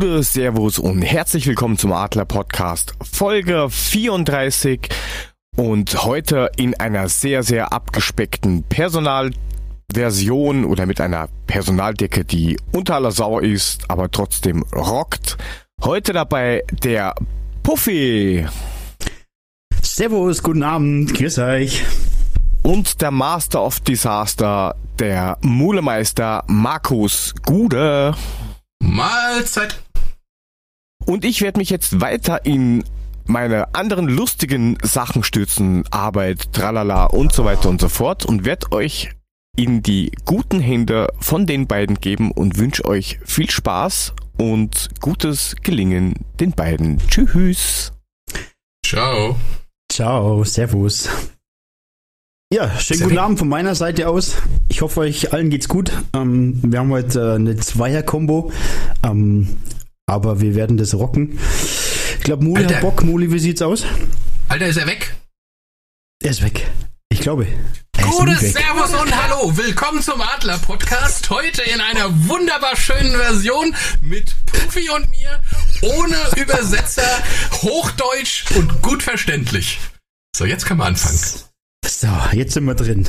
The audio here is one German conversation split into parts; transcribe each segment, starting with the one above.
Gude, Servus und herzlich willkommen zum Adler Podcast Folge 34 und heute in einer sehr, sehr abgespeckten Personalversion oder mit einer Personaldecke, die unter aller Sau ist, aber trotzdem rockt. Heute dabei der Puffy. Servus, guten Abend, grüß euch. Und der Master of Disaster, der Mulemeister Markus Gude. Mahlzeit. Und ich werde mich jetzt weiter in meine anderen lustigen Sachen stürzen, Arbeit, tralala und so weiter und so fort und werde euch in die guten Hände von den beiden geben und wünsche euch viel Spaß und gutes Gelingen den beiden. Tschüss. Ciao. Ciao, servus. Ja, schönen guten Abend von meiner Seite aus. Ich hoffe, euch allen geht's gut. Ähm, wir haben heute äh, eine Zweier-Kombo, ähm, aber wir werden das rocken. Ich glaube, Muli Alter. hat Bock. Muli, wie sieht's aus? Alter, ist er weg? Er ist weg. Ich glaube. Gutes. Servus und Hallo. Willkommen zum Adler Podcast. Heute in einer wunderbar schönen Version mit Puffy und mir, ohne Übersetzer, Hochdeutsch und gut verständlich. So, jetzt können wir anfangen. So, jetzt sind wir drin.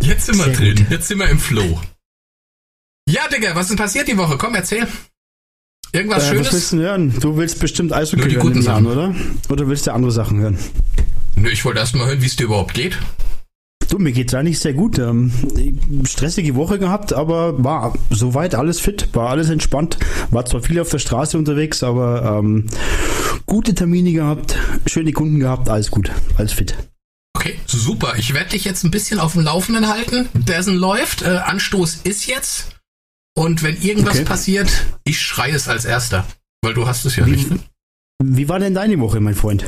Jetzt sind wir Sehr drin. gut. Jetzt sind wir im Flow. Ja, Digga, was ist denn passiert die Woche? Komm, erzähl. Irgendwas Äh, was Schönes? willst du hören? Du willst bestimmt Eishockey Nur die hören, guten ich an, Sachen. oder? Oder willst du andere Sachen hören? Nö, ich wollte erst mal hören, wie es dir überhaupt geht. Du, mir geht's eigentlich sehr gut. Ähm, stressige Woche gehabt, aber war soweit alles fit, war alles entspannt. War zwar viel auf der Straße unterwegs, aber ähm, gute Termine gehabt, schöne Kunden gehabt, alles gut, alles fit. Okay, super. Ich werde dich jetzt ein bisschen auf dem Laufenden halten. Dessen läuft. Äh, Anstoß ist jetzt. Und wenn irgendwas Okay. passiert, ich schreie es als erster. Weil du hast es ja Wie- nicht. Ne? Wie war denn deine Woche, mein Freund?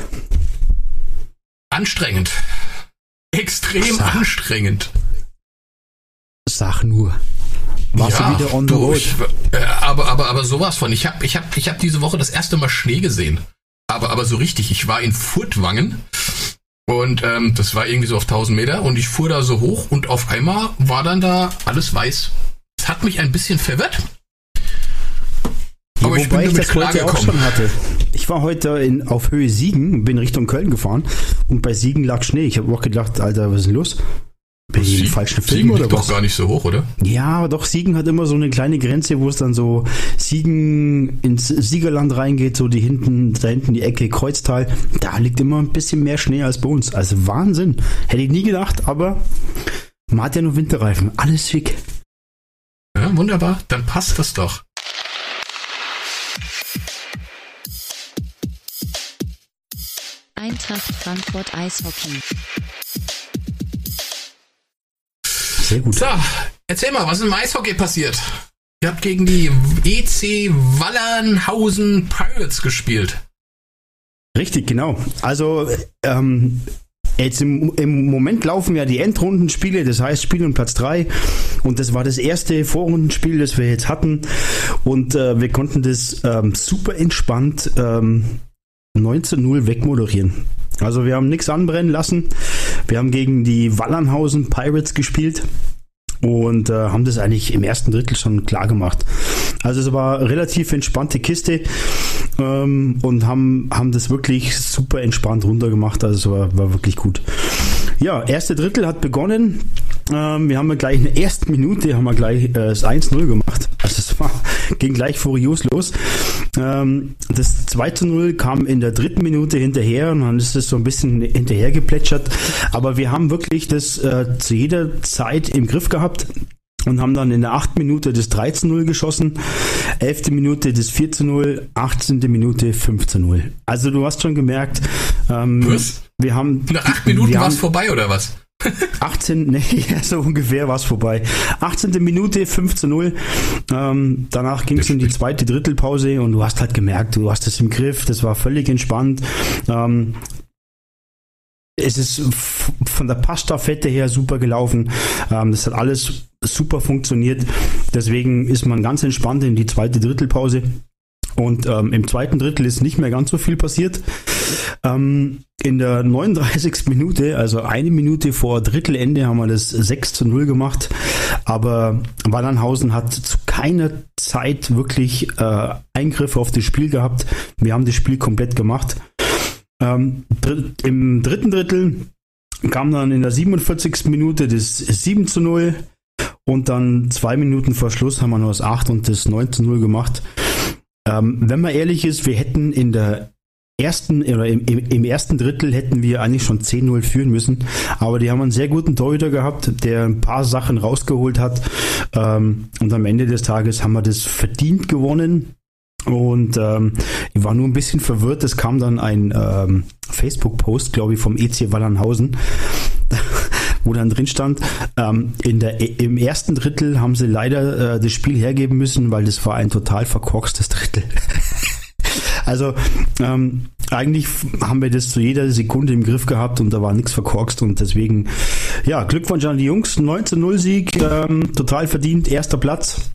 Anstrengend. Extrem Sag. anstrengend. Sag nur. Warst du wieder on the road? ich, äh, aber, aber, aber sowas von. Ich habe ich hab, ich hab diese Woche das erste Mal Schnee gesehen. Aber, aber so richtig. Ich war in Furtwangen. Und ähm, das war irgendwie so auf 1000 Meter. Und ich fuhr da so hoch und auf einmal war dann da alles weiß. Das hat mich ein bisschen verwirrt. Aber Ja, ich bin ich das heute auch schon hatte. Ich war heute in, auf Höhe Siegen, bin Richtung Köln gefahren und bei Siegen lag Schnee. Ich habe auch gedacht, Alter, was ist denn los? Bin ich im Siegen- falschen Film Siegen oder liegt was? doch gar nicht so hoch, oder? Ja, aber doch, Siegen hat immer so eine kleine Grenze, wo es dann so Siegen ins Siegerland reingeht, so die hinten, da hinten die Ecke Kreuztal. Da liegt immer ein bisschen mehr Schnee als bei uns. Also Wahnsinn. Hätte ich nie gedacht, aber man hat ja nur Winterreifen. Alles schick. Ja, wunderbar. Dann passt das doch. Eintracht Frankfurt Eishockey. Sehr gut. So, erzähl mal, was ist im Eishockey passiert? Ihr habt gegen die EC Wallernhausen Pirates gespielt. Richtig, genau. Also, ähm, jetzt im, im Moment laufen ja die Endrundenspiele, das heißt Spiel um Platz 3. Und das war das erste Vorrundenspiel, das wir jetzt hatten. Und äh, wir konnten das ähm, super entspannt ähm, 19-0 wegmoderieren. Also wir haben nichts anbrennen lassen. Wir haben gegen die Wallernhausen Pirates gespielt und äh, haben das eigentlich im ersten Drittel schon klar gemacht. Also es war relativ entspannte Kiste ähm, und haben, haben das wirklich super entspannt runtergemacht. Also es war, war wirklich gut. Ja, erste Drittel hat begonnen. Ähm, wir haben ja gleich in der ersten Minute haben wir gleich äh, das 1-0 gemacht. Also es war, ging gleich furios los. Ähm, das 2-0 kam in der dritten Minute hinterher und dann ist es so ein bisschen hinterher geplätschert. Aber wir haben wirklich das äh, zu jeder Zeit im Griff gehabt und haben dann in der 8. Minute das 13-0 geschossen, 11. Minute das 14-0, 18. Minute 15-0. Also du hast schon gemerkt, ähm, Was? wir haben... Nach acht Minuten wir war es vorbei, oder was? 18, nee, ja, so ungefähr war es vorbei. 18. Minute, 5 zu 0. Ähm, danach ging es in die zweite Drittelpause und du hast halt gemerkt, du hast es im Griff, das war völlig entspannt. Ähm, es ist von der Passstaffette her super gelaufen. Ähm, das hat alles super funktioniert. Deswegen ist man ganz entspannt in die zweite Drittelpause. Und ähm, im zweiten Drittel ist nicht mehr ganz so viel passiert. Ähm, in der 39. Minute, also eine Minute vor Drittelende, haben wir das 6 zu 0 gemacht. Aber Wallernhausen hat zu keiner Zeit wirklich äh, Eingriffe auf das Spiel gehabt. Wir haben das Spiel komplett gemacht. Ähm, dr Im dritten Drittel kam dann in der 47. Minute das 7 zu 0 und dann zwei Minuten vor Schluss haben wir noch das 8 und das 9 zu 0 gemacht. Ähm, wenn man ehrlich ist, wir hätten in der ersten oder im, im, im, ersten Drittel hätten wir eigentlich schon 10-0 führen müssen. Aber die haben einen sehr guten Torhüter gehabt, der ein paar Sachen rausgeholt hat. Ähm, und am Ende des Tages haben wir das verdient gewonnen. Und ähm, ich war nur ein bisschen verwirrt. Es kam dann ein ähm, Facebook-Post, glaube ich, vom EC Wallernhausen, wo dann drin stand, ähm, in der, im ersten Drittel haben sie leider äh, das Spiel hergeben müssen, weil das war ein total verkorkstes Drittel. also ähm, eigentlich haben wir das zu jeder Sekunde im Griff gehabt und da war nichts verkorkst und deswegen, ja, Glückwunsch an die Jungs, 19-0-Sieg, ähm, total verdient, erster Platz.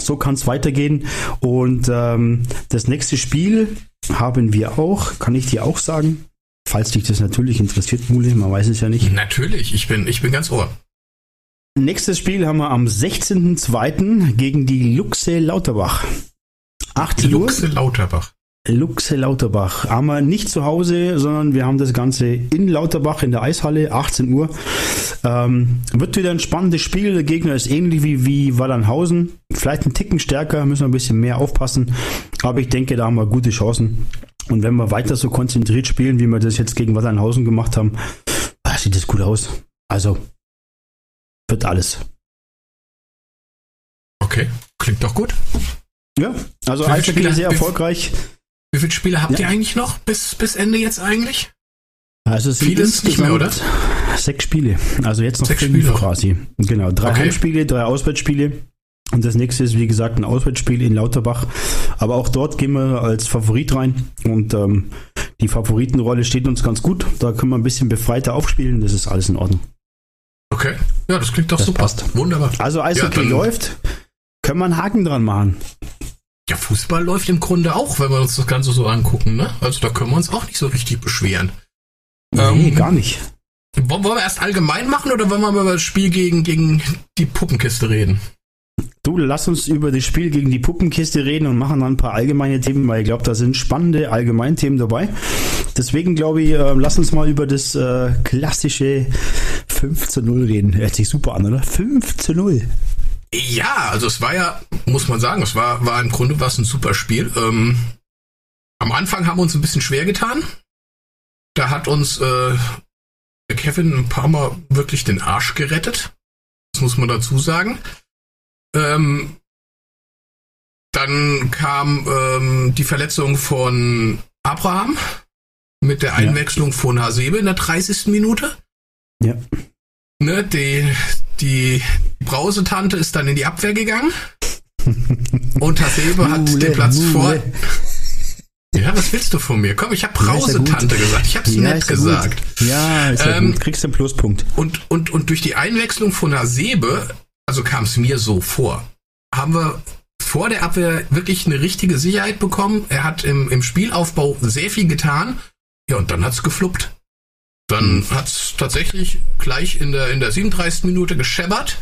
So kann es weitergehen. Und ähm, das nächste Spiel haben wir auch, kann ich dir auch sagen, falls dich das natürlich interessiert, Mule, man weiß es ja nicht. Natürlich, ich bin, ich bin ganz ohr. Nächstes Spiel haben wir am 16.02. gegen die Luxe Lauterbach. 18 Luxe Lauterbach. Luxe Lauterbach. Haben wir nicht zu Hause, sondern wir haben das Ganze in Lauterbach in der Eishalle, 18 Uhr. Ähm, wird wieder ein spannendes Spiel. Der Gegner ist ähnlich wie, wie Wallernhausen. Vielleicht ein Ticken stärker, müssen wir ein bisschen mehr aufpassen. Aber ich denke, da haben wir gute Chancen. Und wenn wir weiter so konzentriert spielen, wie wir das jetzt gegen Wallernhausen gemacht haben, ah, sieht das gut aus. Also, wird alles. Okay, klingt doch gut. Ja, also Eishockey sehr erfolgreich. Wie viele Spiele habt ja. ihr eigentlich noch bis, bis Ende jetzt eigentlich? Also es sind Vieles nicht mehr, oder? Sechs Spiele. Also jetzt noch Sechs fünf Spiele. quasi. Genau. Drei Okay. Heimspiele, drei Auswärtsspiele. Und das nächste ist, wie gesagt, ein Auswärtsspiel in Lauterbach. Aber auch dort gehen wir als Favorit rein. Und ähm, die Favoritenrolle steht uns ganz gut. Da können wir ein bisschen befreiter aufspielen. Das ist alles in Ordnung. Okay. Ja, das klingt doch Das super. passt. Wunderbar. Also Eishockey dann- läuft. Können wir einen Haken dran machen. Ja, Fußball läuft im Grunde auch, wenn wir uns das Ganze so angucken, ne? Also da können wir uns auch nicht so richtig beschweren. nee, Ähm, gar nicht. Wollen wir erst allgemein machen oder wollen wir mal über das Spiel gegen, gegen die Puppenkiste reden? Du, lass uns über das Spiel gegen die Puppenkiste reden und machen dann ein paar allgemeine Themen, weil ich glaube, da sind spannende Allgemeinthemen dabei. Deswegen glaube ich, äh, lass uns mal über das äh, klassische 5 zu 0 reden. Hört sich super an, oder? 5 zu 0. Ja, also es war ja, muss man sagen, es war, war im Grunde was ein super Spiel. Ähm, am Anfang haben wir uns ein bisschen schwer getan. Da hat uns äh, Kevin ein paar Mal wirklich den Arsch gerettet. Das muss man dazu sagen. Ähm, dann kam ähm, die Verletzung von Abraham mit der Einwechslung von Hasebe in der 30. Minute. Ja. Ne, die, die Brausetante ist dann in die Abwehr gegangen. Und Hasebe hat Mule, den Platz Mule. vor. Ja, was willst du von mir? Komm, ich habe Ja, ist ja. Brausetante gesagt. Ich hab's Ja, nett gesagt. Gut. Ja, ist ja Ähm, gut. Kriegst du einen Pluspunkt. Und, und, und durch die Einwechslung von Hasebe, also kam es mir so vor, haben wir vor der Abwehr wirklich eine richtige Sicherheit bekommen. Er hat im, im Spielaufbau sehr viel getan. Ja, und dann hat's gefluppt. Dann hat's tatsächlich gleich in der, in der 37. Minute gescheppert.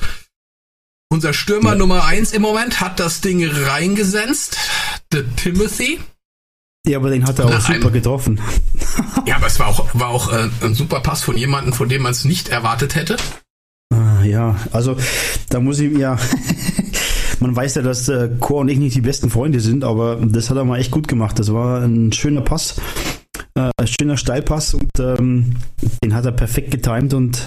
Unser Stürmer Ja. Nummer eins im Moment hat das Ding reingesenzt. Der Timothy. Ja, aber den hat er auch Nach super einem- getroffen. Ja, aber es war auch, war auch äh, ein super Pass von jemandem, von dem man es nicht erwartet hätte. Ah, ja, also da muss ich ja. Man weiß ja, dass äh, Chor und ich nicht die besten Freunde sind, aber das hat er mal echt gut gemacht. Das war ein schöner Pass, äh, schöner Steilpass und ähm, den hat er perfekt getimt und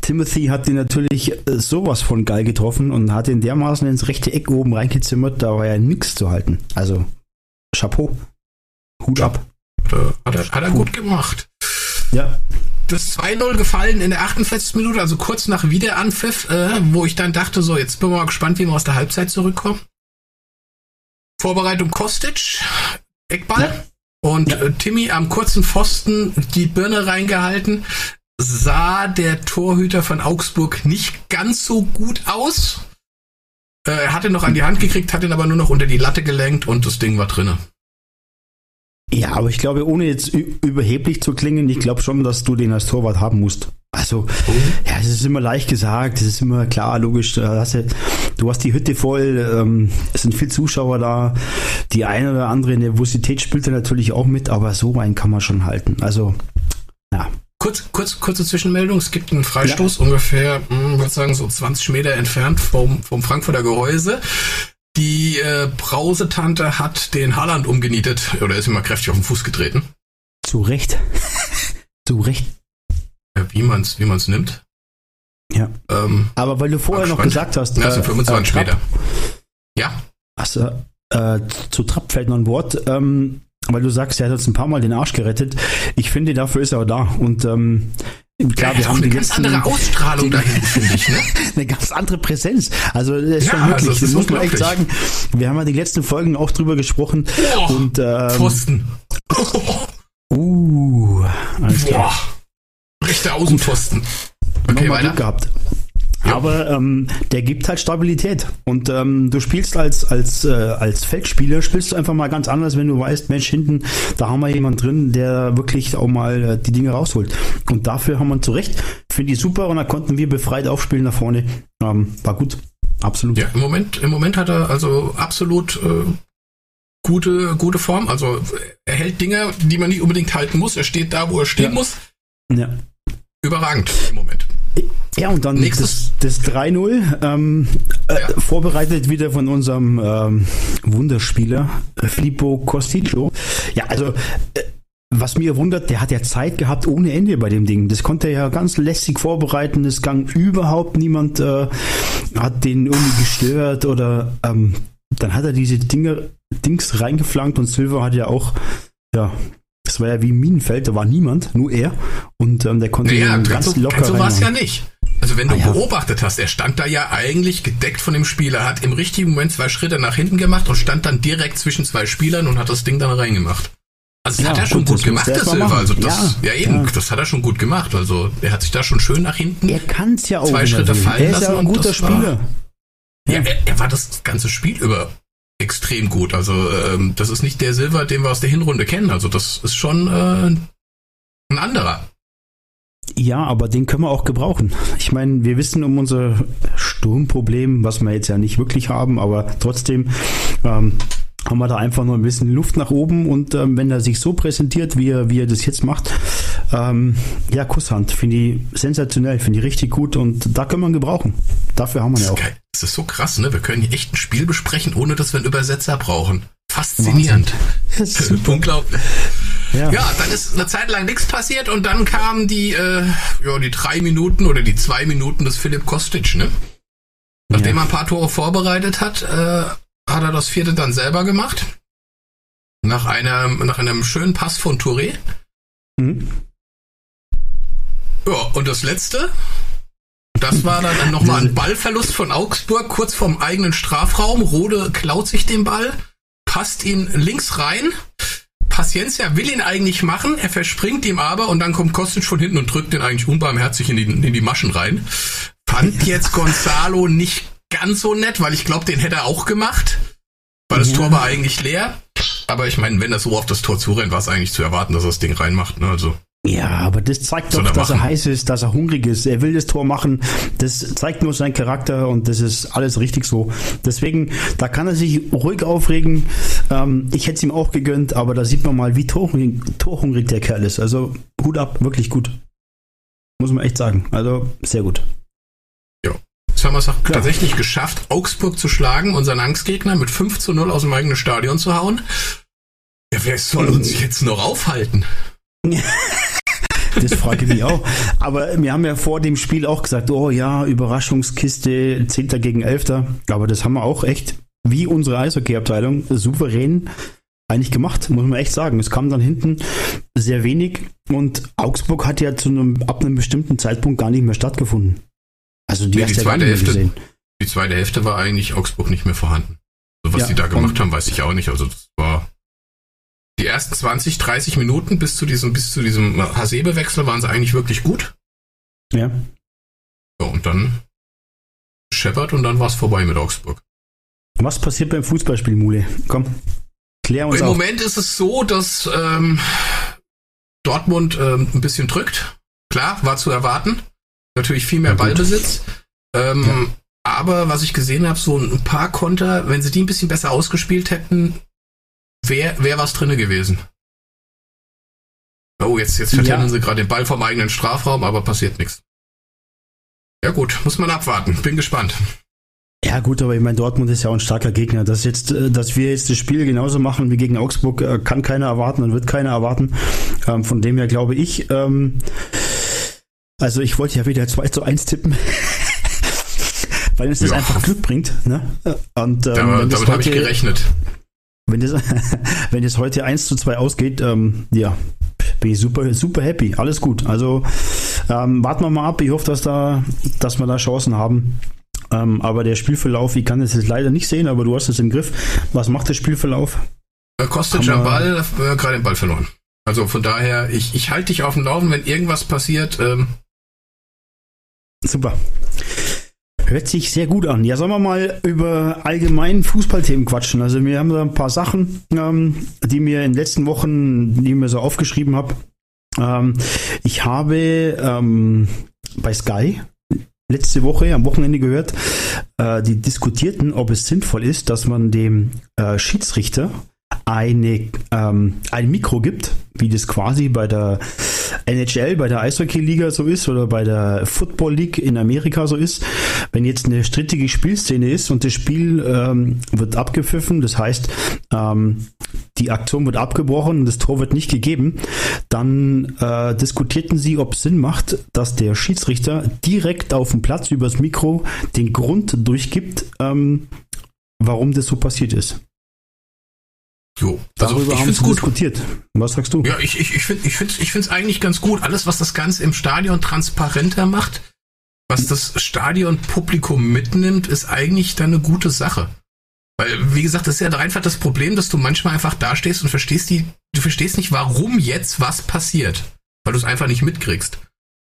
Timothy hat den natürlich äh, sowas von geil getroffen und hat ihn dermaßen ins rechte Eck oben reingezimmert, da war ja nichts zu halten. Also Chapeau, Hut ab. Äh, hat, er, hat er gut gemacht. Ja, Das 2-0 gefallen in der 48. Minute, also kurz nach Wiederanpfiff, äh, wo ich dann dachte, so, jetzt bin ich mal gespannt, wie wir aus der Halbzeit zurückkommen. Vorbereitung Kostic, Eckball. Ja. Und Ja. äh, Timmy am kurzen Pfosten die Birne reingehalten. Sah der Torhüter von Augsburg nicht ganz so gut aus. Äh, er hatte noch an die Hand gekriegt, hat ihn aber nur noch unter die Latte gelenkt und das Ding war drinne. Ja, aber ich glaube, ohne jetzt überheblich zu klingen, ich glaube schon, dass du den als Torwart haben musst. Also, ja, es ist immer leicht gesagt, es ist immer klar, logisch. Du hast, ja, du hast die Hütte voll, ähm, es sind viele Zuschauer da. Die eine oder andere Nervosität spielt da natürlich auch mit, aber so einen kann man schon halten. Also, ja. Kurz, kurz, kurze Zwischenmeldung. Es gibt einen Freistoß ja. ungefähr, hm, würde sagen, so 20 Meter entfernt vom, vom Frankfurter Gehäuse. Die äh, Brausetante hat den Haaland umgenietet oder ist immer kräftig auf den Fuß getreten. Zu Recht. Zu Recht. Wie man es wie man's nimmt. Ja. Ähm, Aber weil du vorher noch gesagt hast. Ja, so 25 äh, Meter. Ja. Achso, äh, zu Trapp fällt noch ein Wort. Ähm, weil du sagst, er hat uns ein paar Mal den Arsch gerettet. Ich finde, dafür ist er da. Und ähm, Klar, ja, wir haben eine ganz letzten, andere Ausstrahlung dahin, finde ich, ne? eine ganz andere Präsenz. Also das ist ja, schon wirklich, also das muss man echt sagen. Wir haben ja die letzten Folgen auch drüber gesprochen. Oh, und ähm, Pfosten. Uh, alles klar. Boah. Rechter Außenpfosten. Okay, Nochmal Glück gehabt. Aber ähm, der gibt halt Stabilität. Und ähm, du spielst als, als, äh, als Feldspieler, spielst du einfach mal ganz anders, wenn du weißt, Mensch, hinten, da haben wir jemanden drin, der wirklich auch mal äh, die Dinge rausholt. Und dafür haben wir zu Recht, finde ich super, und da konnten wir befreit aufspielen nach vorne. Ähm, war gut. Absolut. Ja, im Moment, im Moment hat er also absolut äh, gute, gute Form. Also er hält Dinge, die man nicht unbedingt halten muss. Er steht da, wo er stehen ja. muss. Ja. Überragend im Moment. Ja, und dann Nächstes. das, das 3-0, ähm, äh, ja. vorbereitet wieder von unserem ähm, Wunderspieler Filippo Costiccio. Ja, also äh, was mir wundert, der hat ja Zeit gehabt ohne Ende bei dem Ding. Das konnte er ja ganz lässig vorbereiten. Es gang überhaupt niemand, äh, hat den irgendwie gestört oder ähm, dann hat er diese Dinge, Dings reingeflankt und Silver hat ja auch, ja, das war ja wie ein Minenfeld, da war niemand, nur er. Und ähm, der konnte naja, ganz so, locker So war es ja nicht. Also wenn du ah, ja. beobachtet hast, er stand da ja eigentlich gedeckt von dem Spieler, hat im richtigen Moment zwei Schritte nach hinten gemacht und stand dann direkt zwischen zwei Spielern und hat das Ding dann reingemacht. Also das ja, hat er schon gut, gut gemacht, der Silva. Also das, ja, ja eben, das hat er schon gut gemacht. Also er hat sich da schon schön nach hinten. Er kann es ja auch. Zwei Schritte fallen er ist ja ein guter Spieler. War, ja, er, er, war das ganze Spiel über extrem gut. Also ähm, das ist nicht der Silver, den wir aus der Hinrunde kennen. Also das ist schon äh, ein anderer. Ja, aber den können wir auch gebrauchen. Ich meine, wir wissen um unser Sturmproblem, was wir jetzt ja nicht wirklich haben, aber trotzdem ähm, haben wir da einfach noch ein bisschen Luft nach oben und ähm, wenn er sich so präsentiert, wie er, wie er das jetzt macht, ähm, ja, Kusshand, finde ich sensationell, finde ich richtig gut und da können wir ihn gebrauchen. Dafür haben wir ja auch. Das ist so krass, ne? Wir können hier echt ein Spiel besprechen, ohne dass wir einen Übersetzer brauchen. Faszinierend. Unglaublich. Ja. ja. dann ist eine Zeit lang nichts passiert und dann kamen die, äh, ja, die drei Minuten oder die zwei Minuten des Philipp Kostic, ne? Nachdem ja. er ein paar Tore vorbereitet hat, äh, hat er das vierte dann selber gemacht. Nach einem, nach einem schönen Pass von Touré. Mhm. Ja, und das letzte, das war dann nochmal ein Ballverlust von Augsburg, kurz vorm eigenen Strafraum. Rode klaut sich den Ball, passt ihn links rein. Paciencia will ihn eigentlich machen, er verspringt ihm aber und dann kommt Kostic von hinten und drückt den eigentlich unbarmherzig in die, in die Maschen rein. Fand jetzt Gonzalo nicht ganz so nett, weil ich glaube, den hätte er auch gemacht. Weil das ja. Tor war eigentlich leer. Aber ich meine, wenn er so auf das Tor zurennt, war es eigentlich zu erwarten, dass er das Ding reinmacht. Ne? Also. Ja, aber das zeigt doch, dass er heiß ist, dass er hungrig ist. Er will das Tor machen. Das zeigt nur seinen Charakter und das ist alles richtig so. Deswegen, da kann er sich ruhig aufregen. Ähm, ich hätte es ihm auch gegönnt, aber da sieht man mal, wie torhungrig, torhungrig der Kerl ist. Also Hut ab, wirklich gut. Muss man echt sagen. Also sehr gut. Jetzt haben wir es auch tatsächlich geschafft, Augsburg zu schlagen, unseren Angstgegner mit 5 zu 0 aus dem eigenen Stadion zu hauen. Ja, wer soll uns jetzt noch aufhalten? Das frage ich mich auch. Aber wir haben ja vor dem Spiel auch gesagt, oh ja, Überraschungskiste, 10. gegen 11. Aber das haben wir auch echt, wie unsere Eishockey-Abteilung, souverän eigentlich gemacht, muss man echt sagen. Es kam dann hinten sehr wenig und Augsburg hat ja zu einem, ab einem bestimmten Zeitpunkt gar nicht mehr stattgefunden. Also die, nee, die zweite Hälfte, gesehen. die zweite Hälfte war eigentlich Augsburg nicht mehr vorhanden. So was ja, die da gemacht haben, weiß ich auch nicht. Also das war die ersten 20, 30 Minuten bis zu diesem, bis zu diesem Hasebe-Wechsel waren sie eigentlich wirklich gut. Ja. So, und dann scheppert und dann war es vorbei mit Augsburg. Was passiert beim Fußballspiel, Mule? Komm, klär uns Im auf. Moment ist es so, dass ähm, Dortmund ähm, ein bisschen drückt. Klar, war zu erwarten. Natürlich viel mehr Ja. Ballbesitz. Ähm, Aber was ich gesehen habe, so ein paar Konter, wenn sie die ein bisschen besser ausgespielt hätten, wäre wär was drinne gewesen. Oh, jetzt, jetzt verteilen Ja. sie gerade den Ball vom eigenen Strafraum, aber passiert nichts. Ja gut, muss man abwarten. Bin gespannt. Ja gut, aber ich meine, Dortmund ist ja auch ein starker Gegner. Dass, jetzt, äh, dass wir jetzt das Spiel genauso machen wie gegen Augsburg, äh, kann keiner erwarten und wird keiner erwarten. Ähm, von dem her glaube ich, ähm, also ich wollte ja wieder 2 zu 1 tippen. Weil uns das Ja. einfach Glück bringt. Ne? Und ähm, Da, wenn das damit habe ich gerechnet. Wenn das, wenn es heute 1 zu 2 ausgeht, ähm, ja, bin ich super, super happy. Alles gut. Also ähm, warten wir mal ab. Ich hoffe, dass, da, dass wir da Chancen haben. Ähm, aber der Spielverlauf, ich kann es jetzt leider nicht sehen, aber du hast es im Griff. Was macht der Spielverlauf? Äh, Kostic Haben am Ball, äh, gerade den Ball verloren. Also von daher, ich, ich halte dich auf dem Laufen, wenn irgendwas passiert. Ähm, Super. Hört sich sehr gut an. Ja, sollen wir mal über allgemein Fußballthemen quatschen. Also wir haben da ein paar Sachen, ähm, die mir in den letzten Wochen, die mir so aufgeschrieben habe. Ähm, ich habe ähm, bei Sky letzte Woche am Wochenende gehört, äh, die diskutierten, ob es sinnvoll ist, dass man dem äh, Schiedsrichter eine, ähm, ein Mikro gibt, wie das quasi bei der NHL, bei der Eishockey-Liga so ist oder bei der Football League in Amerika so ist. Wenn jetzt eine strittige Spielszene ist und das Spiel ähm, wird abgepfiffen, das heißt, ähm, die Aktion wird abgebrochen und das Tor wird nicht gegeben, dann äh, diskutierten sie, ob es Sinn macht, dass der Schiedsrichter direkt auf dem Platz übers Mikro den Grund durchgibt, ähm, warum das so passiert ist. Jo. Also Darüber ich sie gut. diskutiert. Was sagst du? Ja, ich, ich, ich finde ich find's, ich find's eigentlich ganz gut. Alles, was das Ganze im Stadion transparenter macht, was das Stadionpublikum mitnimmt, ist eigentlich dann eine gute Sache. Weil, wie gesagt, das ist ja einfach das Problem, dass du manchmal einfach dastehst und verstehst die, du verstehst nicht, warum jetzt was passiert. Weil du es einfach nicht mitkriegst.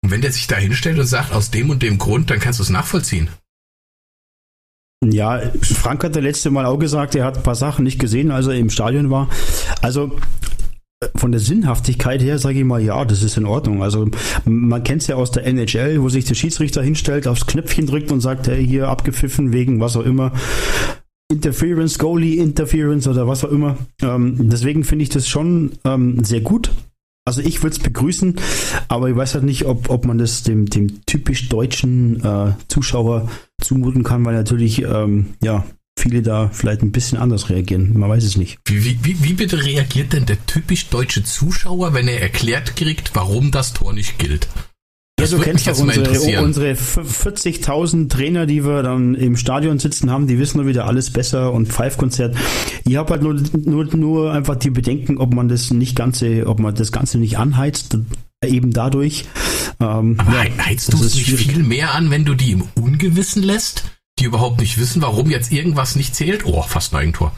Und wenn der sich da hinstellt und sagt, aus dem und dem Grund, dann kannst du es nachvollziehen. Ja, Frank hat der letzte Mal auch gesagt, er hat ein paar Sachen nicht gesehen, als er im Stadion war. Also äh, von der Sinnhaftigkeit her sage ich mal, ja, das ist in Ordnung. Also man kennt es ja aus der NHL, wo sich der Schiedsrichter hinstellt, aufs Knöpfchen drückt und sagt, hey, hier abgepfiffen wegen was auch immer. Interference, Goalie Interference oder was auch immer. Ähm, deswegen finde ich das schon ähm, sehr gut. Also ich würde es begrüßen, aber ich weiß halt nicht, ob, ob man das dem, dem typisch deutschen äh, Zuschauer zumuten kann, weil natürlich ähm, ja viele da vielleicht ein bisschen anders reagieren. Man weiß es nicht. Wie, wie, wie, wie bitte reagiert denn der typisch deutsche Zuschauer, wenn er erklärt kriegt, warum das Tor nicht gilt? Das du kennst doch unsere, unsere f- 40.000 Trainer, die wir dann im Stadion sitzen haben, die wissen nur wieder alles besser und Pfeifkonzert. Ich habe halt nur, nur, nur einfach die Bedenken, ob man das nicht ganze, ob man das Ganze nicht anheizt, eben dadurch. Ähm, Aber ja, hei- heizt du es nicht schwierig. viel mehr an, wenn du die im Ungewissen lässt, die überhaupt nicht wissen, warum jetzt irgendwas nicht zählt? Oh, fast ein Eigentor.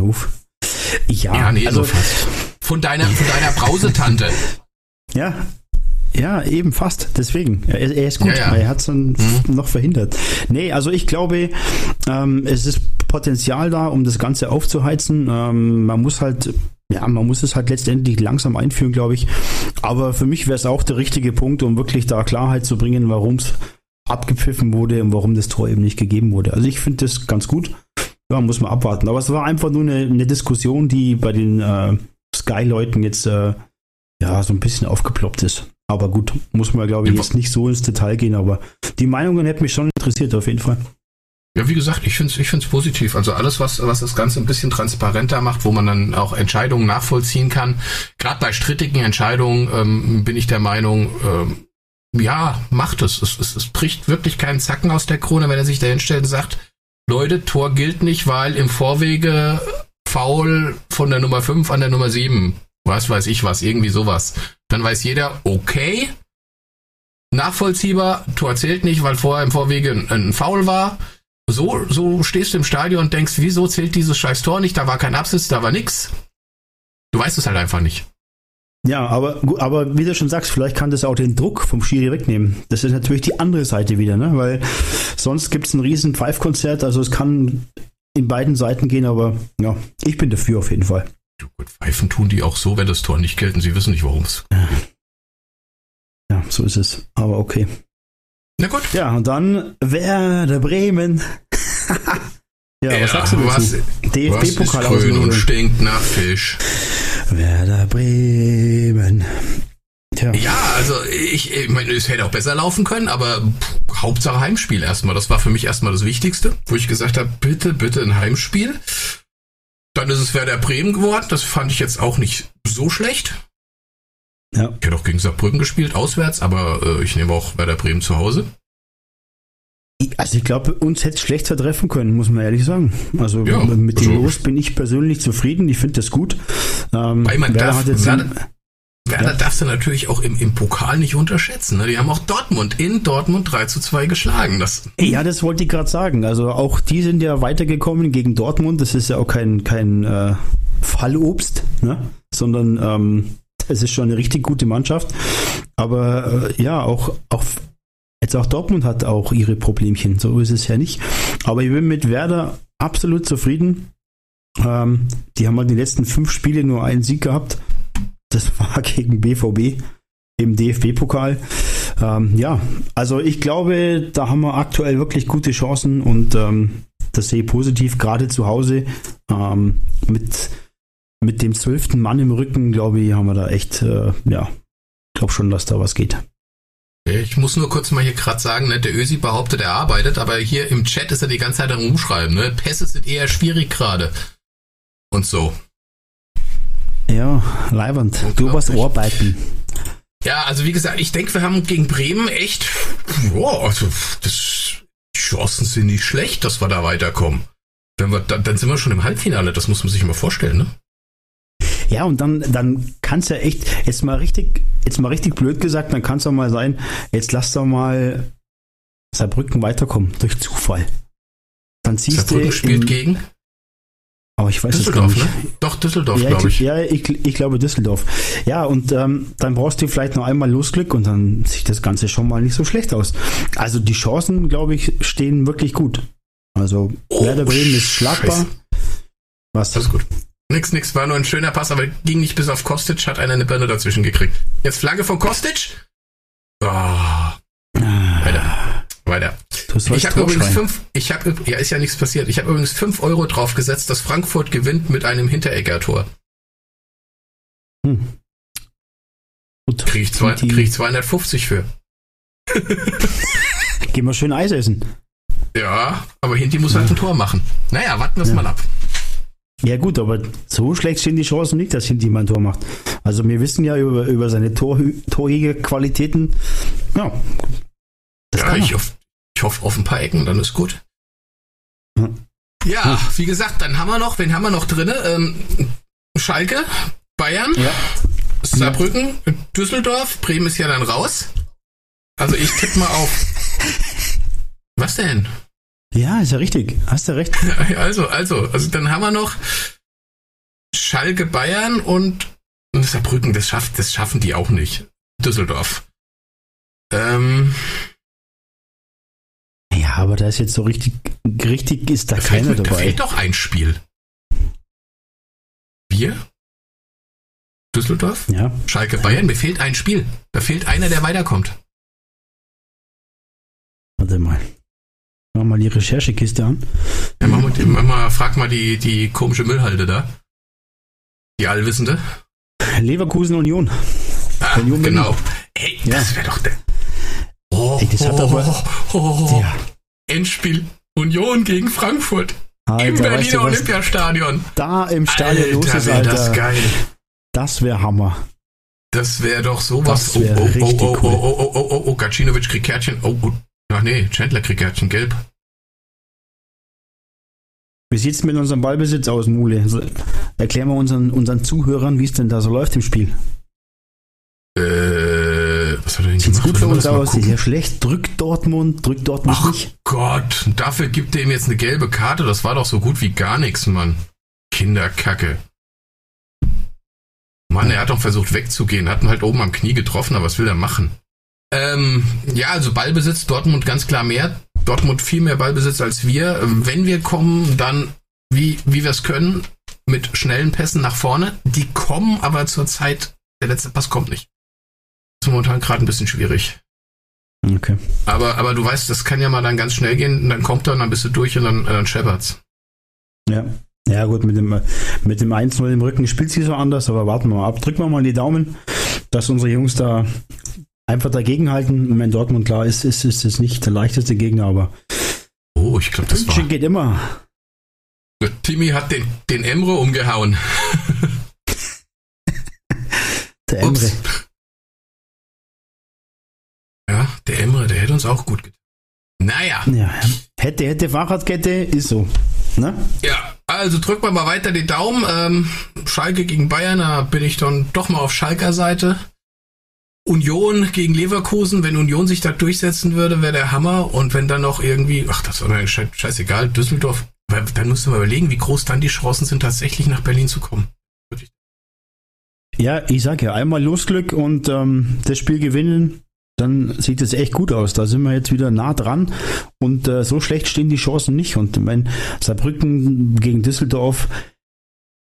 Uff. Ja, Ja, nee, also, so fast. Von deiner, von deiner Brausetante. Ja, ja, eben fast. Deswegen. Er, er ist gut. Ja, ja. Er hat es dann noch verhindert. Nee, also ich glaube, ähm, es ist Potenzial da, um das Ganze aufzuheizen. Ähm, man muss halt, ja, man muss es halt letztendlich langsam einführen, glaube ich. Aber für mich wäre es auch der richtige Punkt, um wirklich da Klarheit zu bringen, warum es abgepfiffen wurde und warum das Tor eben nicht gegeben wurde. Also ich finde das ganz gut. Ja, muss man abwarten. Aber es war einfach nur eine, eine Diskussion, die bei den äh, Sky-Leuten jetzt äh, ja so ein bisschen aufgeploppt ist. Aber gut, muss man, glaube ich, Ja, jetzt nicht so ins Detail gehen, aber die Meinungen hätten mich schon interessiert, auf jeden Fall. Ja, wie gesagt, ich finde es ich find's positiv. Also alles, was, was das Ganze ein bisschen transparenter macht, wo man dann auch Entscheidungen nachvollziehen kann. Gerade bei strittigen Entscheidungen ähm, bin ich der Meinung, ähm, ja, macht es. Es, es. es bricht wirklich keinen Zacken aus der Krone, wenn er sich da hinstellt und sagt, Leute, Tor gilt nicht, weil im Vorwege Foul von der Nummer 5 an der Nummer 7. Was weiß ich was, irgendwie sowas. Dann weiß jeder, okay, nachvollziehbar, Tor zählt nicht, weil vorher im Vorwege ein, ein Foul war. So, so stehst du im Stadion und denkst, wieso zählt dieses scheiß Tor nicht? Da war kein Absitz, da war nix. Du weißt es halt einfach nicht. Ja, aber, aber wie du schon sagst, vielleicht kann das auch den Druck vom Schiri wegnehmen. Das ist natürlich die andere Seite wieder, ne? weil sonst gibt es ein riesen Pfeifkonzert, also es kann in beiden Seiten gehen, aber ja, ich bin dafür auf jeden Fall. Ja, gut, Pfeifen tun die auch so, wenn das Tor nicht gilt und sie wissen nicht, warum es. Ja, so So ist es. Aber okay. Na gut. Ja, und dann Werder Bremen. ja, was sagst du was, dazu? was ist DFB-Pokal grün und stinkt nach Fisch? Werder Bremen. Tja. Ja, also ich, ich meine, es hätte auch besser laufen können, aber pff, Hauptsache Heimspiel erstmal. Das war für mich erstmal das Wichtigste, wo ich gesagt habe, bitte, bitte ein Heimspiel. Dann ist es Werder Bremen geworden. Das fand ich jetzt auch nicht so schlecht. Ja. Ich hätte auch gegen Saarbrücken gespielt, auswärts, aber äh, ich nehme auch Werder Bremen zu Hause. Also ich glaube, uns hätte es schlechter treffen können, muss man ehrlich sagen. Also Ja, mit dem also- Los bin ich persönlich zufrieden. Ich finde das gut. Ähm, Weil man Werder darf- hat jetzt Werder- Werder Ja. darfst du natürlich auch im, im Pokal nicht unterschätzen. Ne? Die haben auch Dortmund in Dortmund 3 zu 2 geschlagen. Das, Ja, das wollte ich gerade sagen. Also auch die sind ja weitergekommen gegen Dortmund. Das ist ja auch kein, kein äh, Fallobst, ne? sondern ähm, es ist schon eine richtig gute Mannschaft. Aber äh, ja, auch, auch jetzt auch Dortmund hat auch ihre Problemchen. So ist es ja nicht. Aber ich bin mit Werder absolut zufrieden. Ähm, die haben halt die letzten fünf Spiele nur einen Sieg gehabt. Gegen BVB im DFB-Pokal. Ähm, ja, also ich glaube, da haben wir aktuell wirklich gute Chancen und ähm, das sehe ich positiv, gerade zu Hause. Ähm, mit, mit dem zwölften Mann im Rücken, glaube ich, haben wir da echt, äh, ja, glaube schon, dass da was geht. ich muss nur kurz mal hier gerade sagen, ne, der Ösi behauptet, er arbeitet, aber hier im Chat ist er die ganze Zeit am Rumschreiben. Ne? Pässe sind eher schwierig gerade. Und so. Ja, Leiband, du warst arbeiten. Ja, also wie gesagt, ich denke, wir haben gegen Bremen echt, ja, also das, die Chancen sind nicht schlecht, dass wir da weiterkommen. Wenn wir, dann, dann sind wir schon im Halbfinale, das muss man sich mal vorstellen, ne? Ja, und dann, dann kann es ja echt, jetzt mal richtig, jetzt mal richtig blöd gesagt, dann kann es doch mal sein, jetzt lass doch mal Saarbrücken weiterkommen, durch Zufall. Dann siehst Saarbrücken du. spielt im- gegen Aber ich weiß es gar Düsseldorf, nicht. ne? Doch, Düsseldorf, Ja, glaube ich. ja ich, ich glaube Düsseldorf. Ja, und ähm, dann brauchst du vielleicht noch einmal Losglück und dann sieht das Ganze schon mal nicht so schlecht aus. Also die Chancen, glaube ich, stehen wirklich gut. Also Oh, Werder Bremen ist schlagbar. Scheiße. Was? Das ist gut. Nix, nix, war nur ein schöner Pass, aber ging nicht bis auf Kostic, hat einer eine Birne dazwischen gekriegt. Jetzt Flagge von Kostic. Ah, weiter, Ich habe übrigens fünf, ich habe, ja, ist ja nichts passiert. Ich habe übrigens fünf Euro drauf gesetzt, dass Frankfurt gewinnt mit einem Hinteregger-Tor. Hm. Gut. Kriege ich, zwei, krieg ich 250 für. Gehen wir schön Eis essen. Ja, aber Hinti muss halt ein Tor machen. Naja, warten wir es Ja. mal ab. Ja gut, aber so schlecht stehen die Chancen nicht, dass Hinti mal ein Tor macht. Also wir wissen ja über, über seine Tor, Torjägerqualitäten. Ja, das Ja, ich er. Ich hoffe auf ein paar Ecken, dann ist gut. Ja. Ja, wie gesagt, dann haben wir noch, wen haben wir noch drinne? Ähm, Schalke, Bayern, Ja. Saarbrücken, Düsseldorf, Bremen ist ja dann raus. Also ich tippe mal auf. Was denn? ja, ist ja richtig. Hast du recht. Also, also, also dann haben wir noch Schalke, Bayern und Saarbrücken, das schafft, das schaffen die auch nicht. Düsseldorf. Ähm, Ja, aber da ist jetzt so richtig, richtig ist da, da, keiner da dabei. fehlt doch ein Spiel. Wir? Düsseldorf? Ja, Schalke, Bayern, mir fehlt ein Spiel. Da fehlt einer, der weiterkommt. warte mal. Mach mal die Recherchekiste an. Ja, mach mal, mach mal, frag mal die, die komische Müllhalde da. Die Allwissende. Leverkusen Union. Ah, Union genau. Ey, Ja. das wäre doch der. Oh, Ey, das hat oh, aber- oh, oh, oh. Ja. Endspiel Union gegen Frankfurt im Alter, weißt Berliner du was Olympiastadion. da im Stadion los ist, Alter. das geil. Das wäre Hammer. Das wäre doch sowas. Wär oh, oh, oh, oh, cool. oh, oh, oh, oh, oh, Gacinovic kriegt Kärtchen. Oh, oh. Ach nee, Chandler kriegt Kärtchen gelb. Wie sieht's mit unserem Ballbesitz aus, Mule? Erklären wir unseren, unseren Zuhörern, wie es denn da so läuft im Spiel. Was hat er denn Sieht's gemacht? gut für uns aus? gucken? Sehr schlecht. Drückt Dortmund, drückt Dortmund Ach nicht. Gott, dafür gibt er ihm jetzt eine gelbe Karte. Das war doch so gut wie gar nichts, Mann. Kinderkacke. Mann, er hat doch versucht wegzugehen, hat ihn halt oben am Knie getroffen, aber was will er machen? Ähm, ja, also Ballbesitz, Dortmund ganz klar mehr. Dortmund viel mehr Ballbesitz als wir. Wenn wir kommen, dann wie, wie wir es können, mit schnellen Pässen nach vorne. Die kommen aber zur Zeit, der letzte Pass kommt nicht. Man momentan gerade ein bisschen schwierig. Okay. Aber, aber du weißt, das kann ja mal dann ganz schnell gehen, und dann kommt er und dann bist du durch und dann, dann scheppert's. Ja. Ja, gut, mit dem, mit dem 1-0 im Rücken spielt sie so anders, aber warten wir mal ab. Drücken wir mal die Daumen, dass unsere Jungs da einfach dagegenhalten. Wenn Dortmund klar ist, ist, ist es nicht der leichteste Gegner, aber Oh, ich glaube, das war. Geht immer. Timmy hat den, den Emre umgehauen. Der Emre. Ups. Der Emre, der hätte uns auch gut getan. Naja, Ja, hätte, hätte Fahrradkette, ist so. Ne? ja, also drücken wir mal weiter den Daumen. Ähm, Schalke gegen Bayern, da bin ich dann doch mal auf Schalker Seite. Union gegen Leverkusen, wenn Union sich da durchsetzen würde, wäre der Hammer. Und wenn dann noch irgendwie, ach, das war sche- scheißegal, Düsseldorf, dann musst du mal überlegen, wie groß dann die Chancen sind, tatsächlich nach Berlin zu kommen. Ja, ich sag ja, einmal Losglück und ähm, das Spiel gewinnen, dann sieht es echt gut aus. Da sind wir jetzt wieder nah dran und äh, so schlecht stehen die Chancen nicht. Und mein Saarbrücken gegen Düsseldorf,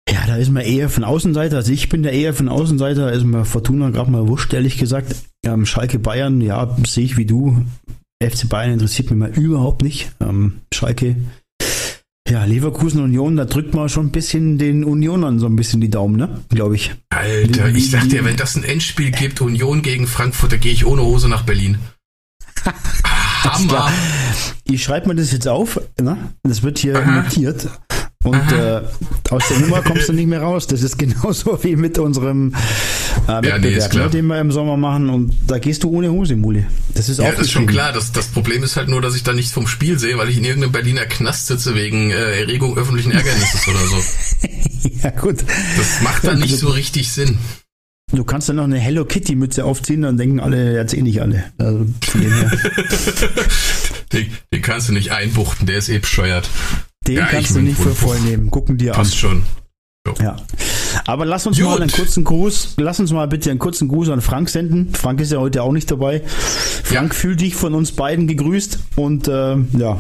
ja, da ist man eher von Außenseiter. Also ich bin da eher von Außenseiter, da ist mir Fortuna gerade mal wurscht, ehrlich gesagt. Ähm, Schalke Bayern, ja, sehe ich wie du. FC Bayern interessiert mich mal überhaupt nicht. Ähm, Schalke, ja, Leverkusen Union, da drückt man schon ein bisschen den Unionern so ein bisschen die Daumen, ne? Glaube ich. Alter, ich sag dir, wenn das ein Endspiel gibt, Union gegen Frankfurt, da gehe ich ohne Hose nach Berlin. Hammer. Ich schreibe mir das jetzt auf, ne? das wird hier Aha. notiert. Und äh, aus der Nummer kommst du nicht mehr raus. Das ist genauso wie mit unserem äh, nee, Wettbewerb, klar. ne, den wir im Sommer machen. Und da gehst du ohne Hose, Muli. Das ist Ja, das ist schon klar. Das, das Problem ist halt nur, dass ich da nichts vom Spiel sehe, weil ich in irgendeinem Berliner Knast sitze wegen äh, Erregung öffentlichen Ärgernisses oder so. Ja, gut. Das macht dann nicht so richtig Sinn. Du kannst dann noch eine Hello Kitty Mütze aufziehen, dann denken alle, jetzt eh nicht alle. Also. Den, den kannst du nicht einbuchten, der ist eh bescheuert. Den Ja, ich kannst du nicht für voll nehmen. Gucken dir an. Passt schon. Ja. Aber lass uns Gut. mal einen kurzen Gruß, lass uns mal bitte einen kurzen Gruß an Frank senden. Frank ist ja heute auch nicht dabei. Frank, Ja. fühl dich von uns beiden gegrüßt und äh, ja.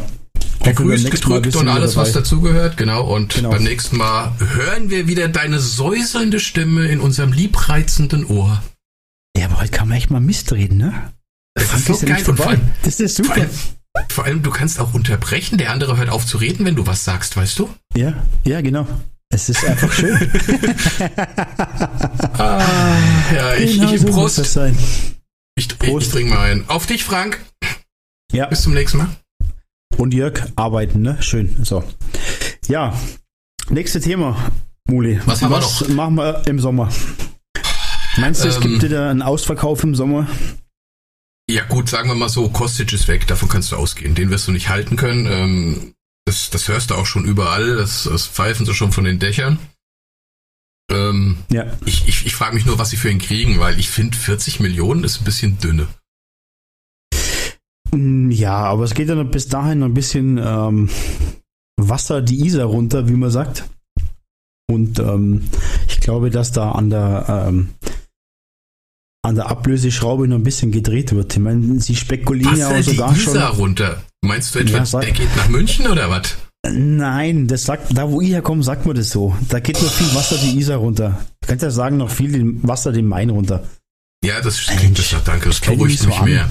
Gegrüßt, gedrückt und alles, was dazugehört. Genau. Und Genau. beim nächsten Mal hören wir wieder deine säuselnde Stimme in unserem liebreizenden Ohr. Ja, aber heute kann man echt mal Mist reden, ne? Das Frank ist so ja geil. nicht Und vor dabei. allem, Das ist super. Vor allem, du kannst auch unterbrechen. Der andere hört auf zu reden, wenn du was sagst, weißt du? Ja, ja, genau. Es ist einfach schön. Ja, ich, Genau ich, so muss Prost. das sein. Ich, ich, Prost. ich trinke mal ein. Auf dich, Frank. Ja, Bis zum nächsten Mal. und Jörg arbeiten, ne? Schön. So. Ja, nächstes Thema, Muli. Was haben wir noch? machen wir im Sommer? Meinst du, es Ähm, gibt wieder einen Ausverkauf im Sommer? Ja gut, sagen wir mal so, Kostic ist weg, davon kannst du ausgehen. Den wirst du nicht halten können. Ähm, das, das hörst du auch schon überall, das, das pfeifen sie schon von den Dächern. Ähm, Ja. ich ich, ich frage mich nur, was sie für ihn kriegen, weil ich finde 40 Millionen ist ein bisschen dünne. Mm, Ja, aber es geht ja bis dahin noch ein bisschen ähm, Wasser die Isar runter, wie man sagt. Und ähm, ich glaube, dass da an der ähm, an der Ablöseschraube noch ein bisschen gedreht wird. Ich meine, sie spekulieren ja auch Wasser die sogar Isar schon. runter. Meinst du etwa, Ja, der geht nach München oder was? Nein, das sagt, da wo ich herkomme, sagt man das so. Da geht noch viel Wasser die Isar runter. Du kannst ja sagen, noch viel den Wasser den Main runter. Ja, das klingt besser, danke, das beruhigt nicht so mich an. mehr.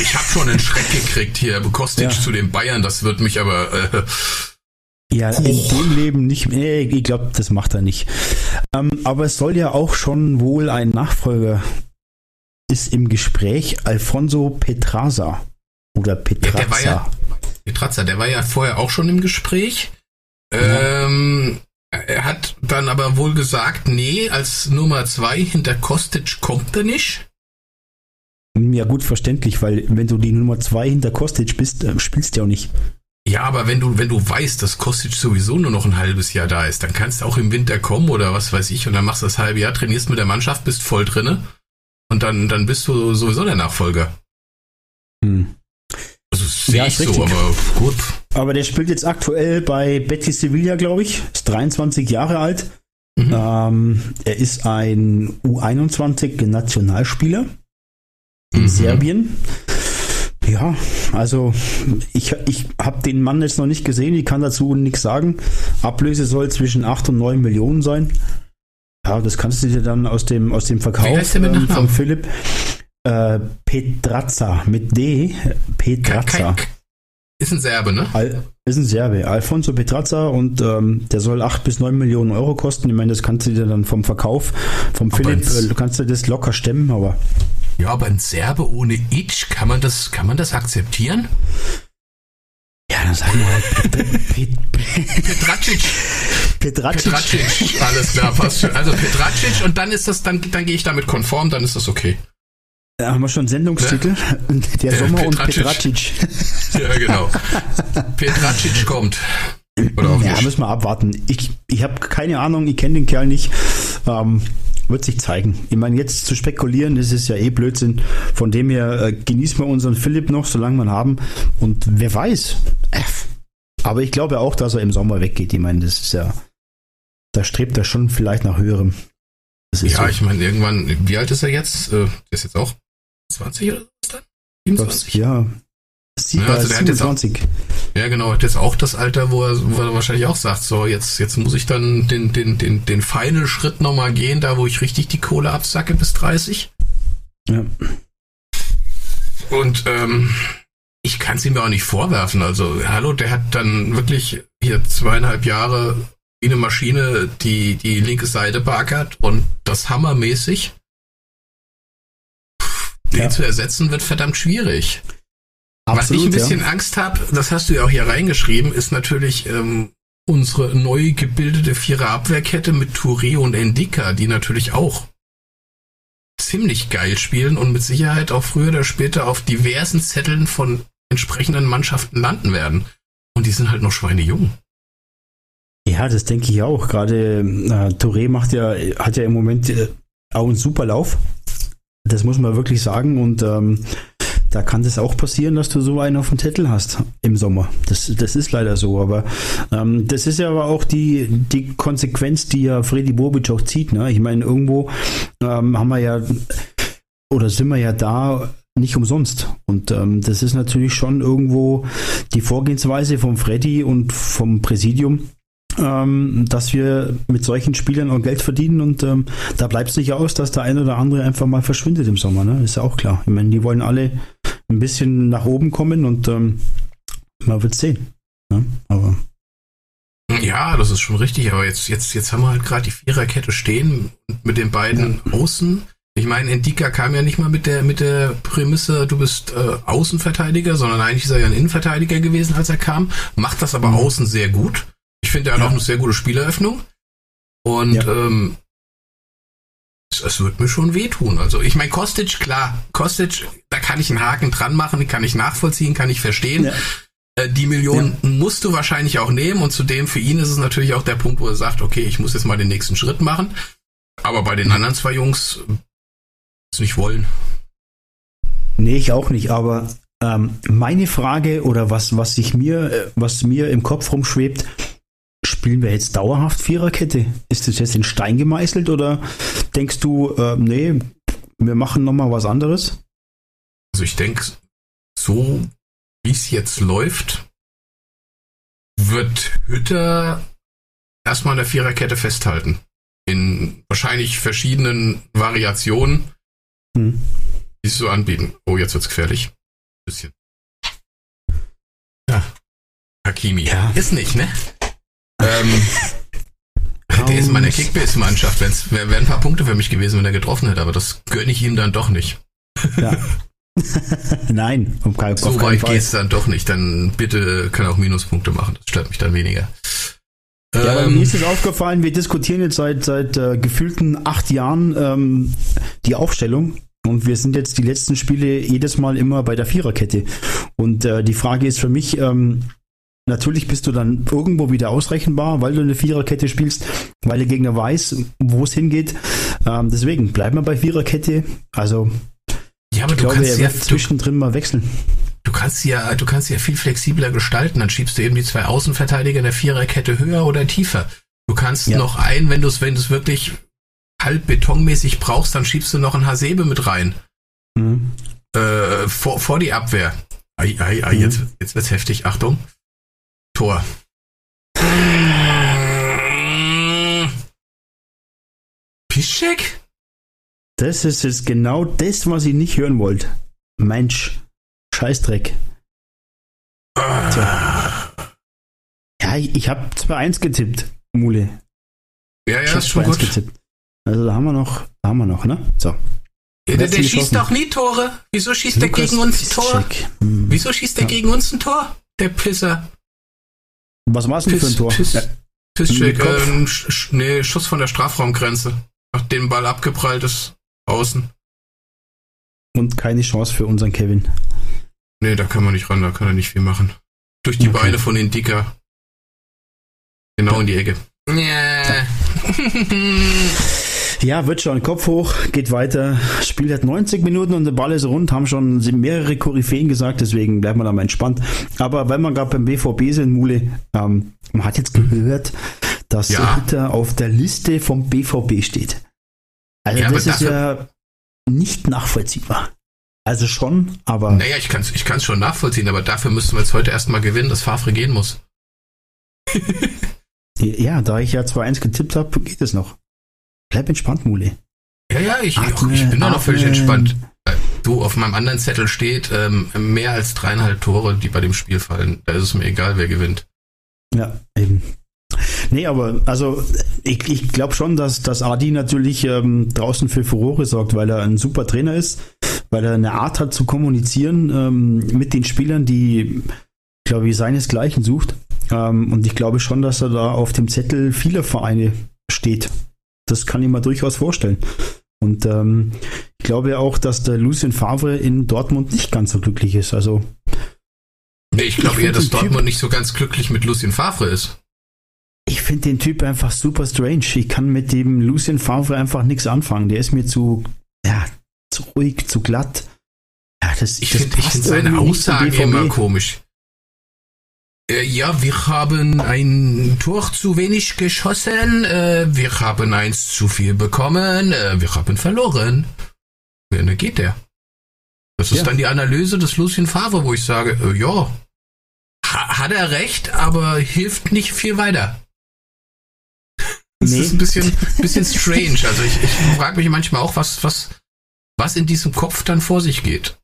Ich habe schon einen Schreck gekriegt hier, Kostic Ja. zu den Bayern, das wird mich aber... Äh, Ja, in Oh. dem Leben nicht. Nee, ich glaube, das macht er nicht. Ähm, aber es soll ja auch schon wohl ein Nachfolger ist im Gespräch Alfonso Petraza oder Petraza. der war ja- Petrazza, der war ja vorher auch schon im Gespräch. Ähm, er hat dann aber wohl gesagt, nee, als Nummer zwei hinter Kostic kommt er nicht. ja, gut verständlich, weil wenn du die Nummer zwei hinter Kostic bist, äh, spielst du ja auch nicht. Ja, aber wenn du, wenn du weißt, dass Kostic sowieso nur noch ein halbes Jahr da ist, dann kannst du auch im Winter kommen oder was weiß ich und dann machst du das halbe Jahr, trainierst mit der Mannschaft, bist voll drinne und dann, dann bist du sowieso der Nachfolger. Hm. Also sehe Ja, ich so, aber gut. Aber der spielt jetzt aktuell bei Betis Sevilla, glaube ich. Ist 23 Jahre alt. Mhm. Ähm, er ist ein U21-Nationalspieler in Mhm. Serbien. Ja, also ich, ich habe den Mann jetzt noch nicht gesehen, ich kann dazu nichts sagen. Ablöse soll zwischen 8 und 9 Millionen sein. Ja, das kannst du dir dann aus dem, aus dem Verkauf ähm, von Philipp. Äh, Petrazza mit D. Petrazza. Ist ein Serbe, ne? Al ist ein Serbe. Alfonso Petrazza und ähm, der soll 8 bis 9 Millionen Euro kosten. Ich meine, das kannst du dir dann vom Verkauf vom Aber Philipp, äh, kannst du das locker stemmen, aber Ja, aber ein Serbe ohne Itch, kann man das, kann man das akzeptieren? Halt Pe- Pe- Pe- Petracic. Petracic. Petracic, alles klar, passt schon. Also Petracic und dann ist das, dann, dann gehe ich damit konform, dann ist das okay. Da haben wir schon Sendungstitel. Der Ja, Sommer und Petracic. Petracic. Ja, genau. Petracic kommt. Oder auch Ja, nicht. müssen wir abwarten. Ich, ich habe keine Ahnung, ich kenne den Kerl nicht. Ähm, wird sich zeigen. Ich meine, jetzt zu spekulieren, das ist ja eh Blödsinn. Von dem her äh, genießen wir unseren Philipp noch, solange wir ihn haben. Und wer weiß. Aber ich glaube auch, dass er im Sommer weggeht. Ich meine, das ist ja, da strebt er schon vielleicht nach höherem. Ja, so. ich meine, irgendwann, wie alt ist er jetzt? Äh, Der ist jetzt auch 20 oder was dann? 27? ja. Sie, Ja, also äh, der hat jetzt auch- 27. Ja, genau, hat jetzt auch das Alter, wo er, wo er wahrscheinlich auch sagt, so, jetzt, jetzt muss ich dann den, den, den, den feinen Schritt nochmal gehen, da wo ich richtig die Kohle absacke bis 30. Ja. Und ähm, ich kann es ihm ja auch nicht vorwerfen. Also, hallo, der hat dann wirklich hier zweieinhalb Jahre wie eine Maschine die, die linke Seite beackert und das hammermäßig. Den Ja. zu ersetzen wird verdammt schwierig. Was ich ein Absolut, bisschen ja. Angst habe, das hast du ja auch hier reingeschrieben, ist natürlich ähm, unsere neu gebildete Vierer Abwehrkette mit Touré und Endika, die natürlich auch ziemlich geil spielen und mit Sicherheit auch früher oder später auf diversen Zetteln von entsprechenden Mannschaften landen werden. Und die sind halt noch schweinejung. Ja, das denke ich auch. Gerade äh, Touré macht ja, hat ja im Moment äh, auch einen super Lauf. Das muss man wirklich sagen. Und ähm, da kann das auch passieren, dass du so einen auf dem Zettel hast im Sommer. Das, das ist leider so. Aber ähm, das ist ja aber auch die, die Konsequenz, die ja Freddy Bobic auch zieht. Ne? Ich meine, irgendwo ähm, haben wir ja oder sind wir ja da nicht umsonst. Und ähm, das ist natürlich schon irgendwo die Vorgehensweise vom Freddy und vom Präsidium, ähm, dass wir mit solchen Spielern auch Geld verdienen und ähm, da bleibt es nicht aus, dass der ein oder andere einfach mal verschwindet im Sommer, ne? Ist ja auch klar. Ich meine, die wollen alle ein bisschen nach oben kommen und ähm, man wird sehen. Ne? Aber Ja, das ist schon richtig, aber jetzt, jetzt, jetzt haben wir halt gerade die Viererkette stehen mit den beiden Außen. Ich meine, Endika kam ja nicht mal mit der, mit der Prämisse, du bist äh, Außenverteidiger, sondern eigentlich ist er ja ein Innenverteidiger gewesen, als er kam. Macht das aber Mhm. außen sehr gut. Ich finde, er hat Ja. auch eine sehr gute Spieleröffnung. Und Ja. ähm, es, es wird mir schon wehtun. Also ich meine, Kostic, klar, Kostic, da kann ich einen Haken dran machen, kann ich nachvollziehen, kann ich verstehen. Ja. Äh, Die Millionen musst du wahrscheinlich auch nehmen und zudem für ihn ist es natürlich auch der Punkt, wo er sagt, okay, ich muss jetzt mal den nächsten Schritt machen. Aber bei den anderen zwei Jungs es nicht wollen. Nee, ich auch nicht, aber ähm, meine Frage oder was, was sich mir, äh, was mir im Kopf rumschwebt, spielen wir jetzt dauerhaft Viererkette? Ist das jetzt in Stein gemeißelt oder denkst du, äh, nee, wir machen nochmal was anderes? Also ich denke, so wie es jetzt läuft, wird Hütter erstmal an der Viererkette festhalten. In wahrscheinlich verschiedenen Variationen, Hm. die so anbieten. Oh, jetzt wird's gefährlich. Bisschen. Ja. Hakimi. Ja. Ist nicht, ne? Ähm, der ist in meiner Kickbase-Mannschaft. Wenn's- Wäre wär ein paar Punkte für mich gewesen, wenn er getroffen hätte, aber das gönne ich ihm dann doch nicht. Ja. Nein, um kein, So auf keinen weit Fall. geht's dann doch nicht. Dann bitte kann er auch Minuspunkte machen. Das stört mich dann weniger. Ja, aber Ähm, mir ist es aufgefallen, wir diskutieren jetzt seit, seit äh, gefühlten acht Jahren ähm, die Aufstellung und wir sind jetzt die letzten Spiele jedes Mal immer bei der Viererkette. Und äh, die Frage ist für mich, ähm, natürlich bist du dann irgendwo wieder ausrechenbar, weil du eine Viererkette spielst, weil der Gegner weiß, wo es hingeht. Ähm, deswegen bleiben wir bei Viererkette. Also ja, aber ich du glaube, kannst er ja, zwischendrin mal wechseln. du kannst ja, du kannst ja viel flexibler gestalten. Dann schiebst du eben die zwei Außenverteidiger in der Viererkette höher oder tiefer. Du kannst Ja. noch ein, wenn du es, wenn du es wirklich halb betonmäßig brauchst, dann schiebst du noch einen Hasebe mit rein. Mhm. Äh, vor, vor die Abwehr. Ei, ei, ei, Mhm. jetzt, jetzt wird's heftig. Achtung. Tor. Piszczek? Das ist jetzt genau das, was ich nicht hören wollte. Mensch, Scheißdreck. Tja. Ja, ich, ich habe 2-1 getippt, Mule. Ja, Ich ja, hab ist schon 2-1 gut. getippt. Also da haben wir noch, da haben wir noch, ne? So. Ja, der, der schießt doch nie Tore. Wieso schießt der gegen uns ein Tor? Hm. Wieso schießt der Ja. gegen uns ein Tor? Der Pisser. Was war es denn für ein Tor? Piss, Ja, Pisscheck, äh, ein Sch- nee, Schuss von der Strafraumgrenze. Nachdem Ball abgeprallt ist. Außen. und keine Chance für unseren Kevin. Nee, da kann man nicht ran, da kann er nicht viel machen. Durch die Okay. Beine von den Dicker. Genau in die Ecke. Ja. Ja, wird schon. Kopf hoch, geht weiter. Spiel hat 90 Minuten und der Ball ist rund, haben schon mehrere Koryphäen gesagt, deswegen bleibt man da mal entspannt. Aber wenn man gerade beim BVB sind, Mule, ähm, man hat jetzt gehört, dass Ja. Ritter auf der Liste vom BVB steht. Also Ja, das ist ja nicht nachvollziehbar. Also schon, aber Naja, ich kann es ich kann's schon nachvollziehen, aber dafür müssten wir jetzt heute erstmal gewinnen, dass Favre gehen muss. ja, da ich ja 2-1 getippt habe, geht es noch. Bleib entspannt, Mule. Ja, ja, ich, Atme, ich bin da noch völlig entspannt. Du, auf meinem anderen Zettel steht ähm, mehr als dreieinhalb Tore, die bei dem Spiel fallen. Da ist es mir egal, wer gewinnt. Ja, eben. Nee, aber also ich, ich glaube schon, dass, dass Adi natürlich ähm, draußen für Furore sorgt, weil er ein super Trainer ist, weil er eine Art hat zu kommunizieren ähm, mit den Spielern, die, glaube ich, seinesgleichen sucht. Ähm, und ich glaube schon, dass er da auf dem Zettel vieler Vereine steht. Das kann ich mir durchaus vorstellen. Und ähm, ich glaube auch, dass der Lucien Favre in Dortmund nicht ganz so glücklich ist. Also Nee, ich glaube eher, dass den Typ- Dortmund nicht so ganz glücklich mit Lucien Favre ist. Ich finde den Typ einfach super strange. Ich kann mit dem Lucien Favre einfach nichts anfangen. Der ist mir zu, ja, zu ruhig, zu glatt. Ja, das, Ich finde find seine irgendwie nicht zum Aussage BVB. immer komisch. Äh, ja, wir haben ein Tor zu wenig geschossen, äh, wir haben eins zu viel bekommen, äh, wir haben verloren. Ja, da geht der. Das ist Ja. dann die Analyse des Lucien Favre, wo ich sage, ja, ha hat er recht, aber hilft nicht viel weiter. Das Nee. ist ein bisschen, bisschen strange. Also ich, ich frage mich manchmal auch, was, was, was in diesem Kopf dann vor sich geht.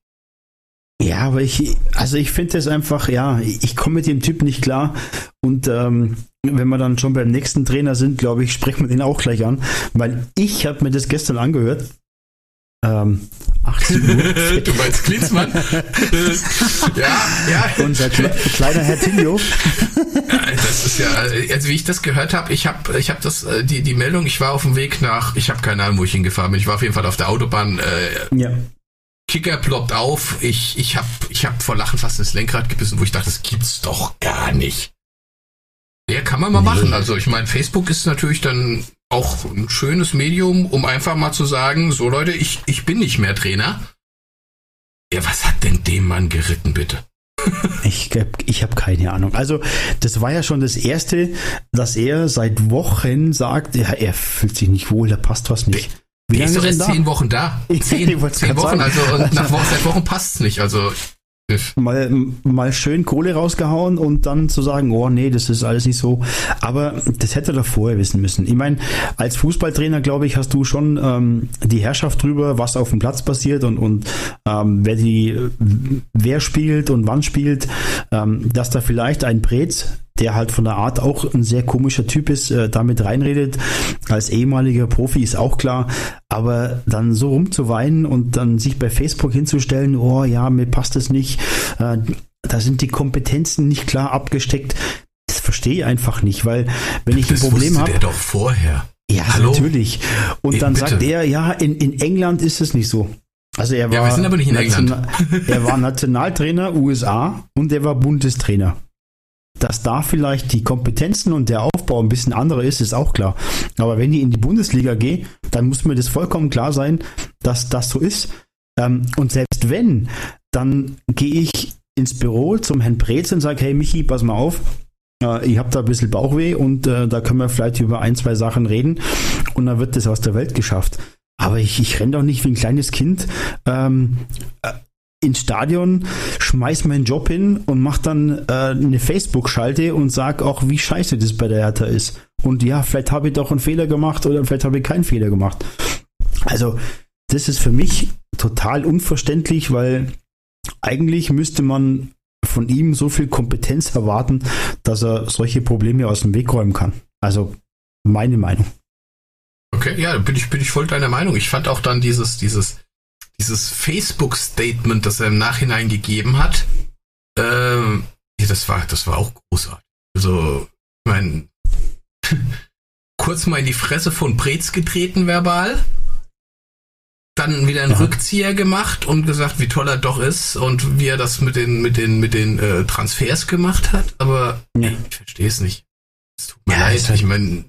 Ja, aber ich, also ich finde das einfach, ja, ich komme mit dem Typ nicht klar. Und ähm, wenn wir dann schon beim nächsten Trainer sind, glaube ich, sprechen wir den auch gleich an, weil ich habe mir das gestern angehört. Ähm, 18 Uhr. du meinst Klinsmann? ja, ja. Unser Kle kleiner Herr Tilio. Das ist ja, also wie ich das gehört habe, ich habe ich hab das, äh, die, die Meldung, ich war auf dem Weg nach, ich habe keine Ahnung, wo ich hingefahren bin. Ich war auf jeden Fall auf der Autobahn, äh, Ja. Kicker ploppt auf. Ich, ich habe ich hab vor Lachen fast ins Lenkrad gebissen, wo ich dachte, das gibt's doch gar nicht. Ja, kann man mal Nee. machen. Also ich meine, Facebook ist natürlich dann auch ein schönes Medium, um einfach mal zu sagen, so Leute, ich, ich bin nicht mehr Trainer. Ja, was hat denn dem Mann geritten, bitte? Ich, ich habe keine Ahnung. Also, das war ja schon das Erste, dass er seit Wochen sagt, ja, er fühlt sich nicht wohl, da passt was nicht. Wie Der ist doch erst er zehn Wochen da. Zehn, zehn Wochen, sagen. also und nach Wochen, seit Wochen passt's nicht. Also Mal, mal schön Kohle rausgehauen und dann zu sagen, oh nee, das ist alles nicht so. Aber das hätte er doch vorher wissen müssen. Ich meine, als Fußballtrainer, glaube ich, hast du schon ähm, die Herrschaft drüber, was auf dem Platz passiert und, und ähm, wer die, wer spielt und wann spielt, ähm, dass da vielleicht ein Prez, der halt von der Art auch ein sehr komischer Typ ist, äh, damit reinredet. Als ehemaliger Profi ist auch klar. Aber dann so rumzuweinen und dann sich bei Facebook hinzustellen, oh ja, mir passt es nicht, äh, da sind die Kompetenzen nicht klar abgesteckt. Das verstehe ich einfach nicht, weil wenn ich das ein Problem habe. der doch vorher. Ja, Hallo? natürlich. Und Eh, dann bitte. sagt er, ja, in, in England ist es nicht so. Also er war, Ja, wir sind aber nicht in England. Er war Nationaltrainer USA und er war Bundestrainer. Dass da vielleicht die Kompetenzen und der Aufbau ein bisschen anderer ist, ist auch klar. Aber wenn ich in die Bundesliga gehe, dann muss mir das vollkommen klar sein, dass das so ist. Ähm, und selbst wenn, dann gehe ich ins Büro zum Herrn Brez und sage, hey Michi, pass mal auf, äh, ich habe da ein bisschen Bauchweh und äh, da können wir vielleicht über ein, zwei Sachen reden und dann wird das aus der Welt geschafft. Aber ich, ich renne doch nicht wie ein kleines Kind ähm, äh, ins Stadion, schmeiß meinen Job hin und mach dann äh, eine Facebook-Schalte und sag auch, wie scheiße das bei der Hertha ist. Und ja, vielleicht habe ich doch einen Fehler gemacht oder vielleicht habe ich keinen Fehler gemacht. Also, das ist für mich total unverständlich, weil eigentlich müsste man von ihm so viel Kompetenz erwarten, dass er solche Probleme aus dem Weg räumen kann. Also meine Meinung. Okay, ja, bin ich, bin ich voll deiner Meinung. Ich fand auch dann dieses, dieses, dieses Facebook-Statement, das er im Nachhinein gegeben hat, ähm, ja, das war, das war auch großartig. Also, ich meine, kurz mal in die Fresse von Brez getreten verbal, dann wieder einen Ja. Rückzieher gemacht und gesagt, wie toll er doch ist und wie er das mit den, mit den, mit den äh, Transfers gemacht hat, aber Ja. ich verstehe es nicht. Es tut mir Ja, leid, halt- ich meine,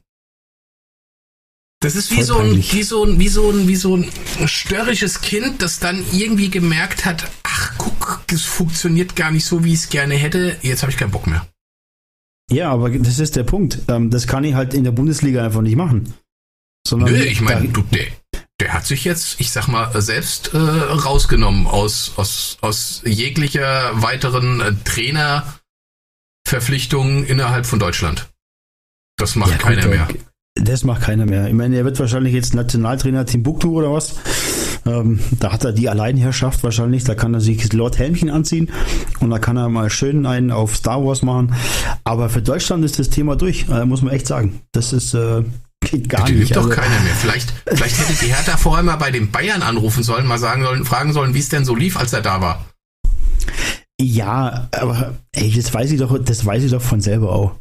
das ist wie so, ein, wie, so ein, wie, so ein, wie so ein störrisches Kind, das dann irgendwie gemerkt hat, ach guck, das funktioniert gar nicht so, wie ich es gerne hätte, jetzt habe ich keinen Bock mehr. Ja, aber das ist der Punkt. Ähm, Das kann ich halt in der Bundesliga einfach nicht machen. Sondern Nö, ich meine, der, der hat sich jetzt, ich sag mal, selbst äh, rausgenommen aus, aus, aus jeglicher weiteren äh, Trainerverpflichtung innerhalb von Deutschland. Das macht Ja, gut, keiner da- mehr. Das macht keiner mehr. Ich meine, er wird wahrscheinlich jetzt Nationaltrainer Timbuktu oder was. Ähm, da hat er die Alleinherrschaft wahrscheinlich. Da kann er sich Lord Helmchen anziehen und da kann er mal schön einen auf Star Wars machen. Aber für Deutschland ist das Thema durch, äh, muss man echt sagen. Das ist äh, geht gar Die nicht. nimmt doch Also, keiner mehr. Vielleicht, vielleicht hätte die Hertha vorher mal bei den Bayern anrufen sollen, mal sagen sollen, fragen sollen, wie es denn so lief, als er da war. ja, aber ey, das weiß ich doch, das weiß ich doch von selber auch.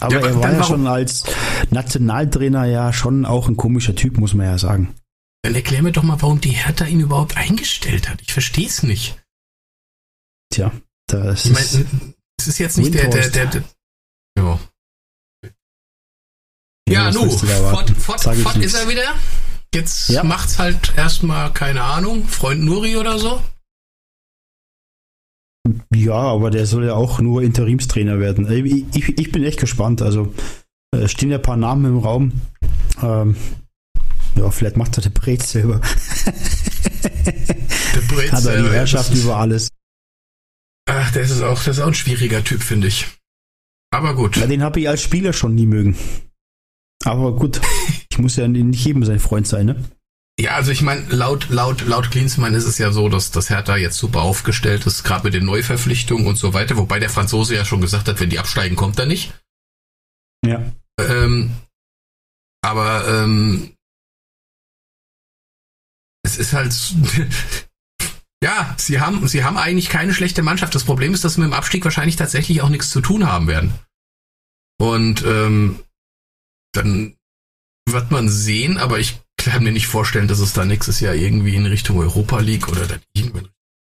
Aber Ja, er war ja schon als Nationaltrainer ja schon auch ein komischer Typ, muss man ja sagen. Dann erklär mir doch mal, warum die Hertha ihn überhaupt eingestellt hat. Ich verstehe es nicht. Tja, das Ich ist, meine, es ist jetzt nicht der, der, der, der ja. Ja, was nu, fort, fort, fort ist er wieder. Jetzt Ja. macht's halt erstmal, keine Ahnung, Freund Nuri oder so. Ja, aber der soll ja auch nur Interimstrainer werden. Ich, ich, ich bin echt gespannt. Also es stehen ja ein paar Namen im Raum. Ähm, ja, vielleicht macht er der Brez selber. Der Brez, Hat er die äh, Herrschaft über alles. Ach, das ist auch, das ist auch ein schwieriger Typ, finde ich. Aber gut. Ja, den habe ich als Spieler schon nie mögen. Aber gut, ich muss ja nicht jedem sein Freund sein, ne? Ja, also ich meine, laut, laut, laut Klinsmann ist es ja so, dass das Hertha jetzt super aufgestellt ist, gerade mit den Neuverpflichtungen und so weiter, wobei der Franzose ja schon gesagt hat, wenn die absteigen, kommt er nicht. Ja. Ähm, aber ähm, es ist halt ja, sie haben sie haben eigentlich keine schlechte Mannschaft. Das Problem ist, dass sie mit dem Abstieg wahrscheinlich tatsächlich auch nichts zu tun haben werden. Und ähm, dann wird man sehen, aber ich kann mir nicht vorstellen, dass es da nächstes Jahr irgendwie in Richtung Europa League oder da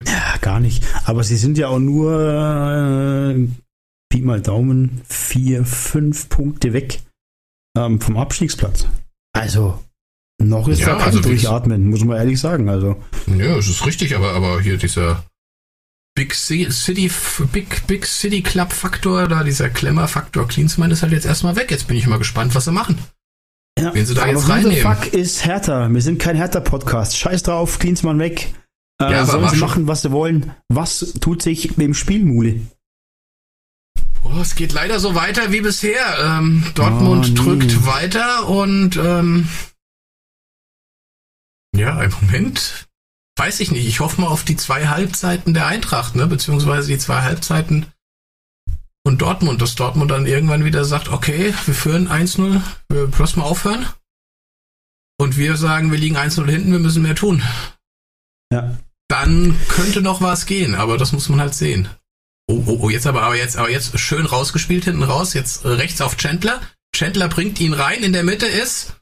Ja, gar nicht. Aber sie sind ja auch nur äh, Pi mal Daumen vier, fünf Punkte weg ähm, vom Abstiegsplatz. Also noch ist Ja, da kein also Durchatmen, muss man ehrlich sagen. Also Ja, es ist richtig, aber, aber hier dieser Big Ci- City, Big, Big City Club Faktor, da dieser Klemmer-Faktor Klinsmann ist halt jetzt erstmal weg. Jetzt bin ich mal gespannt, was sie machen. ja, Wen sie da jetzt reinnehmen. Fuck ist Hertha. Wir sind kein Hertha-Podcast. Scheiß drauf, Klinsmann weg. Äh, Ja, aber sollen sie machen, was sie wollen. Was tut sich mit dem Spielmule? Oh, es geht leider so weiter wie bisher. Ähm, Dortmund Oh, drückt weiter und ähm, ja, im Moment weiß ich nicht. Ich hoffe mal auf die zwei Halbzeiten der Eintracht, ne? beziehungsweise die zwei Halbzeiten von Dortmund, dass Dortmund dann irgendwann wieder sagt, okay, wir führen 1-0, wir bloß mal aufhören. Und wir sagen, wir liegen 1-0 hinten, wir müssen mehr tun. Ja. Dann könnte noch was gehen, aber das muss man halt sehen. Oh, oh, oh, jetzt aber, aber jetzt, aber jetzt schön rausgespielt hinten raus, jetzt rechts auf Chandler. Chandler bringt ihn rein, in der Mitte ist.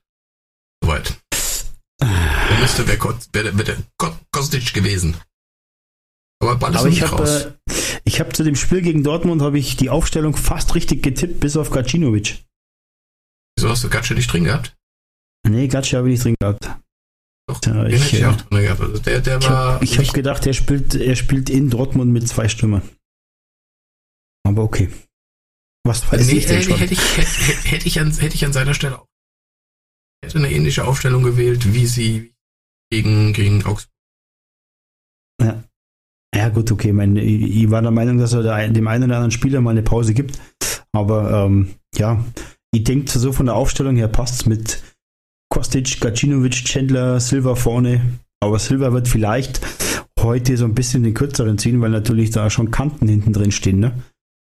Soweit. Der müsste wäre wäre der Ko- Kostic gewesen. Aber Ball ist Aber ich habe äh, ich hab zu dem Spiel gegen Dortmund habe ich die Aufstellung fast richtig getippt, bis auf Gacinovic. Wieso hast du Gatsche nicht drin gehabt? Nee, Gatsche habe ich nicht drin gehabt. Doch, Ja, ich, ich äh, auch drin gehabt. Also der, der Ich war. habe hab gedacht, er spielt, er spielt in Dortmund mit zwei Stürmern. Aber okay. Was weiß nee, ich denn hätte, schon? hätte, ich, hätte, hätte, ich an, hätte ich an seiner Stelle auch. Hätte eine ähnliche Aufstellung gewählt, wie sie gegen, gegen Augsburg. Ja gut, okay. Mein, ich, war der Meinung, dass er dem einen oder anderen Spieler mal eine Pause gibt. Aber ähm, ja, ich denke, so von der Aufstellung her passt es mit Kostic, Gacinovic, Chandler, Silva vorne. Aber Silva wird vielleicht heute so ein bisschen den kürzeren ziehen, weil natürlich da schon Kanten hinten drin stehen. Ne?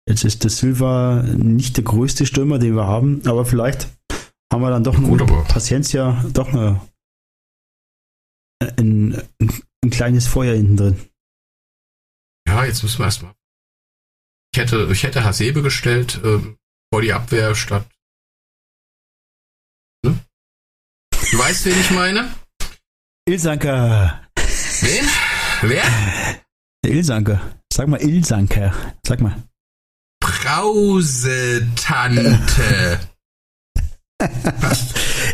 Jetzt ist der Silva nicht der größte Stürmer, den wir haben, aber vielleicht haben wir dann doch aber- Paciencia, doch eine, ein, ein kleines Feuer hinten drin. Ja, jetzt müssen wir erstmal. Ich hätte, ich hätte Hasebe gestellt ähm, vor die Abwehr statt. Ne? Du weißt, wen ich meine? Ilsanker. Wen? Wer? Der Ilsanker. Sag mal Ilsanker. Sag mal. Brausetante.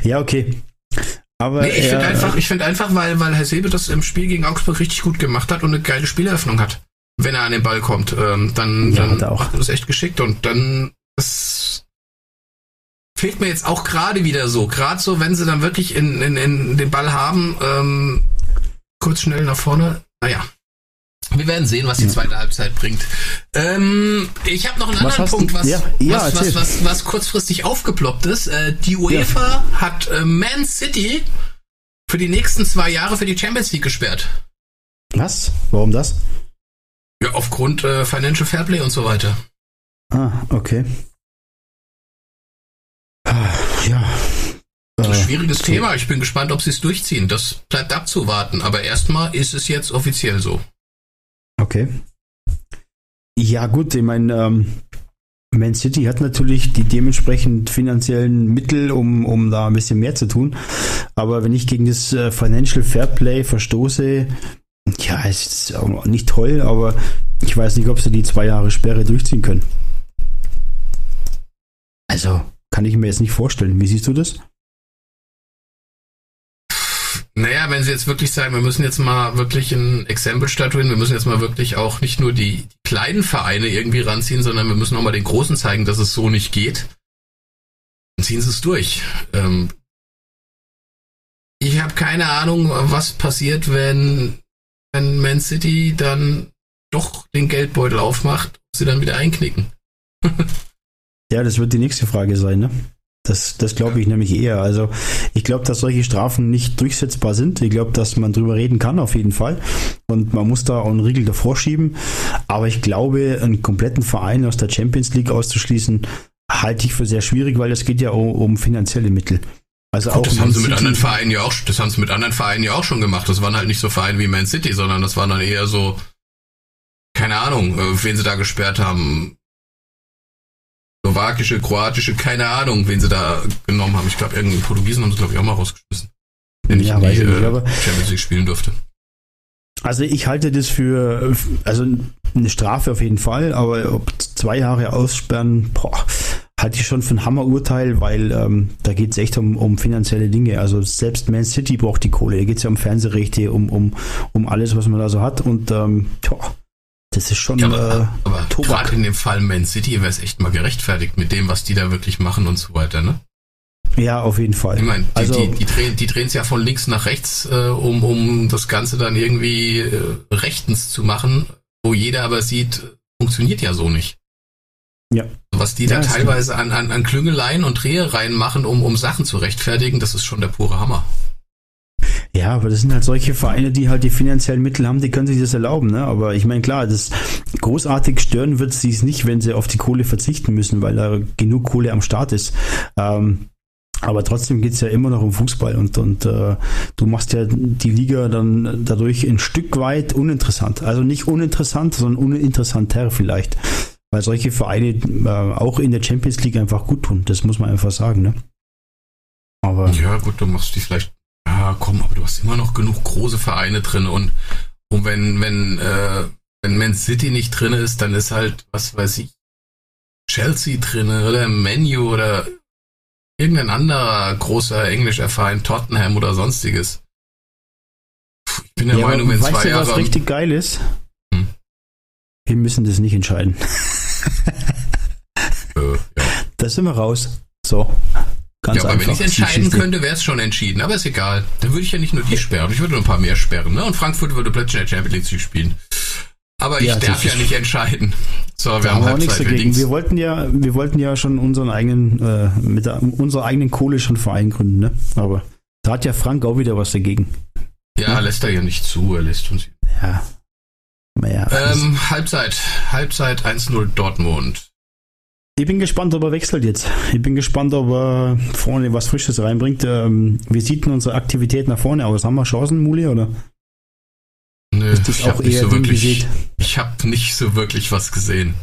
Ja, okay. Aber Nee, ich finde einfach, ich finde einfach, weil, weil Hasebe das im Spiel gegen Augsburg richtig gut gemacht hat und eine geile Spieleröffnung hat. Wenn er an den Ball kommt, ähm, dann, Ja, dann er auch. das echt geschickt und dann das fehlt mir jetzt auch gerade wieder so. Gerade so, wenn sie dann wirklich in, in, in den Ball haben, ähm, kurz schnell nach vorne. Naja. Wir werden sehen, was die Ja. zweite Halbzeit bringt. Ähm, ich habe noch einen Was anderen Punkt, was, ja, ja, was, was, was, was kurzfristig aufgeploppt ist. Äh, die UEFA hat äh, Man City für die nächsten zwei Jahre für die Champions League gesperrt. Was? Warum das? Ja, aufgrund äh, Financial Fairplay und so weiter. Ah, okay. Ah, Ja. Ein Äh, schwieriges. Thema. Ich bin gespannt, ob sie es durchziehen. Das bleibt abzuwarten. Aber erstmal ist es jetzt offiziell so. Okay. Ja, gut, ich meine, ähm, Man City hat natürlich die dementsprechend finanziellen Mittel, um, um da ein bisschen mehr zu tun. Aber wenn ich gegen das äh, Financial Fairplay verstoße, ja, es ist auch nicht toll, aber ich weiß nicht, ob sie die zwei Jahre Sperre durchziehen können. Also, kann ich mir jetzt nicht vorstellen. Wie siehst du das? Naja, wenn sie jetzt wirklich sagen, wir müssen jetzt mal wirklich ein Exempel statuieren, wir müssen jetzt mal wirklich auch nicht nur die, kleinen Vereine irgendwie ranziehen, sondern wir müssen auch mal den Großen zeigen, dass es so nicht geht, dann ziehen sie es durch. Ähm, ich habe keine Ahnung, was passiert, wenn, wenn Man City dann doch den Geldbeutel aufmacht, sie dann wieder einknicken. Ja, das wird die nächste Frage sein, ne? Das, das glaube ich nämlich eher. Also ich glaube, dass solche Strafen nicht durchsetzbar sind. Ich glaube, dass man drüber reden kann, auf jeden Fall. Und man muss da auch einen Riegel davor schieben. Aber ich glaube, einen kompletten Verein aus der Champions League auszuschließen, halte ich für sehr schwierig, weil es geht ja um, um finanzielle Mittel. Also Gut, auch das haben sie mit City- anderen Vereinen ja auch, das haben sie mit anderen Vereinen ja auch schon gemacht. Das waren halt nicht so Vereine wie Man City, sondern das waren dann eher so, keine Ahnung, äh, wen sie da gesperrt haben. Slowakische, kroatische, keine Ahnung, wen sie da genommen haben. Ich glaube, irgendeinen Portugiesen haben sie, glaube ich, auch mal rausgeschmissen. Nicht Ja, in weiß die ich nicht, äh, aber- Champions League spielen durfte. Also ich halte das für, also eine Strafe auf jeden Fall, aber ob zwei Jahre aussperren, boah, halte ich schon für ein Hammerurteil, weil ähm, da geht es echt um, um finanzielle Dinge. Also selbst Man City braucht die Kohle. Da geht es ja um Fernsehrechte, um, um, um alles, was man da so hat. Und ähm, tja, das ist schon Ja, äh, aber, aber Tobak. gerade in dem Fall Man City wäre es echt mal gerechtfertigt mit dem, was die da wirklich machen und so weiter, ne? ja auf jeden Fall. Ich meine, die, Also- die, die drehen die drehen's ja von links nach rechts, äh, um, um das Ganze dann irgendwie äh, rechtens zu machen, wo jeder aber sieht, funktioniert ja so nicht. Ja. Was die Ja, da teilweise an, an, an Klüngeleien und Drehereien machen, um, um Sachen zu rechtfertigen, das ist schon der pure Hammer. Ja, aber das sind halt solche Vereine, die halt die finanziellen Mittel haben, die können sich das erlauben. Ne? Aber ich meine, klar, das großartig stören wird sie es nicht, wenn sie auf die Kohle verzichten müssen, weil da genug Kohle am Start ist. Ähm, aber trotzdem geht's ja immer noch um Fußball und, und äh, du machst ja die Liga dann dadurch ein Stück weit uninteressant. Also nicht uninteressant, sondern uninteressanter vielleicht. Weil solche Vereine äh, auch in der Champions League einfach gut tun. Das muss man einfach sagen. Ne? Aber Ja, gut, du machst die vielleicht. Ja, komm, aber du hast immer noch genug große Vereine drin und, und wenn, wenn, äh, wenn Man City nicht drin ist, dann ist halt, was weiß ich, Chelsea drin oder Menu oder irgendein anderer großer englischer Verein, Tottenham oder sonstiges. Puh, Ich bin der Ja, Meinung, wenn weißt zwei du, was Jahre. richtig geil ist? Hm. Wir müssen das nicht entscheiden. Äh, ja. Da sind wir raus. So. Ganz ja, aber einfach. wenn ich entscheiden Geschichte. könnte, wäre es schon entschieden. Aber ist egal. Dann würde ich ja nicht nur die sperren, ich würde noch ein paar mehr sperren. Ne? Und Frankfurt würde plötzlich in der Champions League spielen. Aber ich Ja, darf ja nicht entscheiden. So, wir Da haben haben auch nichts dagegen. Wir wollten ja, wir wollten ja schon unseren eigenen, äh, mit der, unserer eigenen Kohle schon Verein gründen, ne? Aber da hat ja Frank auch wieder was dagegen. Ja, lässt er ja nicht zu, er lässt uns. Ja. Naja, Ähm, Halbzeit. Halbzeit 1-0 Dortmund. Ich bin gespannt, ob er wechselt jetzt. Ich bin gespannt, ob er vorne was Frisches reinbringt. Ähm, wie sieht denn unsere Aktivität nach vorne aus? Haben wir Chancen, Muli, oder? Nö, Ist das ich auch habe nicht eher so wirklich. Ich habe nicht so wirklich was gesehen.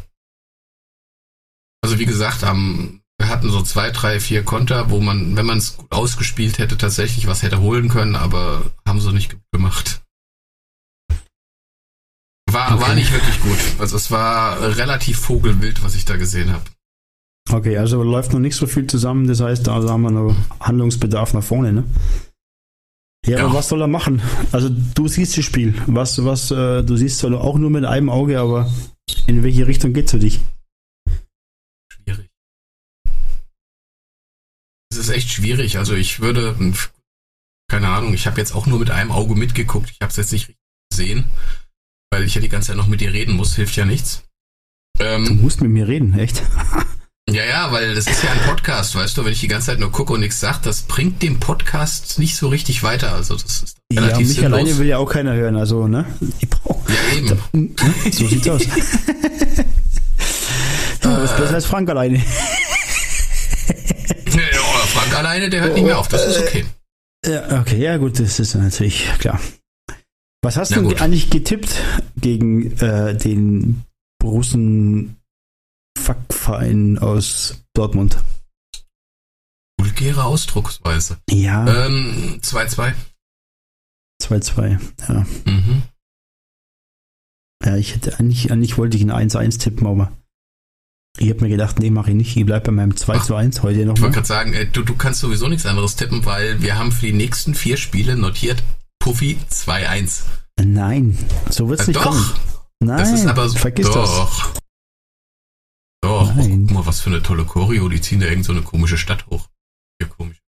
Also wie gesagt, am, wir hatten so zwei, drei, vier Konter, wo man, wenn man es gut ausgespielt hätte, tatsächlich was hätte holen können, aber haben sie nicht gemacht. War, war Okay. nicht wirklich gut. Also es war relativ vogelwild, was ich da gesehen habe. Okay, also läuft noch nicht so viel zusammen. Das heißt, da haben wir noch Handlungsbedarf nach vorne, ne? Ja, Ja. aber was soll er machen? Also du siehst das Spiel. Was, was, äh, du siehst zwar auch nur mit einem Auge, aber in welche Richtung geht's für dich? Schwierig. Es ist echt schwierig. Also ich würde, keine Ahnung, ich habe jetzt auch nur mit einem Auge mitgeguckt. Ich habe es jetzt nicht richtig gesehen, weil ich ja die ganze Zeit noch mit dir reden muss. Hilft ja nichts. Du Ähm, musst mit mir reden, echt? ja, ja, weil das ist ja ein Podcast, weißt du, wenn ich die ganze Zeit nur gucke und nichts sage, das bringt dem Podcast nicht so richtig weiter. Also das ist Ja, relativ mich sinnlos. alleine will ja auch keiner hören, also, ne? Ja, eben. Hm, so sieht's aus. ja, das ist besser als Frank alleine. Ja, Frank alleine, der hört nicht mehr auf. Das ist okay. Ja, okay, ja gut, das ist natürlich klar. Was hast Na du gut. eigentlich getippt gegen äh, den Borussen Fuckverein aus Dortmund? Vulgäre Ausdrucksweise. Ja, Ähm, 2-2. 2-2. Ja. Mhm. ja, ich hätte eigentlich, eigentlich wollte ich ein 1-1 tippen, aber ich habe mir gedacht, nee, mache ich nicht. Ich bleibe bei meinem 2-1 heute Ich wollte nochmal. gerade sagen, äh, du, du kannst sowieso nichts anderes tippen, weil wir haben für die nächsten vier Spiele notiert Puffy 2-1. Nein, so wird's Äh, nicht doch, kommen. Nein, das ist aber so. vergiss das. doch. Doch, oh, Nein. guck mal, was für eine tolle Choreo. Die ziehen da irgend so eine komische Stadt hoch. Ja, komisch.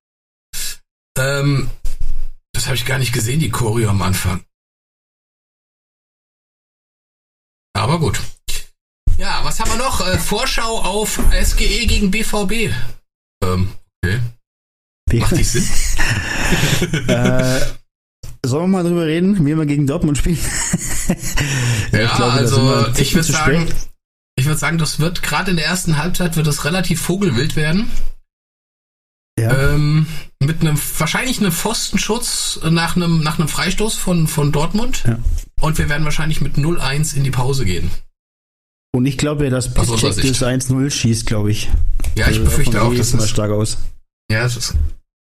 Ähm, das habe ich gar nicht gesehen, die Choreo am Anfang. Aber gut. Ja, was haben wir noch? Äh, Vorschau auf SGE gegen BVB. Ähm, okay. Macht die Sinn? äh, sollen wir mal drüber reden, wie wir gegen Dortmund spielen? Ja, also sind wir ein ich würde sagen. Ich würde sagen, das wird gerade in der ersten Halbzeit wird es relativ vogelwild werden. Ja. Ähm, mit einem wahrscheinlich einem Pfostenschutz nach einem nach einem Freistoß von von Dortmund. Ja. Und wir werden wahrscheinlich mit 0-1 in die Pause gehen. Und ich glaube dass Piszczek das 1-0 schießt, glaube ich. Ja, ich Also befürchte auch, das, stark aus. ja, das ist,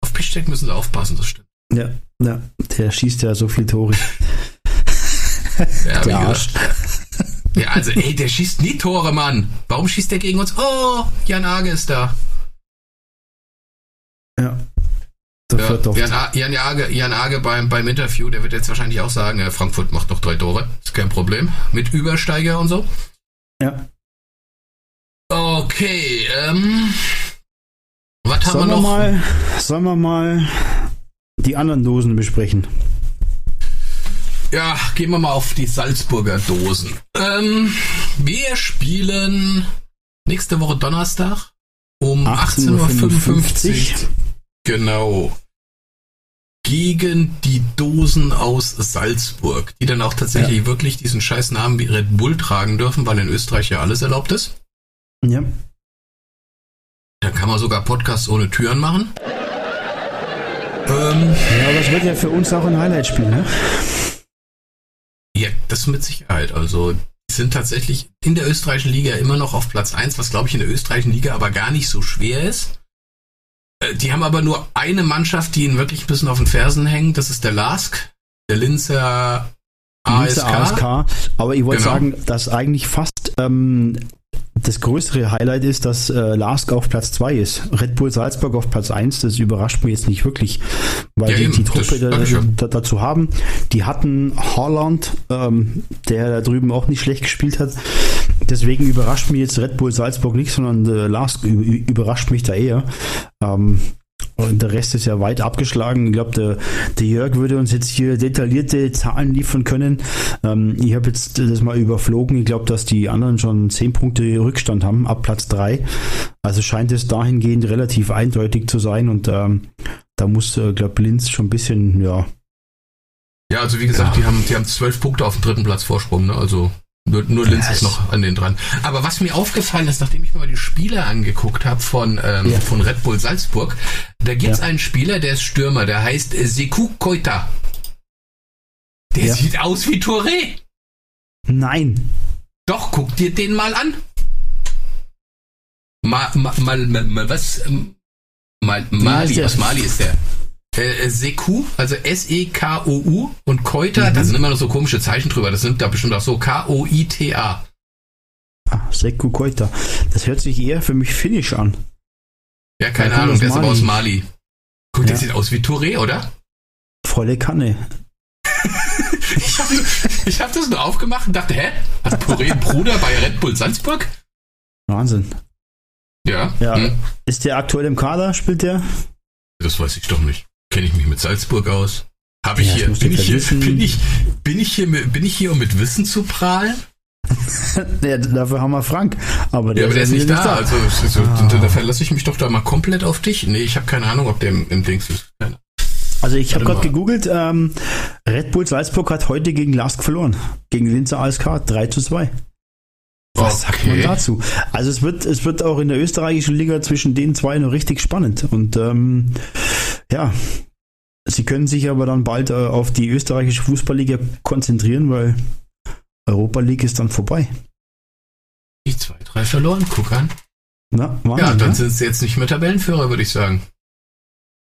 auf Piszczek müssen sie aufpassen, das stimmt. Ja, ja, der schießt ja so viel Tore. Ja, Der Arsch. Ja, also ey, der schießt nie Tore, Mann. Warum schießt der gegen uns? Oh, Jan Age ist da. Ja. Der Ja. Jan, A- Jan, Age, Jan Age beim, beim Interview, der wird jetzt wahrscheinlich auch sagen, äh, Frankfurt macht noch drei Tore. Ist kein Problem. Mit Übersteiger und so. Ja. Okay, ähm. Was haben Sollen wir wir, noch? mal, sollen wir mal die anderen Dosen besprechen? Ja, gehen wir mal auf die Salzburger Dosen. Ähm, wir spielen nächste Woche Donnerstag um 18.55 Uhr. Genau. Gegen die Dosen aus Salzburg, die dann auch tatsächlich wirklich diesen scheiß Namen wie Red Bull tragen dürfen, weil in Österreich ja alles erlaubt ist. Ja. Da kann man sogar Podcasts ohne Türen machen. Ähm, Ja, aber es wird ja für uns auch ein Highlight-Spiel, ne? Ja, das mit Sicherheit. Also, die sind tatsächlich in der österreichischen Liga immer noch auf Platz 1, was glaube ich in der österreichischen Liga aber gar nicht so schwer ist. Äh, Die haben aber nur eine Mannschaft, die ihnen wirklich ein bisschen auf den Fersen hängt. Das ist der Lask, der Linzer Linzer ASK. ASK. Aber ich wollte Genau. sagen, dass eigentlich fast ähm, das größere Highlight ist, dass äh, Lask auf Platz 2 ist. Red Bull Salzburg auf Platz 1, das überrascht mich jetzt nicht wirklich, weil Ja, die die Truppe da, da, dazu haben. Die hatten Haaland, ähm, der da drüben auch nicht schlecht gespielt hat. Deswegen überrascht mich jetzt Red Bull Salzburg nicht, sondern äh, Lask überrascht mich da eher. Ähm, der Rest ist ja weit abgeschlagen. Ich glaube, der, der Jörg würde uns jetzt hier detaillierte Zahlen liefern können. Ähm, ich habe jetzt das mal überflogen. Ich glaube, dass die anderen schon 10 Punkte Rückstand haben, ab Platz 3. Also scheint es dahingehend relativ eindeutig zu sein. Und ähm, da muss, äh, glaube Linz schon ein bisschen, ja, Ja, also wie gesagt, die haben die haben zwölf Punkte auf dem dritten Platz Vorsprung, ne? Also nur, nur Linz ist noch an den dran. Aber was mir aufgefallen ist, nachdem ich mir mal die Spieler angeguckt habe von, ähm, Ja. von Red Bull Salzburg, da gibt's Ja. einen Spieler, der ist Stürmer, der heißt äh, Sekou Koita. Der Ja. sieht aus wie Touré. Nein. Doch, guck dir den mal an. Mal, mal, mal, mal, mal was? ähm, Mal, Mali, aus Mali ist der. Äh, äh, Seku, also S-E-K-O-U und Koita, Mhm. da sind immer noch so komische Zeichen drüber. Das sind da bestimmt auch so K-O-I-T-A. Ah, Seku Koita. Das hört sich eher für mich finnisch an. Ja, keine Der Ahnung, der ist aber aus Mali. Guck, der Ja. sieht aus wie Touré, oder? Volle Kanne. Ich habe hab das nur aufgemacht und dachte, hä? Hat Touré einen Bruder bei Red Bull Salzburg? Wahnsinn. Ja. Ja. Hm, Ist der aktuell im Kader? Spielt der? das weiß ich doch nicht. Kenne ich mich mit Salzburg aus? Habe ich Ja, hier, bin ich hier, bin ich, bin ich hier, bin ich hier, um mit Wissen zu prahlen? ja, dafür haben wir Frank. Aber der, Ja, aber der ist nicht wieder da. Also, so, Ah. da, da verlasse ich mich doch da mal komplett auf dich. Nee, ich habe keine Ahnung, ob der im, im Dings ist. Keine- Also ich habe gerade gegoogelt, ähm, Red Bull Salzburg hat heute gegen Lask verloren. Gegen Linzer ASK 3 zu 2. Was sagt man Okay. dazu? Also es wird, es wird auch in der österreichischen Liga zwischen den zwei noch richtig spannend. Und ähm, ja, sie können sich aber dann bald äh, auf die österreichische Fußballliga konzentrieren, weil Europa League ist dann vorbei. Die zwei, drei verloren, guck an. Na, Wahnsinn, Ja, dann ne? sind sie jetzt nicht mehr Tabellenführer, würde ich sagen.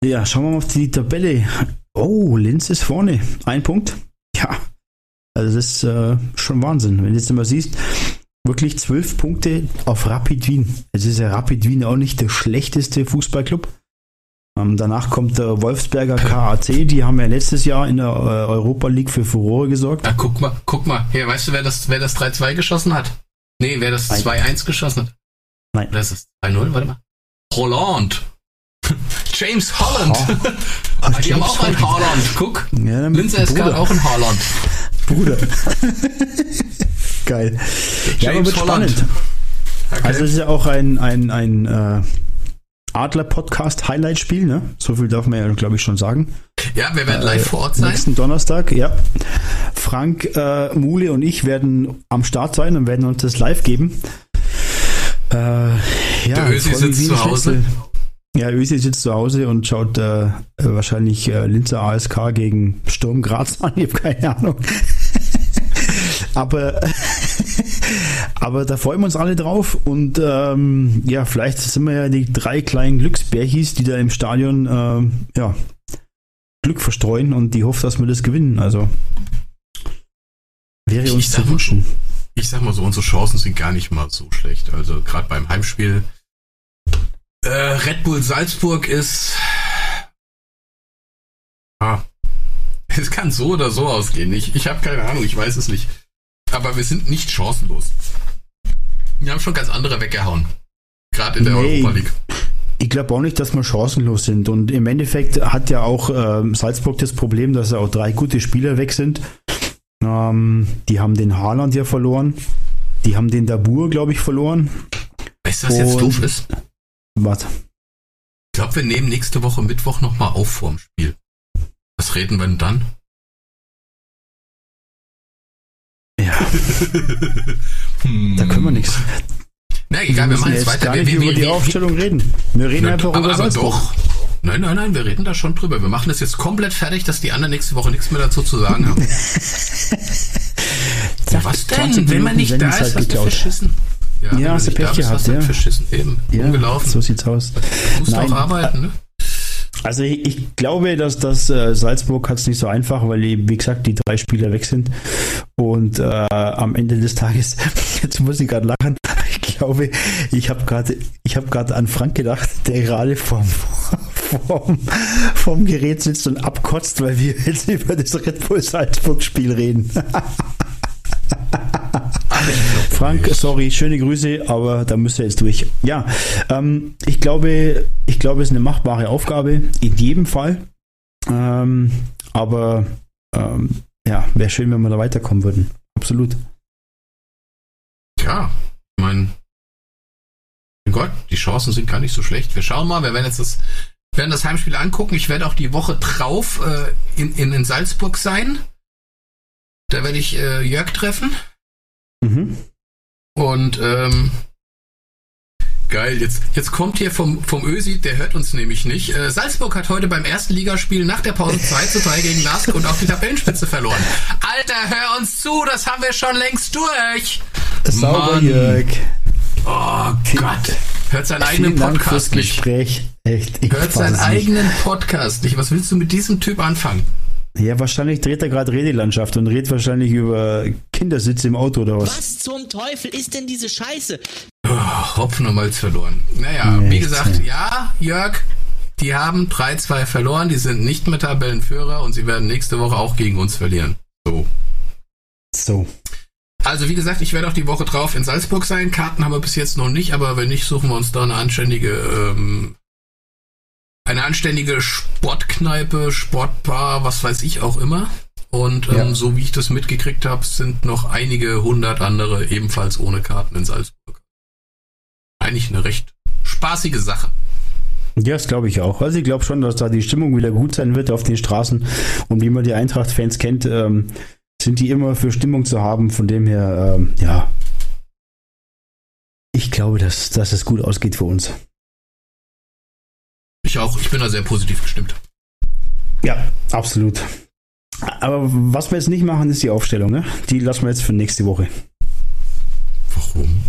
Ja, schauen wir mal auf die Tabelle. Oh, Linz ist vorne. Ein Punkt. Ja. Also das ist äh, schon Wahnsinn. Wenn du jetzt mal siehst, wirklich zwölf Punkte auf Rapid Wien. Es ist ja Rapid Wien auch nicht der schlechteste Fußballclub. Ähm, danach kommt der Wolfsberger KAC. Die haben ja letztes Jahr in der äh, Europa League für Furore gesorgt. Ah, guck mal, guck mal. Hier, weißt du, wer das, wer das 3-2 geschossen hat? Nee, wer das Nein. 2-1 geschossen hat? Nein. Oder ist das 2-0? Warte mal. Holland. James Holland. Ach, Ah, die haben James auch einen Holland. Guck. Ja, Linzer SK hat Bruder. auch einen Holland. Bruder. Geil. Ja, aber James wird Holland. spannend. Okay. Also es ist ja auch ein, ein, ein äh, Adler-Podcast-Highlight-Spiel, ne? So viel darf man ja, glaube ich, schon sagen. ja, wir werden live vor Ort sein. Nächsten Donnerstag, ja. Frank, äh, Mule und ich werden am Start sein und werden uns das live geben. Äh, ja, Der Ösi sitzt zu Hause. Ja, Ösi sitzt zu Hause und schaut äh, äh, wahrscheinlich äh, Linzer ASK gegen Sturm Graz an. Ich habe keine Ahnung. aber, aber da freuen wir uns alle drauf. Und ähm, ja, vielleicht sind wir ja die drei kleinen Glücksbärchis, die da im Stadion ähm, ja, Glück verstreuen und die hofft, dass wir das gewinnen. Also wäre Ich uns zu wünschen. Ich sag mal so, unsere Chancen sind gar nicht mal so schlecht. Also gerade beim Heimspiel. Äh, Red Bull Salzburg ist. Ah. Es kann so oder so ausgehen. Ich, ich habe keine Ahnung, ich weiß es nicht. Aber wir sind nicht chancenlos. Wir haben schon ganz andere weggehauen. Gerade in der Nee. Europa League. Ich glaube auch nicht, dass wir chancenlos sind. Und im Endeffekt hat ja auch ähm, Salzburg das Problem, dass ja auch drei gute Spieler weg sind. Ähm, die haben den Haaland ja verloren. Die haben den Dabur, glaube ich, verloren. Weißt du, was jetzt Und- doof ist? Was? Ich glaube, wir nehmen nächste Woche Mittwoch nochmal auf vorm Spiel. Was reden wir denn dann? Ja, Hm. da können wir nichts. Na egal, wir müssen machen jetzt weiter. Wir, wir, über wir, die wir, Aufstellung reden. Wir reden Na, einfach aber, über aber Salzburg. doch. Nein, nein, nein, wir reden da schon drüber. Wir machen das jetzt komplett fertig, dass die anderen nächste Woche nichts mehr dazu zu sagen haben. ja, was 20 denn? Wenn man nicht da Sendezeit ist, hast du verschissen. Ja, Ja, hast du Pech gehabt, ja. verschissen. Eben, Ja, umgelaufen. so sieht's aus. Du musst Nein. auch arbeiten, ne? Also ich, ich glaube, dass das äh, Salzburg hat es nicht so einfach, weil eben, wie gesagt, die drei Spieler weg sind. Und äh, am Ende des Tages, jetzt muss ich gerade lachen, ich glaube, ich habe gerade ich habe gerade an Frank gedacht, der gerade vorm, vorm, vorm Gerät sitzt und abkotzt, weil wir jetzt über das Red Bull Salzburg Spiel reden. Frank, sorry, schöne Grüße, aber da müsst ihr jetzt durch. Ja, ähm, ich glaube, ich glaube, es ist eine machbare Aufgabe, in jedem Fall. Ähm, aber ähm, ja, wäre schön, wenn wir da weiterkommen würden. Absolut. Ja, ich meine, mein Gott, die Chancen sind gar nicht so schlecht. Wir schauen mal, wir werden jetzt das, werden das Heimspiel angucken. Ich werde auch die Woche drauf äh, in, in, in Salzburg sein. Da werde ich äh, Jörg treffen. Mhm. Und ähm, geil, jetzt, jetzt kommt hier vom, vom Ösi, der hört uns nämlich nicht. Äh, Salzburg hat heute beim ersten Ligaspiel nach der Pause 2 zu 3 gegen Lask und auch die Tabellenspitze verloren. Alter, hör uns zu, das haben wir schon längst durch. Sauber, Mann. Jörg. Oh Gott. Hört seinen eigenen Dank Podcast nicht. Gespräch. Echt, ich Hört seinen nicht. eigenen Podcast nicht. Was willst du mit diesem Typ anfangen? Ja, wahrscheinlich dreht er gerade Redelandschaft und redet wahrscheinlich über Kindersitze im Auto oder was. Was zum Teufel ist denn diese Scheiße? Oh, Hopfen und Malz verloren. Naja, Nee, wie gesagt, ja, Jörg, die haben 3-2 verloren, die sind nicht mehr Tabellenführer und sie werden nächste Woche auch gegen uns verlieren. So. So. Also wie gesagt, ich werde auch die Woche drauf in Salzburg sein. Karten haben wir bis jetzt noch nicht, aber wenn nicht, suchen wir uns da eine anständige, ähm, eine anständige Sportkneipe, Sportbar, was weiß ich auch immer. Und ähm, Ja. so wie ich das mitgekriegt habe, sind noch einige hundert andere ebenfalls ohne Karten in Salzburg. Eigentlich eine recht spaßige Sache. Ja, das glaube ich auch. Also ich glaube schon, dass da die Stimmung wieder gut sein wird auf den Straßen. Und wie man die Eintracht-Fans kennt, ähm, sind die immer für Stimmung zu haben. Von dem her, ähm, ja. Ich glaube, dass, dass es gut ausgeht für uns. Ich auch, ich bin da sehr positiv gestimmt. Ja, absolut. Aber was wir jetzt nicht machen, ist die Aufstellung. Ne? Die lassen wir jetzt für nächste Woche. Warum?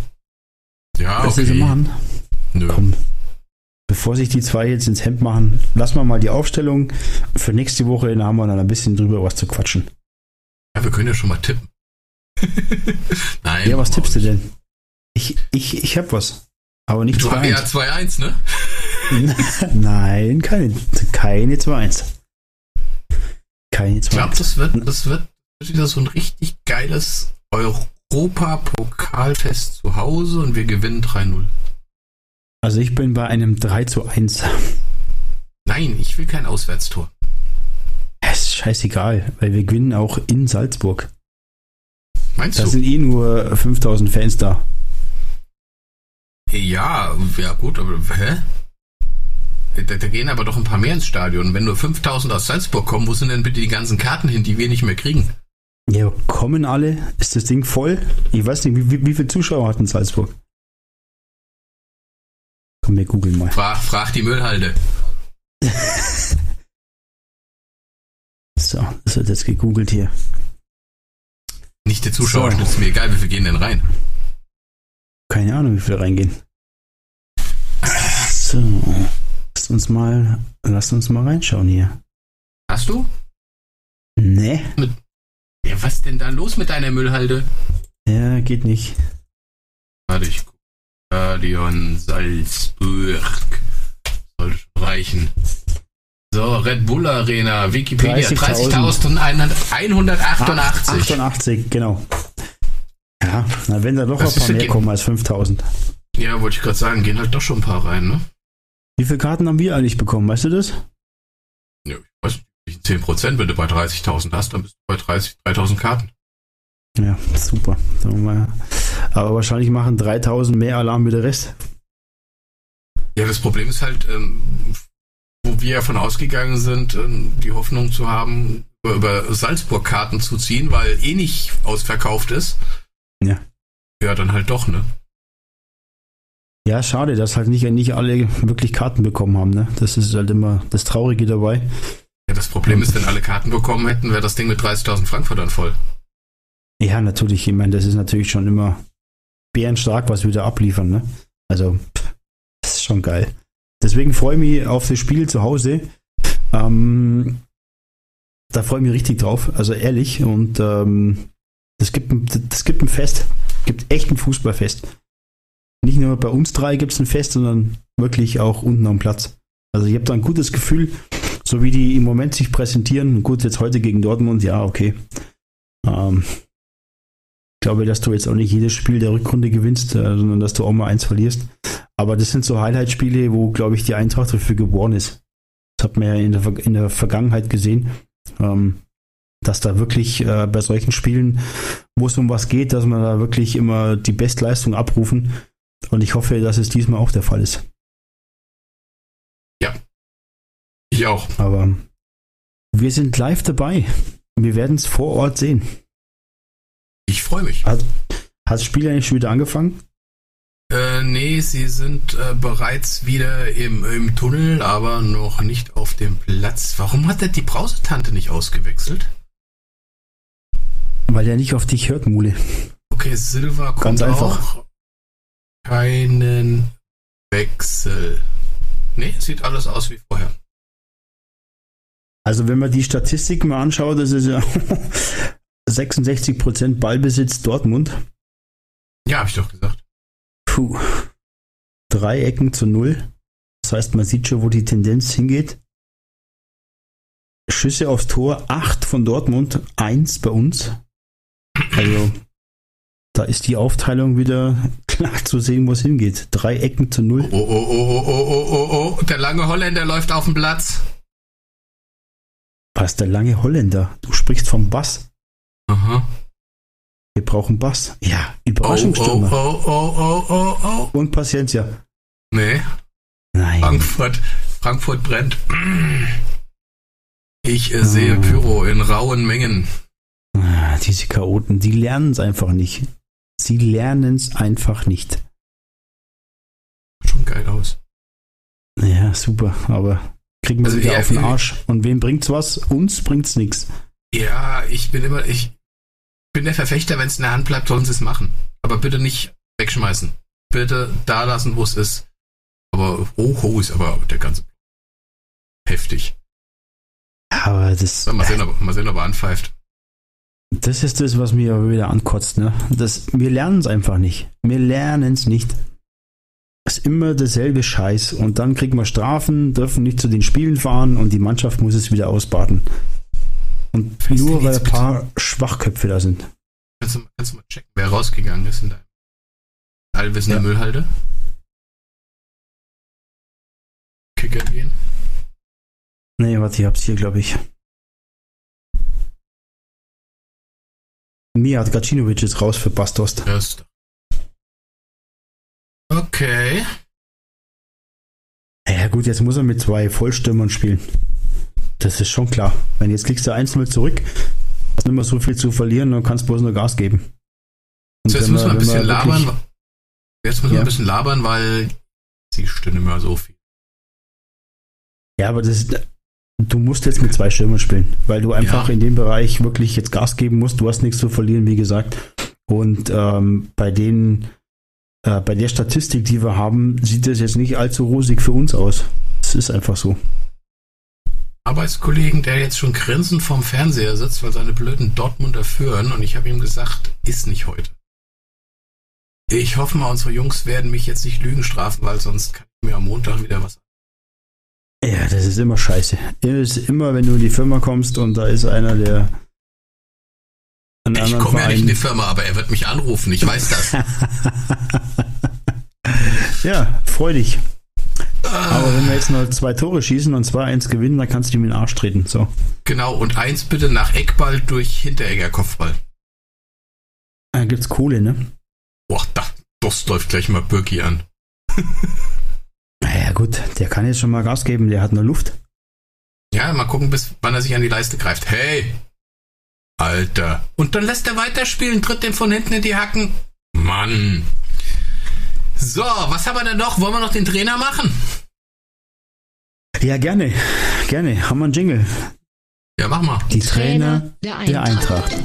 Ja, Was okay. machen? Nö. Komm. Bevor sich die zwei jetzt ins Hemd machen, lassen wir mal die Aufstellung für nächste Woche. Dann haben wir dann ein bisschen drüber was zu quatschen. Ja, wir können ja schon mal tippen. Nein. Ja, was tippst du denn? Ich, ich, ich hab was. Aber nicht Du hast ja 2-1. 2-1, ne? Nein, keine, keine 2-1. Keine Ich glaube, 2-1. das wird, das wird wieder so ein richtig geiles Europa-Pokalfest zu Hause und wir gewinnen 3-0. Also ich bin bei einem 3 zu 1. Nein, ich will kein Auswärtstor. Es ist scheißegal, weil wir gewinnen auch in Salzburg. Meinst Da du? sind eh nur 5000 Fans da. Ja, ja gut, aber hä? Da, da gehen aber doch ein paar mehr ins Stadion. Wenn nur 5000 aus Salzburg kommen, wo sind denn bitte die ganzen Karten hin, die wir nicht mehr kriegen? Ja, kommen alle? Ist das Ding voll? Ich weiß nicht, wie, wie, wie viele Zuschauer hat in Salzburg? Komm, wir googeln mal. Frag, frag die Müllhalde. So, das wird jetzt gegoogelt hier. Nicht der Zuschauer, So. ist mir egal, wie viel gehen denn rein? Keine Ahnung, wie viele reingehen. So, uns mal, lasst uns mal reinschauen hier. Hast du? Ne, Ja, was denn da los mit deiner Müllhalde? ja, geht nicht. Warte, ich guck. Stadion Salzburg. Sollte schon reichen. So, Red Bull Arena, Wikipedia, 30.000. 30.188. 88, genau. Ja, na, wenn da doch Das ein paar mehr kommen als 5000. Ja, wollte ich gerade sagen, gehen halt doch schon ein paar rein, ne? Wie viele Karten haben wir eigentlich bekommen, weißt du das? Ja, ich weiß nicht, 10%, wenn du bei 30.000 hast, dann bist du bei 30, 3.000 Karten. Ja, super. Aber wahrscheinlich machen 3000 mehr Alarm wie der Rest. Ja, das Problem ist halt, ähm, wo wir davon ausgegangen sind, ähm, die Hoffnung zu haben, über Salzburg Karten zu ziehen, weil eh nicht ausverkauft ist. Ja. Ja, dann halt doch, ne? Ja, schade, dass halt nicht, nicht alle wirklich Karten bekommen haben. Ne? Das ist halt immer das Traurige dabei. Ja, das Problem ist, wenn alle Karten bekommen hätten, wäre das Ding mit 30.000 Frankfurtern voll. Ja, natürlich. Ich meine, das ist natürlich schon immer bärenstark, was wir da abliefern. Ne? Also, pff, das ist schon geil. Deswegen freue ich mich auf das Spiel zu Hause. Ähm, da freue ich mich richtig drauf. Also ehrlich. Und ähm, das, gibt ein, das gibt ein Fest. gibt echt ein Fußballfest. Nicht nur bei uns drei gibt es ein Fest, sondern wirklich auch unten am Platz. Also ich habe da ein gutes Gefühl, so wie die im Moment sich präsentieren. Gut, jetzt heute gegen Dortmund, ja, okay. Ähm, ich glaube, dass du jetzt auch nicht jedes Spiel der Rückrunde gewinnst, äh, sondern dass du auch mal eins verlierst. Aber das sind so Highlight-Spiele, wo, glaube ich, die Eintracht dafür geboren ist. Das hat man ja in der, in der Vergangenheit gesehen, ähm, dass da wirklich äh, bei solchen Spielen, wo es um was geht, dass man da wirklich immer die Bestleistung abrufen. Und ich hoffe, dass es diesmal auch der Fall ist. Ich auch. Aber wir sind live dabei. Wir werden es vor Ort sehen. Ich freue mich. Hat, hat das Spiel eigentlich schon wieder angefangen? Äh, nee, sie sind äh, bereits wieder im, im Tunnel, aber noch nicht auf dem Platz. Warum hat er die Brausetante nicht ausgewechselt? Weil er nicht auf dich hört, Mule. Okay, Silver kommt Ganz einfach. auch. Keinen Wechsel. Nee, sieht alles aus wie vorher. Also wenn man die Statistik mal anschaut, das ist ja 66% Ballbesitz Dortmund. Ja, habe ich doch gesagt. Puh. Drei Ecken zu null. Das heißt, man sieht schon, wo die Tendenz hingeht. Schüsse aufs Tor, acht von Dortmund, eins bei uns. Also, da ist die Aufteilung wieder klar zu sehen, wo es hingeht. Drei Ecken zu null. Oh, oh, oh, oh, oh, oh, oh, oh. Der lange Holländer läuft auf den Platz. Was, der lange Holländer? Du sprichst vom Bass. Aha. Wir brauchen Bass. Ja, Oh, oh, Überraschungsstürmer. oh, oh, oh, oh, oh. Und Paciencia. Nee, Nein. Frankfurt, Frankfurt brennt. Ich äh, sehe Ah. Pyro in rauen Mengen. Ah, diese Chaoten, die lernen es einfach nicht. Sie lernen es einfach nicht. Schon geil aus. Ja, super, aber kriegen wir Also, wieder ja, auf den Arsch. Und wem bringt's was? Uns bringt's nichts. Ja, ich bin immer, ich bin der Verfechter, wenn es in der Hand bleibt, sollen sie es machen. Aber bitte nicht wegschmeißen. Bitte da lassen, wo es ist. Aber oh, ho ist aber der ganze heftig. Aber das, Mal sehen, ob, mal sehen, ob er anpfeift. Das ist das, was mir wieder ankotzt. Ne? Das, wir lernen es einfach nicht. Wir lernen es nicht. Es ist immer derselbe Scheiß. Und dann kriegen wir Strafen, dürfen nicht zu den Spielen fahren und die Mannschaft muss es wieder ausbaden. Und ist nur weil ein paar Schwachköpfe da sind. Kannst du, kannst du mal checken, wer rausgegangen ist in deinem allwissende Ja. Müllhalde? Kicker gehen. Nee, warte, ich hab's hier, glaube ich. Mijat Gacinovic ist raus für Bastost. Erst. Okay. Ja gut, jetzt muss er mit zwei Vollstürmern spielen. Das ist schon klar. Wenn jetzt liegst du 1-0 zurück, hast nicht mehr so viel zu verlieren, dann kannst bloß nur Gas geben. Und So, jetzt müssen wir ein bisschen wirklich- labern. Jetzt müssen wir Ja. ein bisschen labern, weil sie stimmen immer so viel. Ja, aber das ist, du musst jetzt mit zwei Stürmern spielen, weil du einfach Ja. in dem Bereich wirklich jetzt Gas geben musst. Du hast nichts zu verlieren, wie gesagt. Und ähm, bei den, äh, bei der Statistik, die wir haben, sieht das jetzt nicht allzu rosig für uns aus. Es ist einfach so. Arbeitskollegen, der jetzt schon grinsend vorm Fernseher sitzt, weil seine blöden Dortmunder führen und ich habe ihm gesagt, ist nicht heute. Ich hoffe mal, unsere Jungs werden mich jetzt nicht Lügen strafen, weil sonst kann ich mir am Montag wieder was. Ja, das ist immer scheiße. Ist immer, wenn du in die Firma kommst und da ist einer, der Ich komme ja nicht in die. Firma, aber er wird mich anrufen, ich weiß das. ja, freu dich. Aber wenn wir jetzt noch zwei Tore schießen und 2-1 gewinnen, dann kannst du ihm in den Arsch treten. So. genau, und eins bitte nach Eckball durch Hinteregger Kopfball. Da gibt's Kohle, ne? Boah, da, das läuft gleich mal Birki an. Gut, der kann jetzt schon mal Gas geben, der hat nur Luft. Ja, mal gucken, bis wann er sich an die Leiste greift. Hey! Alter. Und dann lässt er weiterspielen, tritt dem von hinten in die Hacken. Mann. So, was haben wir denn noch? Wollen wir noch den Trainer machen? Ja, gerne. Gerne. Haben wir einen Jingle. Ja, mach mal. Die Trainer, der der Eintracht. Eintracht.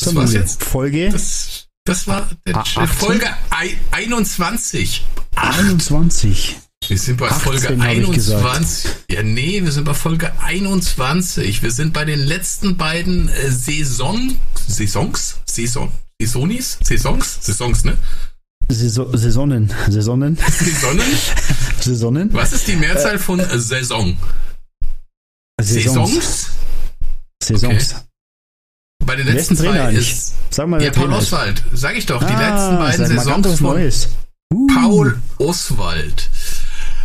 So, war's Mule. jetzt. Folge Das, das war der, 18? Folge ei- 21. Acht. 21. Wir sind bei 18 Folge hab ich gesagt. 21. Ja, nee, wir sind bei Folge 21. Wir sind bei den letzten beiden äh, Saison, Saisons, Saison, Saisonis, Saisons, Saisons, ne? Saison, Saisonen. Saisonen. Saisonen? Saisonen. Was ist die Mehrzahl von äh, Saison? Saisons? Saisons. Bei den letzten Trainer zwei eigentlich? ist Sag mal, ja, Paul Trainer. Oswald. Sag ich doch, die Ah, letzten beiden Saisons von. Uh. Paul Oswald.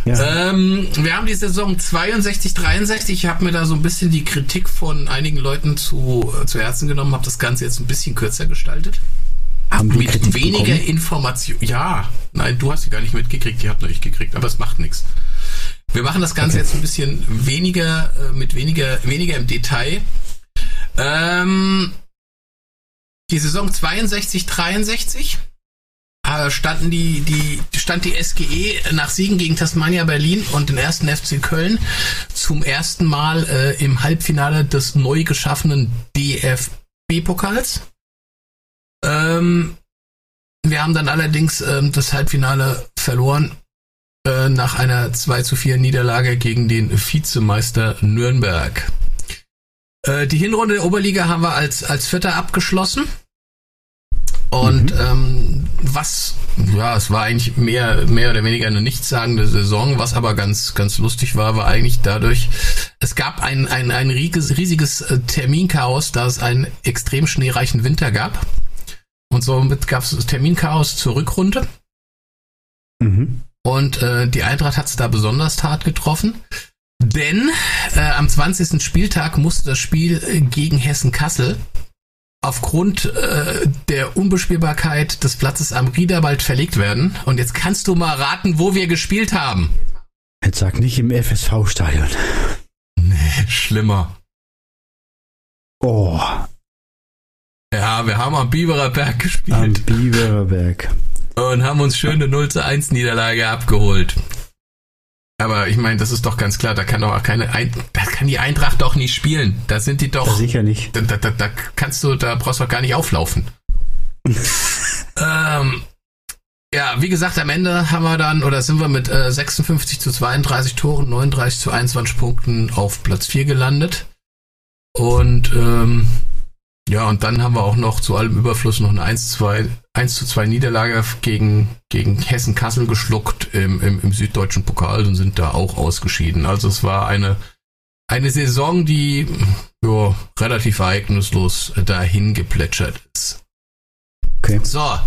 Ja. Ähm, wir haben die Saison 62, 63. Ich habe mir da so ein bisschen die Kritik von einigen Leuten zu, äh, zu Herzen genommen, habe das Ganze jetzt ein bisschen kürzer gestaltet. Haben Mit Kritik weniger bekommen? Information. Ja, nein, du hast sie gar nicht mitgekriegt, die hat nur ich gekriegt, aber es macht nichts. Wir machen das Ganze jetzt ein bisschen weniger, äh, mit weniger, weniger im Detail. Ähm, die Saison 62, 63 äh, standen die, die, stand die SGE nach Siegen gegen Tasmania Berlin und den ersten FC Köln zum ersten Mal äh, im Halbfinale des neu geschaffenen DFB-Pokals. Ähm, wir haben dann allerdings ähm, das Halbfinale verloren äh, nach einer 2 zu 4 Niederlage gegen den Vizemeister Nürnberg. Äh, die Hinrunde der Oberliga haben wir als, als Vierter abgeschlossen. Und mhm. ähm, was, ja, es war eigentlich mehr, mehr oder weniger eine nichtssagende Saison, was aber ganz, ganz lustig war, war eigentlich dadurch, es gab ein, ein, ein riesiges, riesiges äh, Terminchaos, da es einen extrem schneereichen Winter gab. Und somit gab es Terminchaos zur Rückrunde. Mhm. Und äh, die Eintracht hat es da besonders hart getroffen. Denn äh, am 20. Spieltag musste das Spiel äh, gegen Hessen-Kassel aufgrund äh, der Unbespielbarkeit des Platzes am Riederwald verlegt werden. Und jetzt kannst du mal raten, wo wir gespielt haben. Jetzt sag nicht im FSV-Stadion. Nee, schlimmer. Oh. Ja, wir haben am Biberer Berg gespielt. Am Biberer Berg. Und haben uns schöne 0 zu 1 Niederlage abgeholt. Aber ich meine, das ist doch ganz klar, da kann doch auch keine Ein da kann die Eintracht doch nicht spielen. Da sind die doch. Da sicher nicht. Da, da, da kannst du, da brauchst du doch gar nicht auflaufen. ähm, ja, wie gesagt, am Ende haben wir dann, oder sind wir mit äh, 56 zu 32 Toren, 39 zu 21 Punkten auf Platz 4 gelandet. Und ähm, ja, und dann haben wir auch noch zu allem Überfluss noch eine 1, 2, 1 zu 2 Niederlage gegen, gegen Hessen-Kassel geschluckt im, im, im süddeutschen Pokal und sind da auch ausgeschieden. Also es war eine, eine Saison, die jo, relativ ereignislos dahin geplätschert ist. Okay. So,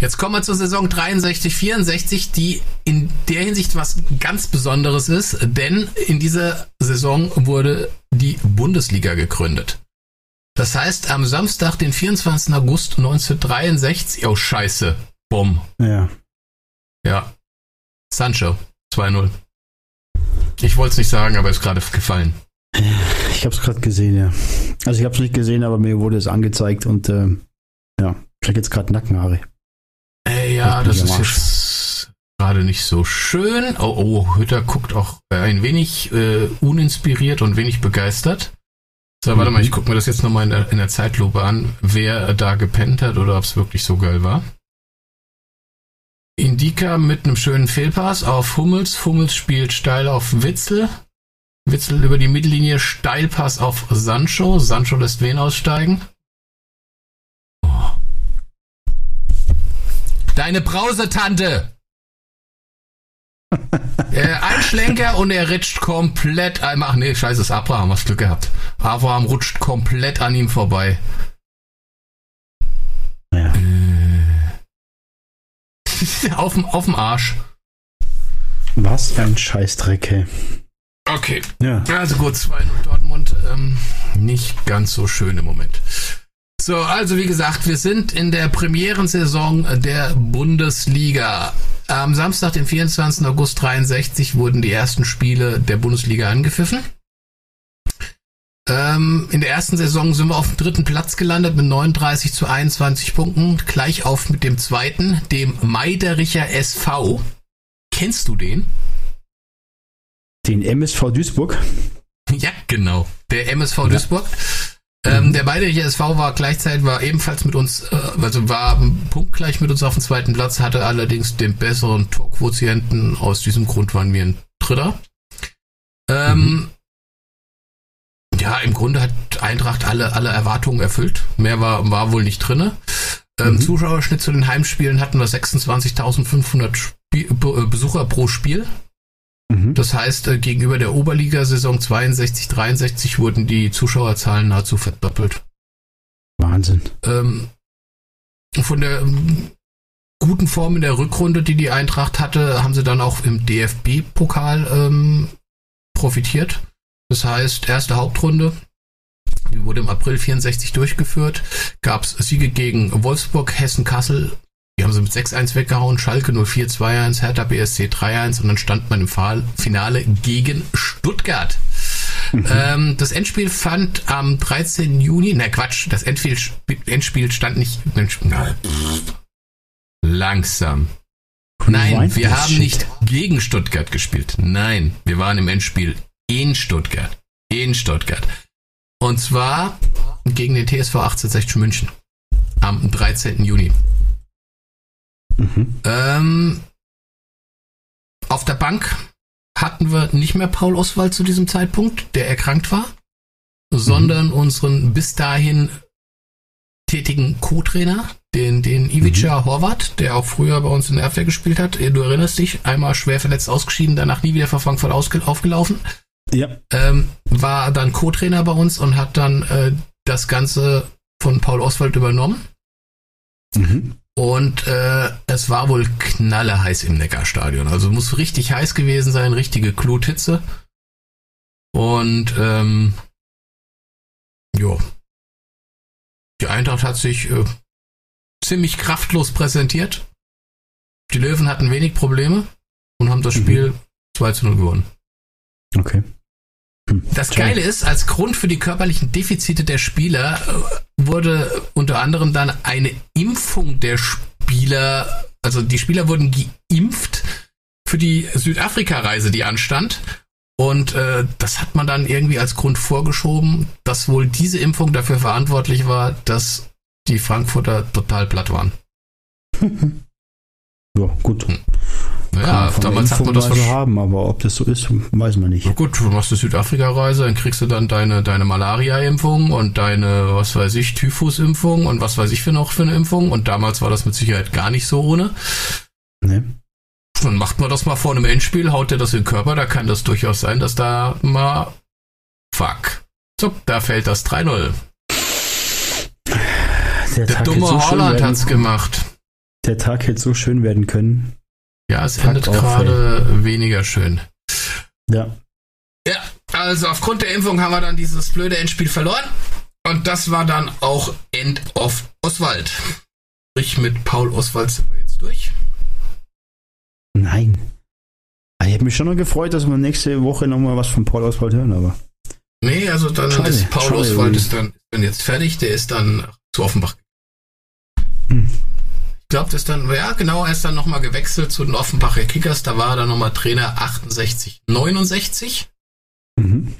jetzt kommen wir zur Saison 63, 64, die in der Hinsicht was ganz Besonderes ist, denn in dieser Saison wurde die Bundesliga gegründet. Das heißt, am Samstag, den 24. August 1963, oh scheiße, Bumm. Ja. Ja. Sancho, 2-0. Ich wollte es nicht sagen, aber ist gerade gefallen. Ich habe es gerade gesehen, ja. Also ich habe es nicht gesehen, aber mir wurde es angezeigt und äh, ja, vielleicht jetzt gerade Nackenhaare. Äh, ja, das ist jetzt gerade nicht so schön. Oh, oh, Hütter guckt auch ein wenig äh, uninspiriert und wenig begeistert. So, warte mal, ich gucke mir das jetzt nochmal in der, in der Zeitlupe an, wer da gepennt hat oder ob es wirklich so geil war. Indika mit einem schönen Fehlpass auf Hummels. Hummels spielt steil auf Witzel. Witzel über die Mittellinie, Steilpass auf Sancho. Sancho lässt wen aussteigen? Oh. Deine Brausetante! Äh, ein Schlenker und er rutscht komplett. Ach nee, scheiße, ist Abraham, hast Glück gehabt. Abraham rutscht komplett an ihm vorbei. Ja. Äh, auf, dem Arsch. Was ein Scheißdreck, hey. Okay. Ja. Also gut, 2-0 Dortmund. Ähm, nicht ganz so schön im Moment. So, also wie gesagt, wir sind in der Premierensaison der Bundesliga. Am Samstag, den 24. August 63, wurden die ersten Spiele der Bundesliga angepfiffen. Ähm, in der ersten Saison sind wir auf dem dritten Platz gelandet mit 39 zu 21 Punkten, gleich auf mit dem zweiten, dem Meidericher SV. Kennst du den? Den MSV Duisburg? Ja, genau. Der MSV ja. Duisburg. Ähm, der Bayerische SV war gleichzeitig war ebenfalls mit uns, äh, also war punktgleich mit uns auf dem zweiten Platz, hatte allerdings den besseren Torquotienten. Aus diesem Grund waren wir ein Dritter. Ähm, mhm. Ja, im Grunde hat Eintracht alle, alle Erwartungen erfüllt. Mehr war, war wohl nicht drinne. Ähm, mhm. Zuschauerschnitt zu den Heimspielen hatten wir 26.500 äh, Besucher pro Spiel. Mhm. Das heißt, äh, gegenüber der Oberliga-Saison 62, 63 wurden die Zuschauerzahlen nahezu verdoppelt. Wahnsinn. Ähm, von der ähm, guten Form in der Rückrunde, die die Eintracht hatte, haben sie dann auch im DFB-Pokal ähm, profitiert. Das heißt, erste Hauptrunde, die wurde im April 64 durchgeführt, gab es Siege gegen Wolfsburg, Hessen, Kassel, Die haben sie mit 6-1 weggehauen, Schalke 04 2-1, Hertha BSC 3-1 und dann stand man im Finale gegen Stuttgart. Ähm, das Endspiel fand am 13. Juni, ne Quatsch, das Endspiel, Endspiel stand nicht, na, langsam. Nein, wir haben shit. nicht gegen Stuttgart gespielt. Nein, wir waren im Endspiel in Stuttgart. In Stuttgart. Und zwar gegen den TSV 1860 München. Am 13. Juni. Mhm. Ähm, auf der Bank hatten wir nicht mehr Paul Oswald zu diesem Zeitpunkt, der erkrankt war, sondern unseren bis dahin tätigen Co-Trainer, den, den Ivica Horvath, der auch früher bei uns in der Abwehr gespielt hat. Du erinnerst dich, einmal schwer verletzt ausgeschieden, danach nie wieder vor Frankfurt aufgelaufen. Ja. Ähm, war dann Co-Trainer bei uns und hat dann äh, das Ganze von Paul Oswald übernommen. Mhm. Und äh, es war wohl knalleheiß im Neckarstadion. Also muss richtig heiß gewesen sein, richtige Gluthitze. Und ähm, jo. Die Eintracht hat sich äh, ziemlich kraftlos präsentiert. Die Löwen hatten wenig Probleme und haben das Mhm. Spiel 2 zu 0 gewonnen. Okay. Das. Geile ist, als Grund für die körperlichen Defizite der Spieler äh, wurde unter anderem dann eine Impfung der Spieler, also die Spieler wurden geimpft für die Südafrika-Reise, die anstand. Und äh, das hat man dann irgendwie als Grund vorgeschoben, dass wohl diese Impfung dafür verantwortlich war, dass die Frankfurter total platt waren. Ja, gut. Hm. Ja, damals hat man das haben, aber ob das so ist, weiß man nicht. Na gut, du machst eine Südafrika-Reise, dann kriegst du dann deine, deine Malaria-Impfung und deine, was weiß ich, Typhus-Impfung und was weiß ich für noch für eine Impfung. Und damals war das mit Sicherheit gar nicht so ohne. Ne? Dann macht man das mal vor einem Endspiel, haut dir das in den Körper, da kann das durchaus sein, dass da mal, fuck. So, da fällt das 3-0. Der, Der dumme so Holland hat's gemacht. Der Tag hätte so schön werden können. Ja, es Fuck endet gerade weniger schön. Ja. Ja, also aufgrund der Impfung haben wir dann dieses blöde Endspiel verloren. Und das war dann auch End of Oswald. Sprich, mit Paul Oswald sind wir jetzt durch. Nein. Ich hätte mich schon noch gefreut, dass wir nächste Woche nochmal was von Paul Oswald hören, aber. Nee, also dann Schade, ist Paul schade, Oswald ist dann, ist dann jetzt fertig. Der ist dann zu Offenbach. Hm. Glaube, das dann, ja genau, er ist dann nochmal gewechselt zu den Offenbacher Kickers. Da war er dann nochmal Trainer 68, 69. Mhm.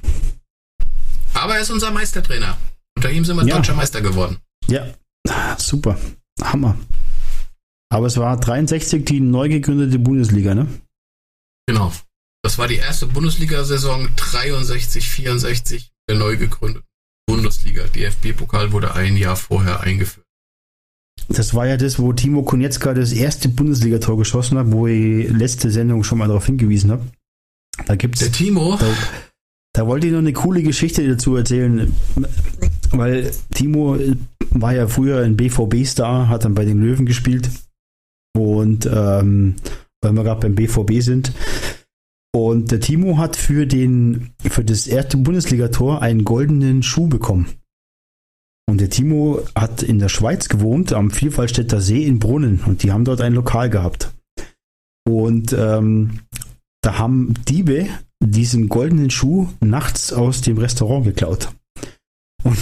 Aber er ist unser Meistertrainer. Unter ihm sind wir Ja. deutscher Meister geworden. Ja, super. Hammer. Aber es war 63 die neu gegründete Bundesliga, ne? Genau. Das war die erste Bundesliga-Saison 63, 64 der neu gegründeten Bundesliga. DFB-Pokal wurde ein Jahr vorher eingeführt. Das war ja das, wo Timo Konietzka das erste Bundesligator geschossen hat, wo ich letzte Sendung schon mal darauf hingewiesen habe. Da gibt's, Der Timo, da, da wollte ich noch eine coole Geschichte dazu erzählen, weil Timo war ja früher ein BVB-Star, hat dann bei den Löwen gespielt und ähm, weil wir gerade beim BVB sind. Und der Timo hat für, den, für das erste Bundesligator einen goldenen Schuh bekommen. Und der Timo hat in der Schweiz gewohnt, am Vielfaltstädter See in Brunnen. Und die haben dort ein Lokal gehabt. Und ähm, da haben Diebe diesen goldenen Schuh nachts aus dem Restaurant geklaut. Und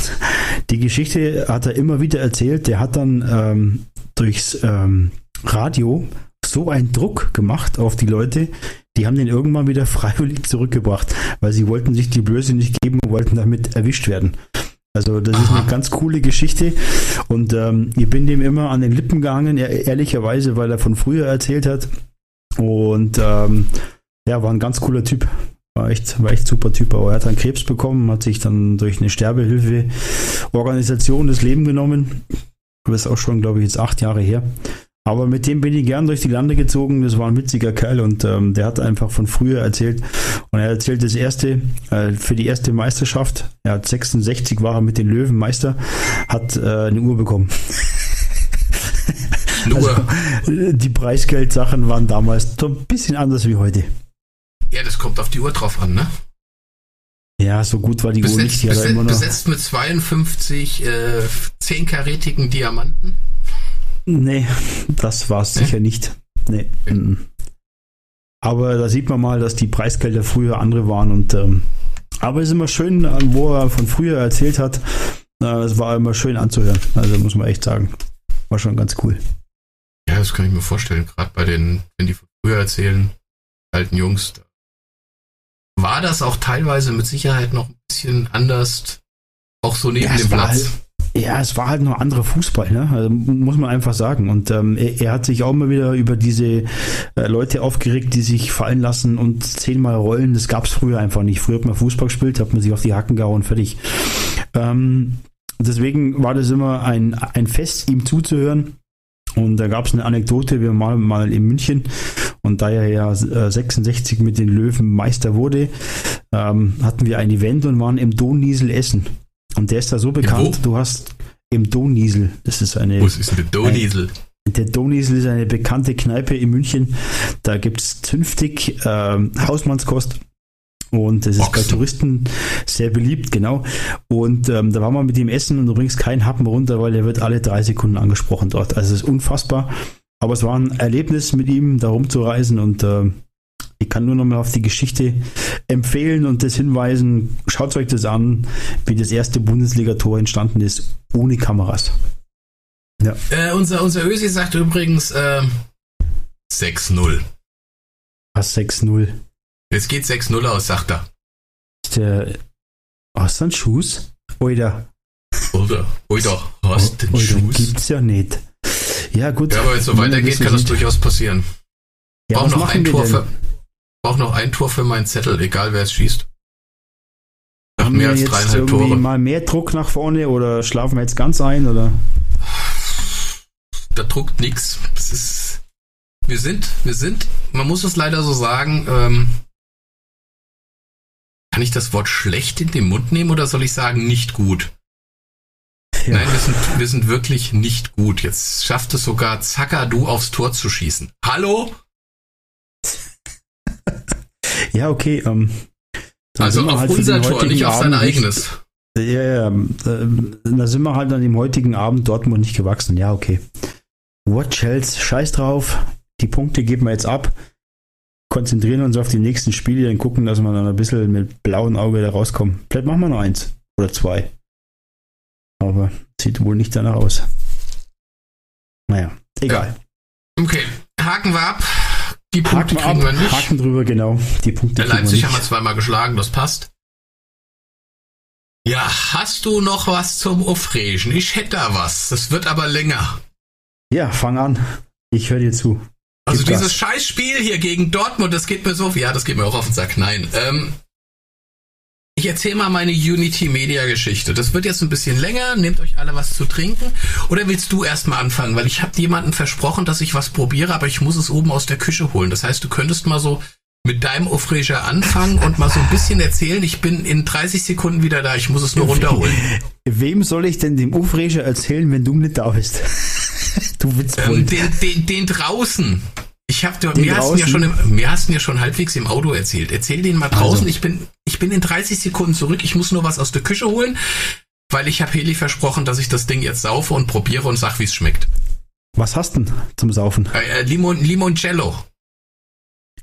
die Geschichte hat er immer wieder erzählt. Der hat dann ähm, durchs ähm, Radio so einen Druck gemacht auf die Leute, die haben den irgendwann wieder freiwillig zurückgebracht, weil sie wollten sich die Blöße nicht geben und wollten damit erwischt werden. Also das ist eine ganz coole Geschichte und ähm, ich bin dem immer an den Lippen gehangen, ehr- ehrlicherweise, weil er von früher erzählt hat und ähm, ja, war ein ganz cooler Typ. War echt, war echt super Typ, aber er hat dann Krebs bekommen, hat sich dann durch eine Sterbehilfe-Organisation das Leben genommen. Das ist auch schon, glaube ich, jetzt acht Jahre her. Aber mit dem bin ich gern durch die Lande gezogen. Das war ein witziger Kerl und ähm, der hat einfach von früher erzählt. Und er erzählt das erste, äh, für die erste Meisterschaft. Er hat 66 war er mit den Löwen Meister, hat äh, eine Uhr bekommen. nur, Also, die Preisgeldsachen waren damals so ein bisschen anders wie heute. ja, das kommt auf die Uhr drauf an, ne? Ja, so gut war die Uhr nicht. Besetzt, Die besetzt, immer noch. besetzt mit 52 äh, 10-karätigen Diamanten. Nee, das war es sicher nicht. Nee. Aber da sieht man mal, dass die Preisgelder früher andere waren und ähm, aber es ist immer schön, äh, wo er von früher erzählt hat. Äh, es war immer schön anzuhören. Also muss man echt sagen. War schon ganz cool. Ja, das kann ich mir vorstellen. Gerade bei den, wenn die von früher erzählen, alten Jungs. War das auch teilweise mit Sicherheit noch ein bisschen anders, auch so neben Ja, dem Platz. Ja, es war halt noch anderer Fußball, ne? Also, muss man einfach sagen. Und ähm, er, er hat sich auch immer wieder über diese äh, Leute aufgeregt, die sich fallen lassen und zehnmal rollen. Das gab es früher einfach nicht. Früher hat man Fußball gespielt, hat man sich auf die Hacken gehauen, fertig. Ähm, deswegen war das immer ein, ein Fest, ihm zuzuhören. Und da gab es eine Anekdote, wir waren mal, in München und da er ja äh, 66 mit den Löwen Meister wurde, ähm, hatten wir ein Event und waren im Doniesel essen. Und der ist da so bekannt, du hast im Doniesel, das ist eine, Wo ist denn der Doniesel? der Doniesel ist eine bekannte Kneipe in München. Da gibt es zünftig ähm, Hausmannskost. Und das ist bei Ochsen. Touristen sehr beliebt, genau. Und ähm, da waren wir mit ihm essen und du bringst keinen Happen runter, weil er wird alle drei Sekunden angesprochen dort. Also es ist unfassbar. Aber es war ein Erlebnis mit ihm, da rumzureisen und ähm, ich kann nur noch mal auf die Geschichte empfehlen und das hinweisen. Schaut euch das an, wie das erste Bundesligator entstanden ist, ohne Kameras. Äh, unser, unser Ösi sagt übrigens ähm, 6-0. Was 6-0. Es geht 6-0 aus, sagt er. Ist der. Hast du einen Schuss? Oder? Ui doch, hast den Oida Schuss. gibt's ja nicht. Ja, gut. Ja, aber wenn es so weitergeht, kann das durchaus passieren. Ja, Brauch was noch ein Tor für, brauch noch ein Tor für meinen Zettel, egal wer es schießt. Nach Haben mehr wir als jetzt dreieinhalb Tore. mal mehr Druck nach vorne oder schlafen wir jetzt ganz ein? Oder? da druckt nix. Es ist, wir sind, wir sind, man muss es leider so sagen, ähm, kann ich das Wort schlecht in den Mund nehmen oder soll ich sagen nicht gut? Ja. Nein, wir sind, wir sind wirklich nicht gut. Jetzt schafft es sogar Zackadu aufs Tor zu schießen. Hallo? Ja, okay. Ähm, Also sind wir auf halt unser Tor, heutigen nicht auf sein Abend nicht- eigenes. Ja, ja, ähm, da sind wir halt an dem heutigen Abend Dortmund nicht gewachsen. Ja, okay. What else? Scheiß drauf. Die Punkte geben wir jetzt ab. Konzentrieren uns auf die nächsten Spiele und gucken, dass wir dann ein bisschen mit blauem Auge da rauskommen. Vielleicht machen wir noch eins oder zwei. Aber sieht wohl nicht danach aus. Naja, egal. Okay, haken wir ab. Die Punkte Haken wir kriegen ab, wir nicht. Haken drüber, genau. Die Punkte Der wir Leipzig nicht. haben wir zweimal geschlagen, das passt. Ja, hast du noch was zum Aufregen? Ich hätte da was. Das wird aber länger. Ja, fang an. Ich höre dir zu. Also Gib dieses Gas. Scheißspiel hier gegen Dortmund, das geht mir so, ja, das geht mir auch auf den Sack. Nein. Ähm, ich erzähle mal meine Unity Media Geschichte. Das wird jetzt ein bisschen länger. Nehmt euch alle was zu trinken. Oder willst du erstmal anfangen? Weil ich habe jemandem versprochen, dass ich was probiere, aber ich muss es oben aus der Küche holen. Das heißt, du könntest mal so mit deinem Aufreger anfangen und mal so ein bisschen erzählen. Ich bin in 30 Sekunden wieder da. Ich muss es nur runterholen. Wem soll ich denn dem Ufreger erzählen, wenn du nicht da bist? du Witzbold. Ähm, den, den, den draußen. Ich hab, Den mir, hast du ja schon im, mir hast du ja schon halbwegs im Auto erzählt. Erzähl den mal draußen. Also. Ich, bin, ich bin in 30 Sekunden zurück. Ich muss nur was aus der Küche holen, weil ich habe Heli versprochen, dass ich das Ding jetzt saufe und probiere und sag, wie es schmeckt. Was hast denn zum Saufen? Äh, äh, Limon, Limoncello.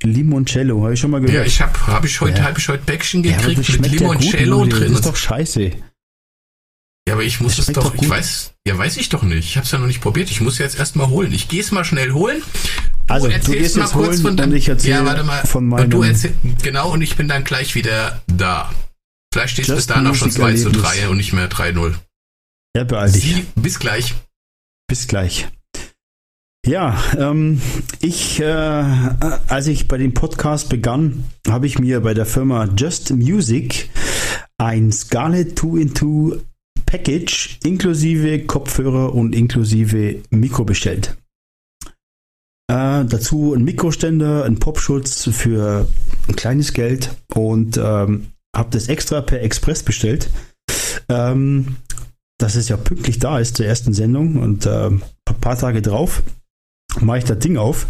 Limoncello, habe ich schon mal gehört. Ja, ich habe hab ich heute Ja. hab ich heute Bäckchen Ja, gekriegt das mit schmeckt ja gut, Limoncello drin. Das ist doch scheiße. ja, aber ich muss es doch, doch ich weiß, ja, weiß ich doch nicht. Ich habe es ja noch nicht probiert. Ich muss jetzt erst mal holen. Ich gehe es mal schnell holen. Also, du erzählst gehst mal jetzt kurz holen von und deinem- ich erzähle Ja, warte mal. von und du meinem... erzähl, genau, und ich bin dann gleich wieder da. Vielleicht steht es bis dahin auch schon 2 zu Musikerlebnis. 3 und nicht mehr 3-0. Ja, beeil dich. Sie, bis gleich. Bis gleich. Ja, ähm, ich, äh, als ich bei dem Podcast begann, habe ich mir bei der Firma Just Music ein Scarlett 2 in 2 Package inklusive Kopfhörer und inklusive Mikro bestellt. Äh, dazu ein Mikroständer, ein Popschutz für ein kleines Geld und ähm, habe das extra per Express bestellt. Ähm, dass es ja pünktlich da ist zur ersten Sendung und äh, ein paar Tage drauf mache ich das Ding auf,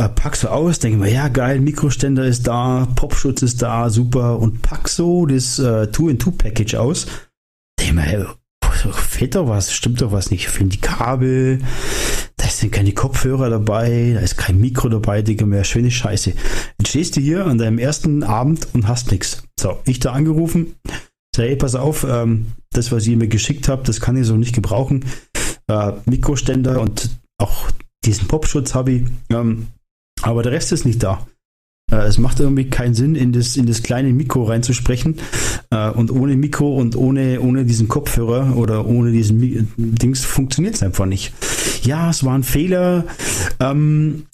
äh, pack so aus, denke mir, ja geil, Mikroständer ist da, Popschutz ist da, super und pack so das äh, 2-in-2-Package aus. Denke mir, hey, fehlt doch was, stimmt doch was nicht. Fehlen die Kabel, da sind keine Kopfhörer dabei, da ist kein Mikro dabei, Digga, mehr schöne Scheiße. Jetzt stehst du hier an deinem ersten Abend und hast nichts. So, ich da angerufen, sag, hey, pass auf, ähm, das, was ihr mir geschickt habt, das kann ich so nicht gebrauchen. Äh, Mikroständer und auch diesen Popschutz habe ich, ähm, aber der Rest ist nicht da. Äh, es macht irgendwie keinen Sinn, in das, in das kleine Mikro reinzusprechen. Äh, und ohne Mikro und ohne, ohne diesen Kopfhörer oder ohne diesen Mi Dings funktioniert es einfach nicht. Ja, es war ein Fehler. Ähm,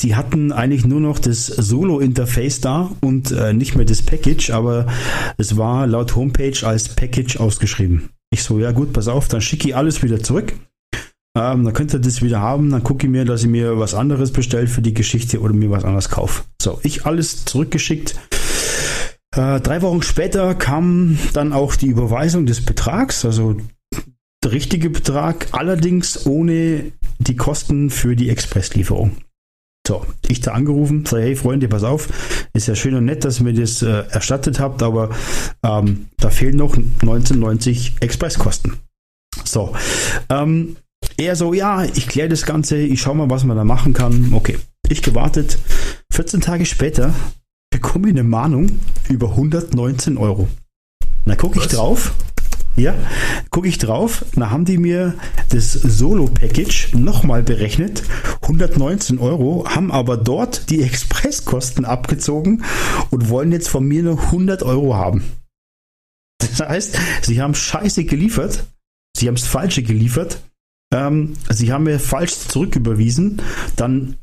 die hatten eigentlich nur noch das Solo-Interface da und äh, nicht mehr das Package, aber es war laut Homepage als Package ausgeschrieben. Ich so, ja gut, pass auf, dann schicke ich alles wieder zurück. Ähm, dann könnt ihr das wieder haben, dann gucke ich mir, dass ich mir was anderes bestellt für die Geschichte oder mir was anderes kaufe. So, ich alles zurückgeschickt. Äh, drei Wochen später kam dann auch die Überweisung des Betrags, also richtige Betrag, allerdings ohne die Kosten für die Expresslieferung. So, ich da angerufen, sage, hey Freunde, pass auf, ist ja schön und nett, dass ihr mir das äh, erstattet habt, aber ähm, da fehlen noch 1990 Expresskosten. So, ähm, er so, ja, ich kläre das Ganze, ich schau mal, was man da machen kann. Okay, ich gewartet. 14 Tage später bekomme ich eine Mahnung über 119 Euro. Da gucke ich drauf. Ja, gucke ich drauf. Da haben die mir das Solo-Package nochmal berechnet. 119 Euro, haben aber dort die Expresskosten abgezogen und wollen jetzt von mir nur 100 Euro haben. Das heißt, sie haben Scheiße geliefert. Sie haben das Falsche geliefert ähm, Sie haben mir falsch zurücküberwiesen, dann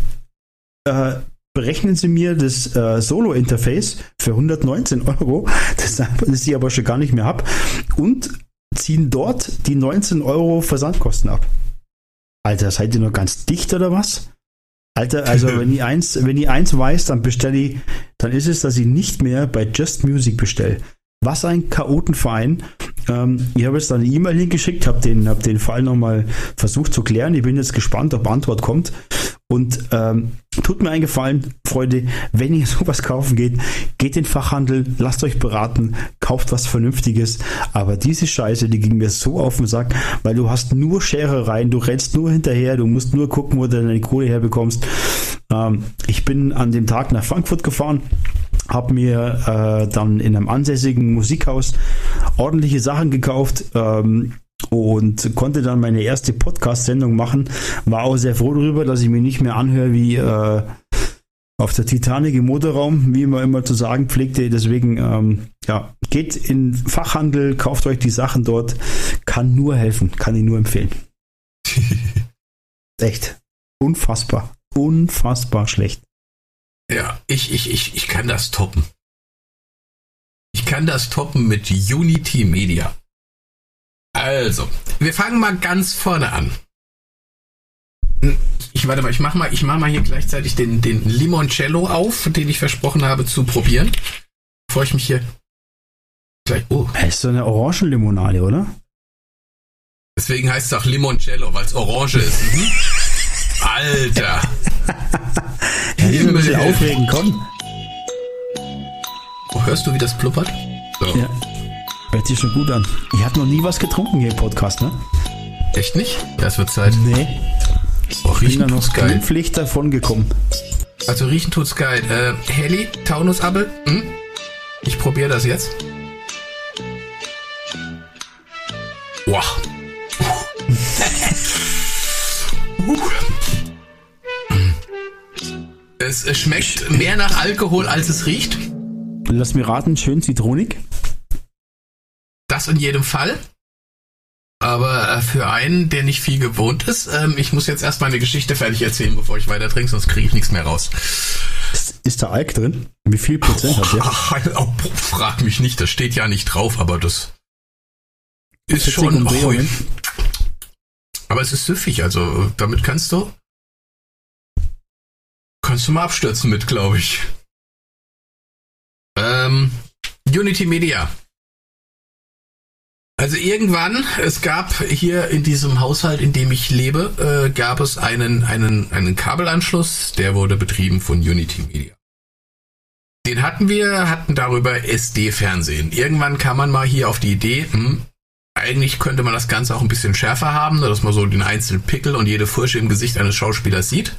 äh, berechnen Sie mir das äh, Solo-Interface für 119 Euro, das, das ich aber schon gar nicht mehr habe, und ziehen dort die 19 Euro Versandkosten ab. Alter, seid ihr noch ganz dicht oder was? Alter, also wenn ich eins, wenn ich eins weiß, dann bestelle ich, dann ist es, dass ich nicht mehr bei Just Music bestelle. Was ein Chaotenverein. Ähm, ich habe jetzt eine E-Mail hingeschickt, habe den, hab den Fall nochmal versucht zu klären. Ich bin jetzt gespannt, ob Antwort kommt. Und ähm, tut mir einen Gefallen, Freunde, wenn ihr sowas kaufen geht, geht in den Fachhandel, lasst euch beraten, kauft was Vernünftiges. Aber diese Scheiße, die ging mir so auf den Sack, weil du hast nur Scherereien, du rennst nur hinterher, du musst nur gucken, wo du deine Kohle herbekommst. Ähm, ich bin an dem Tag nach Frankfurt gefahren, habe mir äh, dann in einem ansässigen Musikhaus ordentliche Sachen gekauft. Ähm, und konnte dann meine erste Podcast-Sendung machen. War auch sehr froh darüber, dass ich mich nicht mehr anhöre wie äh, auf der Titanic im Motorraum, wie man immer zu sagen pflegte. Deswegen, ähm, ja, geht in Fachhandel, kauft euch die Sachen dort. Kann nur helfen, kann ich nur empfehlen. Echt. Unfassbar. Unfassbar schlecht. Ja, ich, ich, ich, ich kann das toppen. Ich kann das toppen mit Unity Media. Also, wir fangen mal ganz vorne an. Ich warte mal, ich mach mal, ich mach mal hier gleichzeitig den, den Limoncello auf, den ich versprochen habe zu probieren. Bevor ich mich hier gleich. Oh. Das ist so eine Orangenlimonade, oder? Deswegen heißt es auch Limoncello, weil es orange ist. Alter. ja, ein bisschen aufregen, komm. Oh, hörst du, wie das pluppert? So. Ja. Hört sich schon gut an. Ich habe noch nie was getrunken hier im Podcast, ne? Echt nicht? Ja, es wird Zeit. Nee. Oh, ich bin tut's geil. Pflicht davon gekommen. Also riechen tut's geil. Äh, Heli, Taunusapfel. Hm? Ich probiere das jetzt. Boah. es, es schmeckt mehr nach Alkohol, als es riecht. Lass mir raten, schön zitronig. Das in jedem Fall. Aber äh, für einen, der nicht viel gewohnt ist, ähm, ich muss jetzt erst meine Geschichte fertig erzählen, bevor ich weiter trinke, sonst kriege ich nichts mehr raus. Ist, ist da Alk drin? Wie viel Prozent oh, hat der? Oh, frag mich nicht, das steht ja nicht drauf, aber das ist schon. Oh, aber es ist süffig, also damit kannst du kannst du mal abstürzen mit, glaube ich. Ähm, Unity Media also irgendwann, es gab hier in diesem Haushalt, in dem ich lebe, äh, gab es einen, einen, einen Kabelanschluss, der wurde betrieben von Unity Media. Den hatten wir, hatten darüber SD-Fernsehen. Irgendwann kam man mal hier auf die Idee, hm, eigentlich könnte man das Ganze auch ein bisschen schärfer haben, dass man so den einzelnen Pickel und jede Fursche im Gesicht eines Schauspielers sieht.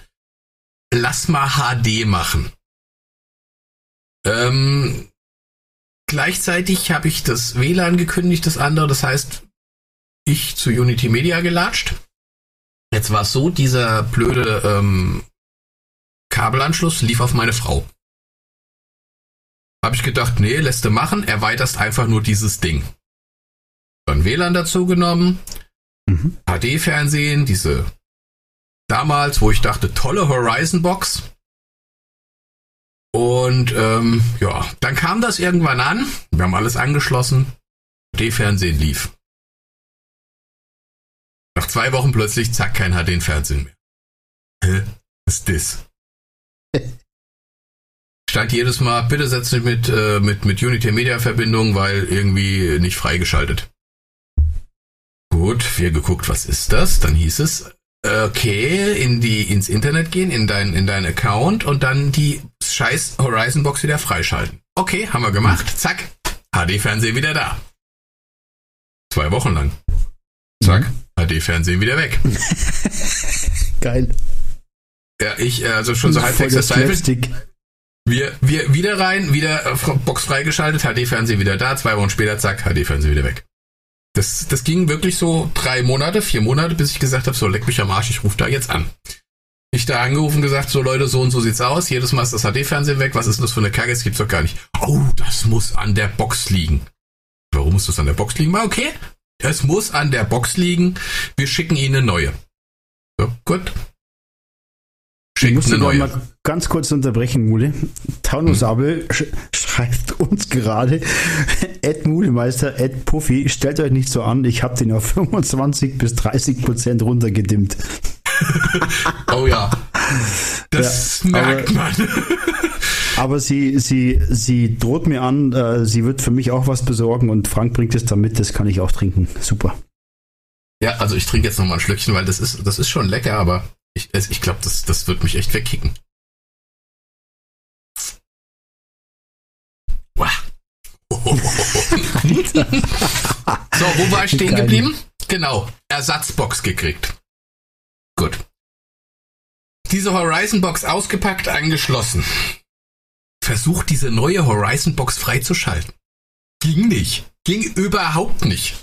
Lass mal HD machen. Ähm, gleichzeitig habe ich das WLAN gekündigt, das andere, das heißt, ich zu Unity Media gelatscht. Jetzt war es so, dieser blöde ähm, Kabelanschluss lief auf meine Frau. Habe ich gedacht, nee, lässt du machen, erweiterst einfach nur dieses Ding. Dann WLAN dazu genommen, Mhm. HD-Fernsehen, diese damals, wo ich dachte, tolle Horizon-Box. Und ähm, ja, dann kam das irgendwann an. Wir haben alles angeschlossen. HD-Fernsehen lief. Nach zwei Wochen plötzlich, zack, kein HD-Fernsehen mehr. Hä? Was ist das? Stand jedes Mal, bitte setz dich mit, äh, mit, mit Unity Media Verbindung, weil irgendwie nicht freigeschaltet. Gut, wir geguckt, was ist das? Dann hieß es, okay, in die, ins Internet gehen, in dein, in dein Account und dann die scheiß Horizon Box wieder freischalten. Okay, haben wir gemacht. Zack. HD-Fernsehen wieder da. Zwei Wochen lang. Zack. HD-Fernsehen wieder weg. Geil. Ja, ich, äh, also schon so halbwegs. Slapstick. Wir, wir wieder rein, wieder äh, Box freigeschaltet, HD-Fernsehen wieder da, zwei Wochen später, zack, HD-Fernsehen wieder weg. Das, das ging wirklich so drei Monate, vier Monate, bis ich gesagt habe, so leck mich am Arsch, ich rufe da jetzt an. Ich da angerufen, gesagt, so Leute, so und so sieht's aus. Jedes Mal ist das HD-Fernsehen weg. Was ist denn das für eine Kacke? Das gibt's doch gar nicht. Oh, das muss an der Box liegen. Warum muss das an der Box liegen? War okay. Es muss an der Box liegen. Wir schicken Ihnen eine neue. So, gut. Schickt eine neue. mal ganz kurz unterbrechen, Mule. Taunus Abel sch schreibt uns gerade, Ed Mulemeister, Ed Puffy, stellt euch nicht so an, ich habe den auf 25 bis 30 Prozent runtergedimmt. Oh ja. Das Ja, merkt man. Aber sie, sie, sie droht mir an, äh, sie wird für mich auch was besorgen und Frank bringt es dann mit, das kann ich auch trinken. Super. Ja, also ich trinke jetzt noch mal ein Schlückchen, weil das ist, das ist schon lecker, aber ich, ich glaube, das, das wird mich echt wegkicken. so, wo war ich stehen geblieben? Genau, Ersatzbox gekriegt. Gut. Diese Horizon-Box ausgepackt, angeschlossen. Versucht diese neue Horizon-Box freizuschalten. Ging nicht. Ging überhaupt nicht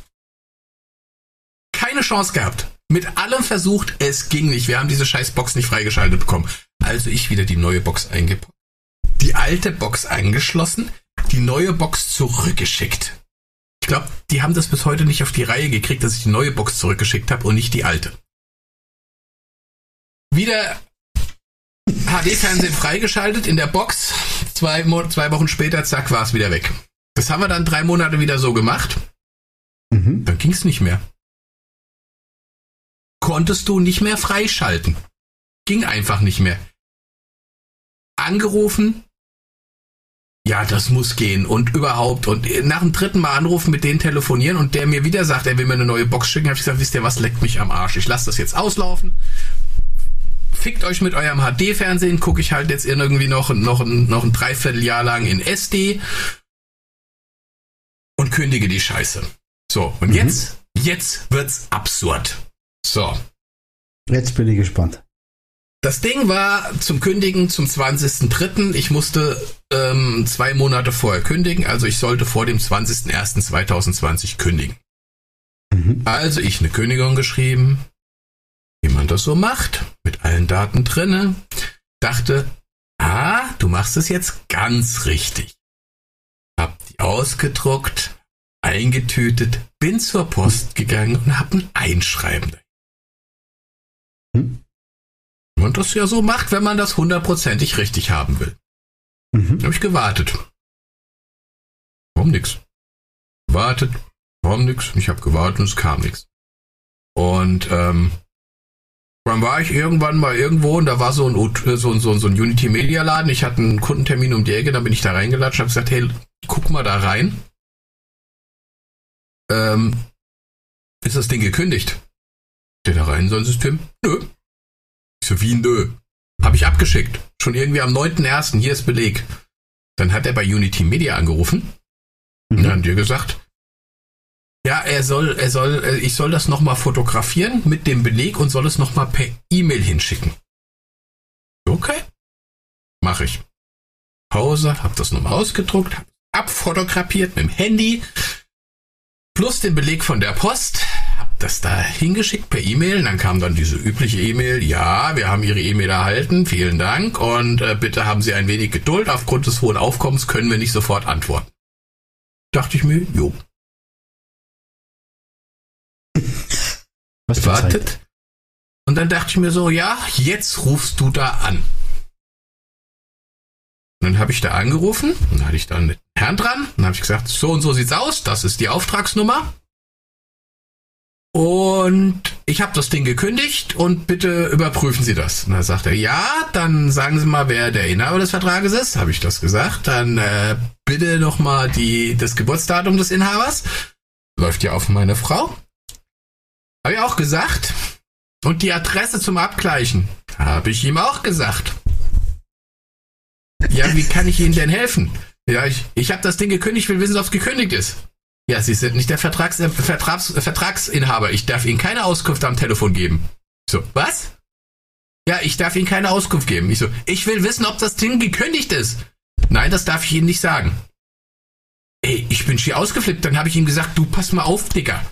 keine Chance gehabt. Mit allem versucht, es ging nicht. Wir haben diese scheiß Box nicht freigeschaltet bekommen. Also ich wieder die neue Box eingepackt. Die alte Box angeschlossen, die neue Box zurückgeschickt. Ich glaube, die haben das bis heute nicht auf die Reihe gekriegt, dass ich die neue Box zurückgeschickt habe und nicht die alte. Wieder HD-Fernsehen freigeschaltet in der Box. Zwei, zwei Wochen später, zack, war es wieder weg. Das haben wir dann drei Monate wieder so gemacht. Mhm. Dann ging es nicht mehr. Konntest du nicht mehr freischalten. Ging einfach nicht mehr. Angerufen. Ja, das muss gehen und überhaupt. Und nach dem dritten Mal anrufen, mit denen telefonieren und der mir wieder sagt, er will mir eine neue Box schicken, habe ich gesagt, wisst ihr was, leckt mich am Arsch. Ich lasse das jetzt auslaufen. Fickt euch mit eurem HD-Fernsehen, gucke ich halt jetzt irgendwie noch, noch, noch ein Dreivierteljahr lang in SD und kündige die Scheiße. So, und Mhm. jetzt, jetzt wird's absurd. So. Jetzt bin ich gespannt. Das Ding war zum Kündigen zum 20.03. Ich musste ähm, zwei Monate vorher kündigen, also ich sollte vor dem 20.01.2020 kündigen. Mhm. Also ich eine Kündigung geschrieben, wie man das so macht, mit allen Daten drinne. Dachte, ah, du machst es jetzt ganz richtig. Hab die ausgedruckt, eingetütet, bin zur Post gegangen und hab ein Einschreiben. Man das ja so macht, wenn man das hundertprozentig richtig haben will. Mhm. Habe ich gewartet. Warum nix? Gewartet, warum nix? Ich habe gewartet und es kam nix. Und ähm, dann war ich irgendwann mal irgendwo und da war so ein, U- so, ein- so, ein- so ein Unity Media Laden. Ich hatte einen Kundentermin um die Ecke, dann bin ich da reingelatscht, habe gesagt, hey, guck mal da rein. Ähm, ist das Ding gekündigt? Der da rein in so ein System? Nö. Ich so, wie nö? Habe ich abgeschickt. Schon irgendwie am 9.1. Hier ist Beleg. Dann hat er bei Unity Media angerufen und Mhm. dann dir gesagt, Ja, er soll, er soll, äh, ich soll das nochmal fotografieren mit dem Beleg und soll es nochmal per E-Mail hinschicken. Okay. Mache ich. Pause, hab das nochmal ausgedruckt, hab abfotografiert mit dem Handy, plus den Beleg von der Post, das da hingeschickt per E-Mail. Dann kam dann diese übliche E-Mail, ja, wir haben Ihre E-Mail erhalten, vielen Dank und äh, bitte haben Sie ein wenig Geduld. Aufgrund des hohen Aufkommens können wir nicht sofort antworten. Dachte ich mir, jo, Was Zeit. gewartet. Und dann dachte ich mir so, ja, jetzt rufst du da an. Und dann habe ich da angerufen, und dann hatte ich da einen Herrn dran, dann habe ich gesagt, so und so sieht's aus, das ist die Auftragsnummer. Und ich habe das Ding gekündigt und bitte überprüfen Sie das. Und dann sagt er, ja, dann sagen Sie mal, wer der Inhaber des Vertrages ist. Habe ich das gesagt. Dann äh, bitte nochmal das Geburtsdatum des Inhabers. Läuft ja auf meine Frau. Habe ich auch gesagt. Und die Adresse zum Abgleichen. Habe ich ihm auch gesagt. Ja, wie kann ich Ihnen denn helfen? Ja, ich, ich habe das Ding gekündigt, will wissen, ob es gekündigt ist. Ja, Sie sind nicht der Vertrags, äh, Vertrags, äh, Vertragsinhaber. Ich darf Ihnen keine Auskunft am Telefon geben. So, was? Ja, ich darf Ihnen keine Auskunft geben. Ich so, ich will wissen, ob das Ding gekündigt ist. Nein, das darf ich Ihnen nicht sagen. Ey, ich bin schier ausgeflippt. Dann habe ich ihm gesagt, du pass mal auf, Digga.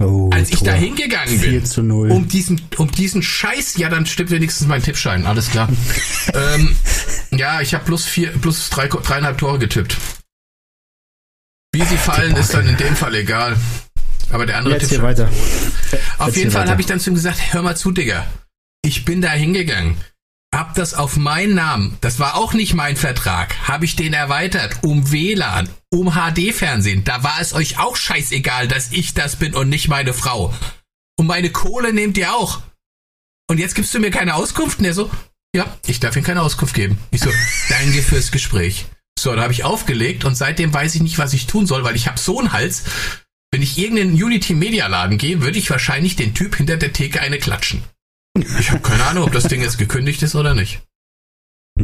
Oh, Als ich Tor. da hingegangen 4 bin, zu 0. um diesen, um diesen Scheiß, ja, dann stimmt wenigstens mein Tippschein, alles klar. ähm, ja, ich habe plus vier, plus drei, dreieinhalb Tore getippt. Wie sie fallen, ist dann in dem Fall egal. Aber der andere Jetzt hier Tippschein. weiter. Auf Erzähl jeden Fall habe ich dann zu ihm gesagt, hör mal zu, Digga. Ich bin da hingegangen. Hab das auf meinen Namen, das war auch nicht mein Vertrag, habe ich den erweitert um WLAN, um HD-Fernsehen. Da war es euch auch scheißegal, dass ich das bin und nicht meine Frau. Und meine Kohle nehmt ihr auch. Und jetzt gibst du mir keine Auskunft? Und er so, ja, ich darf Ihnen keine Auskunft geben. Ich so, danke fürs Gespräch. So, da habe ich aufgelegt und seitdem weiß ich nicht, was ich tun soll, weil ich habe so einen Hals. Wenn ich irgendeinen Unity Media Laden gehe, würde ich wahrscheinlich den Typ hinter der Theke eine klatschen. Ich habe keine Ahnung, ob das Ding jetzt gekündigt ist oder nicht.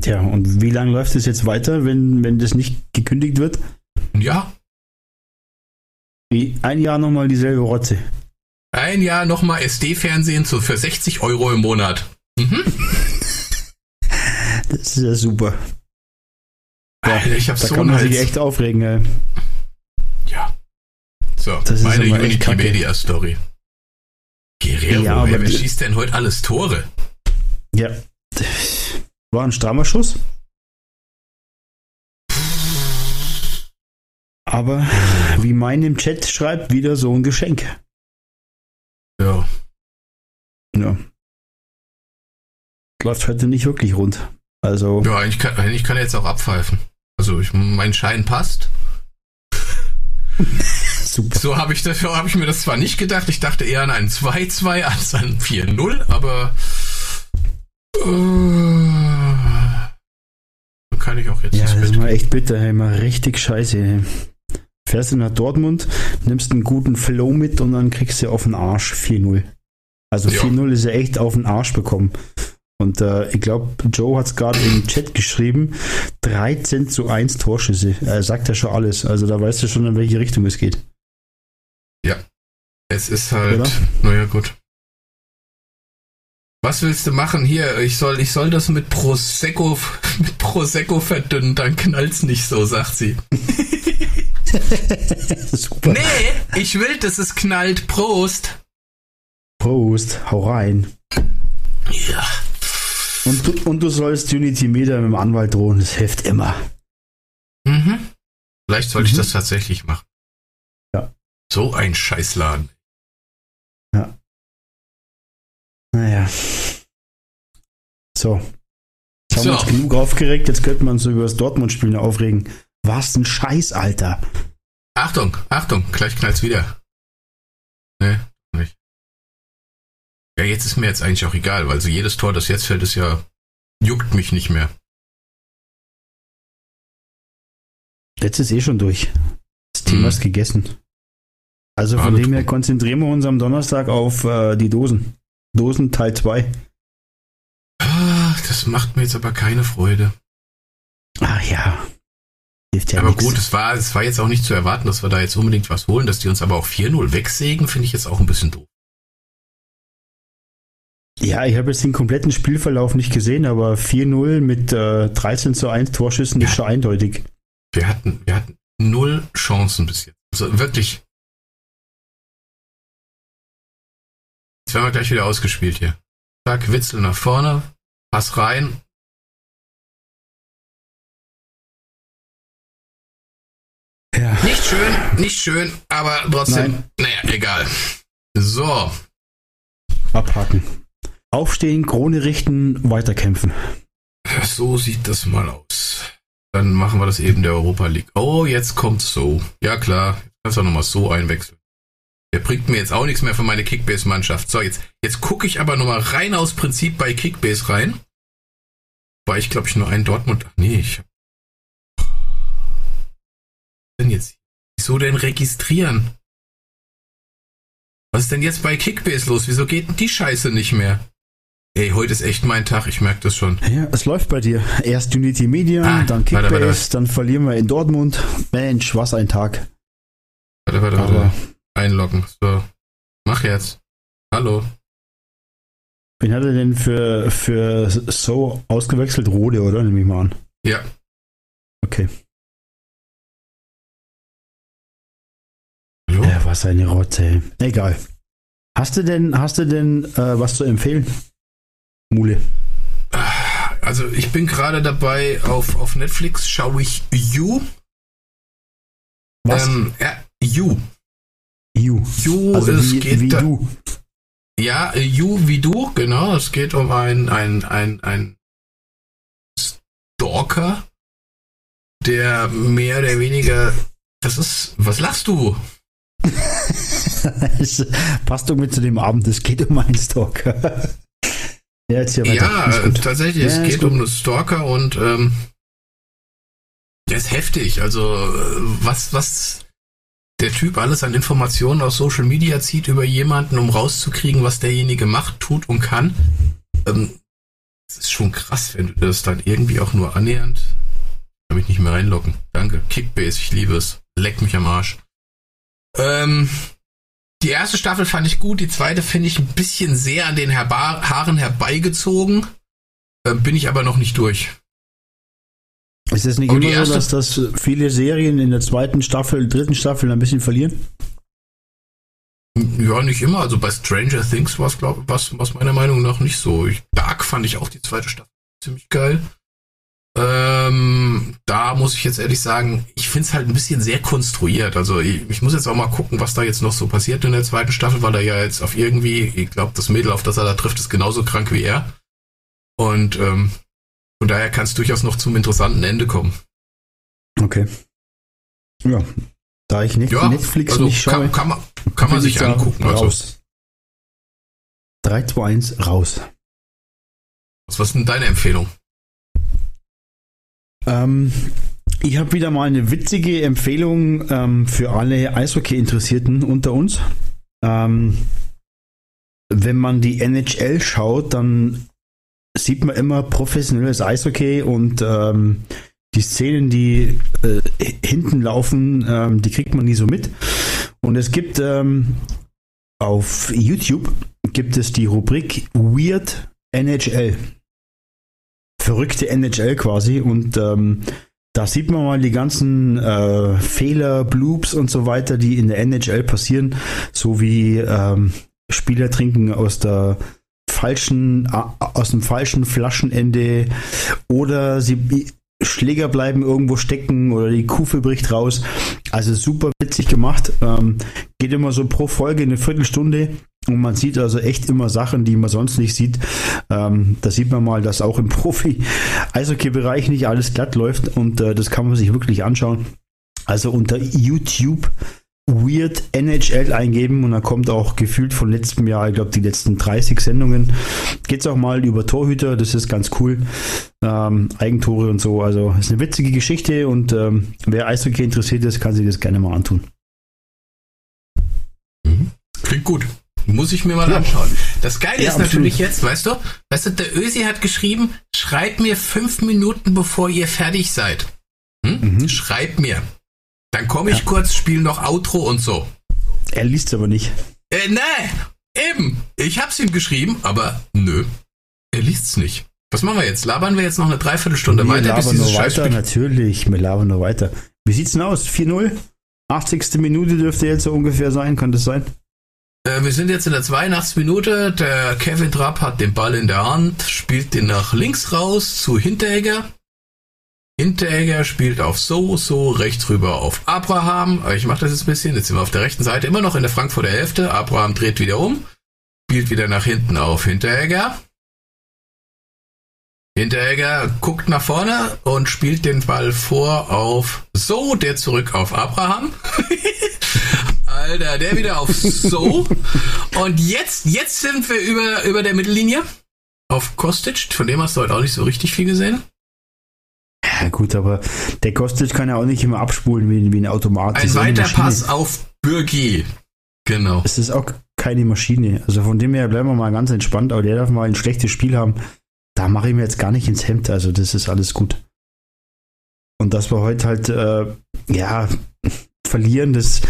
Tja, und wie lange läuft es jetzt weiter, wenn, wenn das nicht gekündigt wird? Ja, Wie ein Jahr nochmal dieselbe Rotze. ein Jahr nochmal SD-Fernsehen für 60 Euro im Monat. Mhm. Das ist ja super. Alter, ich habe Da so kann man sich echt aufregen. Ey. Ja. So, Das ist meine aber echt Unity kacke. Media Story. Guerrero, Ja, aber ey, wer die- schießt denn heute alles Tore? Ja. War ein strammer Schuss. Aber wie mein im Chat schreibt, wieder so ein Geschenk. Ja. Ja. Läuft heute nicht wirklich rund. Also, Ja, eigentlich kann, eigentlich kann jetzt auch abpfeifen. Also ich, mein Schein passt. super. So habe ich, das- so hab ich mir das zwar nicht gedacht. Ich dachte eher an ein 2-2 als ein 4-0, aber äh, kann ich auch jetzt Ja, das ist mal echt bitter, ey. mal richtig scheiße. Ey. Fährst du nach Dortmund, nimmst einen guten Flow mit und dann kriegst du auf den Arsch 4-0. Also Ja. 4-0 ist ja echt auf den Arsch bekommen. Und äh, ich glaube, Joe hat es gerade im Chat geschrieben, 13 zu 1 Torschüsse. Er sagt ja schon alles. Also da weißt du schon, in welche Richtung es geht. Es ist halt, naja gut. Was willst du machen? Hier, ich soll, ich soll das mit Prosecco, mit Prosecco verdünnen, dann knallt's nicht so, sagt sie. Super. Nee, ich will, dass es knallt. Prost. Prost, hau rein. Ja. Und du, und du sollst Unity Meter mit dem Anwalt drohen. Das hilft immer. Mhm. Vielleicht sollte ich Mhm. das tatsächlich machen. Ja. So ein Scheißladen. Naja. So. Jetzt haben wir So. uns genug aufgeregt, jetzt könnte man uns über das Dortmund-Spiel aufregen. Was ein Scheiß, Alter. Achtung, Achtung, gleich knallt's wieder. Nicht. Ja, jetzt ist mir jetzt eigentlich auch egal, weil so jedes Tor, das jetzt fällt, ist ja, juckt mich nicht mehr. Jetzt ist eh schon durch. Das Thema Mhm. ist gegessen. Also von Alles dem her konzentrieren wir uns am Donnerstag auf äh, die Dosen. Dosen Teil 2. Ah, Das macht mir jetzt aber keine Freude. Ach ja. Hilft ja aber nix. gut, es war, es war jetzt auch nicht zu erwarten, dass wir da jetzt unbedingt was holen, dass die uns aber auch 4-0 wegsägen, finde ich jetzt auch ein bisschen doof. Ja, ich habe jetzt den kompletten Spielverlauf nicht gesehen, aber 4-0 mit äh, 13 zu 1 Torschüssen ist schon eindeutig. Wir hatten, wir hatten null Chancen bis jetzt. Also wirklich. Jetzt werden wir gleich wieder ausgespielt hier. Zack, Witzel nach vorne, Pass rein. Ja. Nicht schön, nicht schön, aber trotzdem, Nein. naja, egal. So, Abhaken. Aufstehen, Krone richten, weiterkämpfen. so sieht das mal aus. Dann machen wir das eben der Europa League. Oh, jetzt kommt so. Ja klar, kannst du nochmal so einwechseln. Der bringt mir jetzt auch nichts mehr für meine Kickbase-Mannschaft. So, jetzt, jetzt gucke ich aber nochmal rein aus Prinzip bei Kickbase rein. Weil ich glaube ich nur einen Dortmund. Ach nee, ich. Was denn jetzt? Wieso denn registrieren? Was ist denn jetzt bei Kickbase los? Wieso geht denn die Scheiße nicht mehr? Ey, heute ist echt mein Tag, ich merke das schon. Ja, es läuft bei dir. Erst Unity Media, Ah, dann Kickbase, warte, warte. dann verlieren wir in Dortmund. Mensch, was ein Tag. Warte, warte, Aber warte. Einloggen. So. Mach jetzt. Hallo. wen hat er denn für, für so ausgewechselt? Rode, oder? Nehme ich mal an. Ja. Okay. Hallo? Ja, was eine Rotze. Egal. Hast du denn, hast du denn äh, was zu empfehlen? Mule. Also ich bin gerade dabei, auf, auf Netflix schaue ich You. Was? Ähm, ja, You. you. You, Also es wie, geht wie da, du. Ja, You wie du, genau. Es geht um ein, ein, ein, ein Stalker, der mehr oder weniger. Das ist. Was lachst du? Passt irgendwie zu dem Abend. Es geht um einen Stalker. Ja. Ja, tatsächlich, Ja, es geht um einen Stalker und ähm, der ist heftig. Also äh, was, was der Typ alles an Informationen aus Social Media zieht über jemanden, um rauszukriegen, was derjenige macht, tut und kann. Ähm, das ist schon krass, wenn du das dann irgendwie auch nur annähernd. Kann mich nicht mehr reinlocken. Danke. Kickbase, ich liebe es. Leck mich am Arsch. Ähm, die erste Staffel fand ich gut, die zweite finde ich ein bisschen sehr an den Herba Haaren herbeigezogen. Ähm, bin ich aber noch nicht durch. Ist es nicht Und immer so, dass das viele Serien in der zweiten Staffel, dritten Staffel ein bisschen verlieren? Ja, nicht immer. Also bei Stranger Things war es, glaube ich, was meiner Meinung nach nicht so. Ich, Dark fand ich auch die zweite Staffel ziemlich geil. Ähm, da muss ich jetzt ehrlich sagen, ich finde es halt ein bisschen sehr konstruiert. Also ich, ich muss jetzt auch mal gucken, was da jetzt noch so passiert in der zweiten Staffel, weil er ja jetzt auf irgendwie, ich glaube, das Mädel, auf das er da trifft, ist genauso krank wie er. Und ähm, von daher kann es durchaus noch zum interessanten Ende kommen. Okay. Ja. Da ich nicht Ja, Netflix also nicht schaue, kann, kann man, kann man sich angucken. Also, Raus. 3, 2, 1, raus. was ist denn deine Empfehlung? Ähm, ich habe wieder mal eine witzige Empfehlung ähm, für alle Eishockey-Interessierten unter uns. Ähm, wenn man die NHL schaut, dann sieht man immer professionelles Eishockey und ähm, die Szenen, die äh, hinten laufen, ähm, die kriegt man nie so mit. Und es gibt ähm, auf YouTube gibt es die Rubrik Weird NHL. Verrückte NHL quasi und ähm, da sieht man mal die ganzen äh, Fehler, Bloops und so weiter, die in der NHL passieren, so wie ähm, Spieler trinken aus der falschen, aus dem falschen Flaschenende oder sie Schläger bleiben irgendwo stecken oder die Kufe bricht raus. Also super witzig gemacht. Ähm, geht immer so pro Folge eine Viertelstunde und man sieht also echt immer Sachen, die man sonst nicht sieht. Ähm, da sieht man mal, dass auch im Profi-Eishockey-Bereich nicht alles glatt läuft und äh, das kann man sich wirklich anschauen. Also unter YouTube Weird NHL eingeben und dann kommt auch gefühlt von letztem Jahr, ich glaube die letzten 30 Sendungen, geht es auch mal über Torhüter, das ist ganz cool. Ähm, Eigentore und so, also ist eine witzige Geschichte und ähm, wer Eishockey interessiert ist, kann sich das gerne mal antun. Klingt gut. Muss ich mir mal Ja. anschauen. Das Geile Ja, ist natürlich absolut. jetzt, weißt du, weißt du, der Ösi hat geschrieben, schreibt mir fünf Minuten, bevor ihr fertig seid. Hm? Mhm. liest, schreib mir. Dann komme ich kurz, spiele noch Outro und so. Er liest aber nicht. Äh, nee, eben. Ich hab's ihm geschrieben, aber nö. Er liest's nicht. Was machen wir jetzt? Labern wir jetzt noch eine Dreiviertelstunde wir weiter, bis labern nur weiter, natürlich. Wir labern nur weiter. Wie sieht's denn aus? 4-0? 80. Minute dürfte jetzt so ungefähr sein, kann das sein? Äh, wir sind jetzt in der 82. Minute. Der Kevin Trapp hat den Ball in der Hand, spielt den nach links raus zu Hinteregger. Hinteregger spielt auf So, So, rechts rüber auf Abraham. Ich mache das jetzt ein bisschen. Jetzt sind wir auf der rechten Seite, immer noch in der Frankfurter Hälfte. Abraham dreht wieder um, spielt wieder nach hinten auf Hinteregger. Hinteregger guckt nach vorne und spielt den Ball vor auf So, der zurück auf Abraham. Alter, der wieder auf So. Und jetzt, jetzt sind wir über, über der Mittellinie auf Kostic. Von dem hast du heute auch nicht so richtig viel gesehen. Ja gut, aber der Kostic kann ja auch nicht immer abspulen wie, wie ein Automat. Ein Weiterpass Maschine. auf Bürgi. Genau. Es ist auch keine Maschine. Also von dem her bleiben wir mal ganz entspannt, aber der darf mal ein schlechtes Spiel haben. Da mache ich mir jetzt gar nicht ins Hemd. Also das ist alles gut. Und dass wir heute halt, äh, ja, verlieren, das,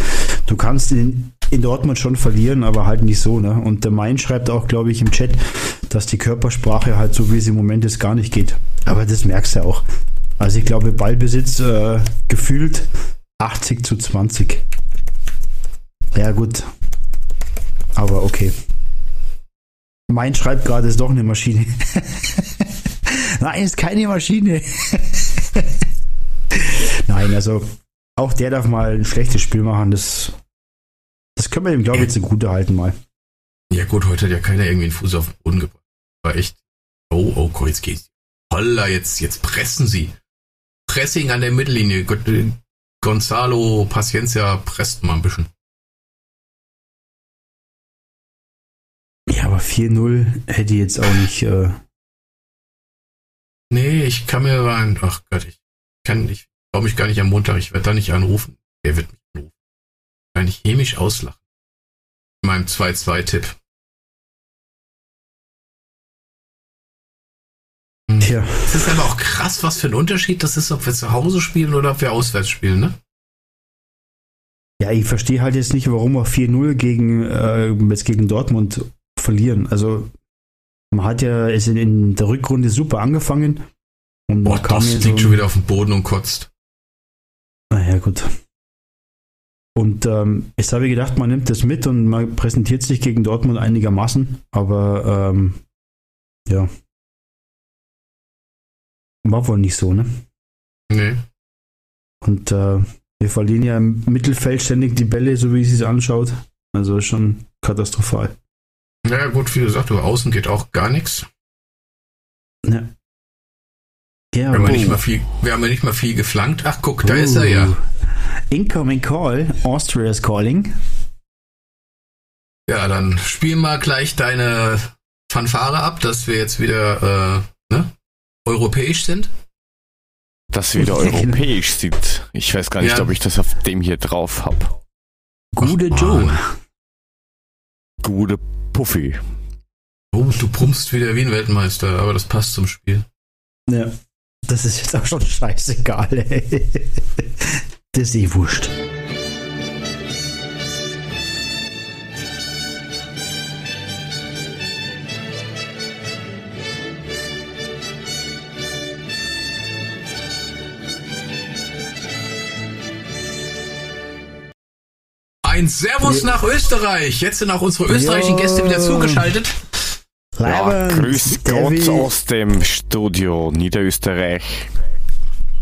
du kannst in, in Dortmund schon verlieren, aber halt nicht so, ne? Und der Main schreibt auch, glaube ich, im Chat, dass die Körpersprache halt so, wie sie im Moment ist, gar nicht geht. Aber das merkst du auch. Also ich glaube, Ballbesitz äh, gefühlt 80 zu 20. Ja, gut. Aber okay. Mein schreibt gerade, ist doch eine Maschine. Nein, ist keine Maschine. Nein, also auch der darf mal ein schlechtes Spiel machen. Das, das können wir ihm, glaube ich, zugute halten mal. Ja gut, heute hat ja keiner irgendwie einen Fuß auf den Boden gebracht. War echt. Oh, oh, Gott, jetzt geht's. Holla, jetzt, jetzt pressen sie. Pressing an der Mittellinie. Äh, Gonzalo Paciencia presst mal ein bisschen. Ja, aber 4-0 hätte ich jetzt auch nicht. Äh, Nee, ich kann mir rein. Ach Gott, ich kann, ich traue mich gar nicht am Montag. Ich werde da nicht anrufen. Der wird mich anrufen. Kann ich hämisch auslachen. In meinem 2-2-Tipp. Hm. tja, Es ist aber auch krass, was für ein Unterschied das ist, ob wir zu Hause spielen oder ob wir auswärts spielen, ne? ja, ich verstehe halt jetzt nicht, warum wir 4-0 gegen, äh, jetzt gegen Dortmund verlieren. Also, man hat ja es in, in der Rückrunde super angefangen. Und Boah, das liegt so- schon wieder auf dem Boden und kotzt. Naja, gut. Und ähm, jetzt habe ich gedacht, man nimmt das mit und man präsentiert sich gegen Dortmund einigermaßen, aber ähm, ja. War wohl nicht so, ne? Nee. Und äh, wir verlieren ja im Mittelfeld ständig die Bälle, so wie es sich anschaut. Also schon katastrophal. Naja, gut, wie gesagt, über außen geht auch gar nichts. Ja. Ja, Wir haben, ja nicht mal viel, wir haben ja nicht mal viel geflankt. Ach, guck, da Oh. ist er ja. Incoming call, Austria is calling. Ja, dann spiel mal gleich deine Fanfare ab, dass wir jetzt wieder äh, ne, europäisch sind. Dass wir wieder europäisch sind. Ich weiß gar nicht, Ja. ob ich das auf dem hier drauf hab. Gute Ach, Joe. Gute Puffy. Oh, du pumpst wieder wie ein Weltmeister, aber das passt zum Spiel. Ja. Das ist jetzt auch schon scheißegal, ey. Das ist eh wurscht. Ein Servus Ja. nach Österreich. Jetzt sind auch unsere österreichischen Ja. Gäste wieder zugeschaltet. Ja, Leibend, grüß der Gott aus dem Studio Niederösterreich.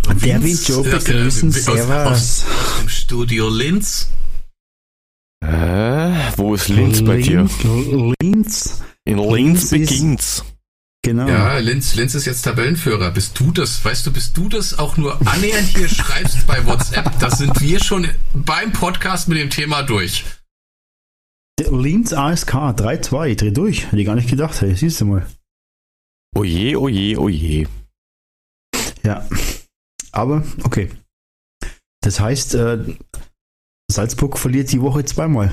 Der will Vince, Joe begrüßen. äh, aus- Servus. Aus, aus dem Studio Linz. Äh, wo ist Linz bei dir? Linz, Linz, In Linz Linz beginnt's. genau. Ja, Linz, Linz ist jetzt Tabellenführer. Bist du das, weißt du, bist du das auch nur annähernd hier schreibst bei WhatsApp? Das sind wir schon beim Podcast mit dem Thema durch. Linz ASK 3-2, dreh durch. Hätte ich gar nicht gedacht, hey, siehst du mal. Oje, oje, oje. Ja. Aber, okay. Das heißt, äh, Salzburg verliert die Woche zweimal.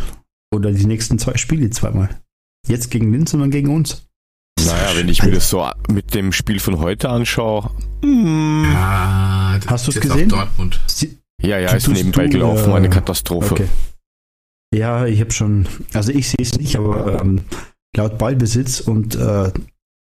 Oder die nächsten zwei Spiele zweimal. Jetzt gegen Linz und dann gegen uns. Naja, wenn ich mir das so mit dem Spiel von heute anschaue. hm, Ja, Hast du's ist jetzt gesehen? Sie- Ja, ja, ist nebenbei du, gelaufen, äh, eine Katastrophe. Okay. Ja, ich habe schon, also ich sehe es nicht, aber ähm, laut Ballbesitz und äh,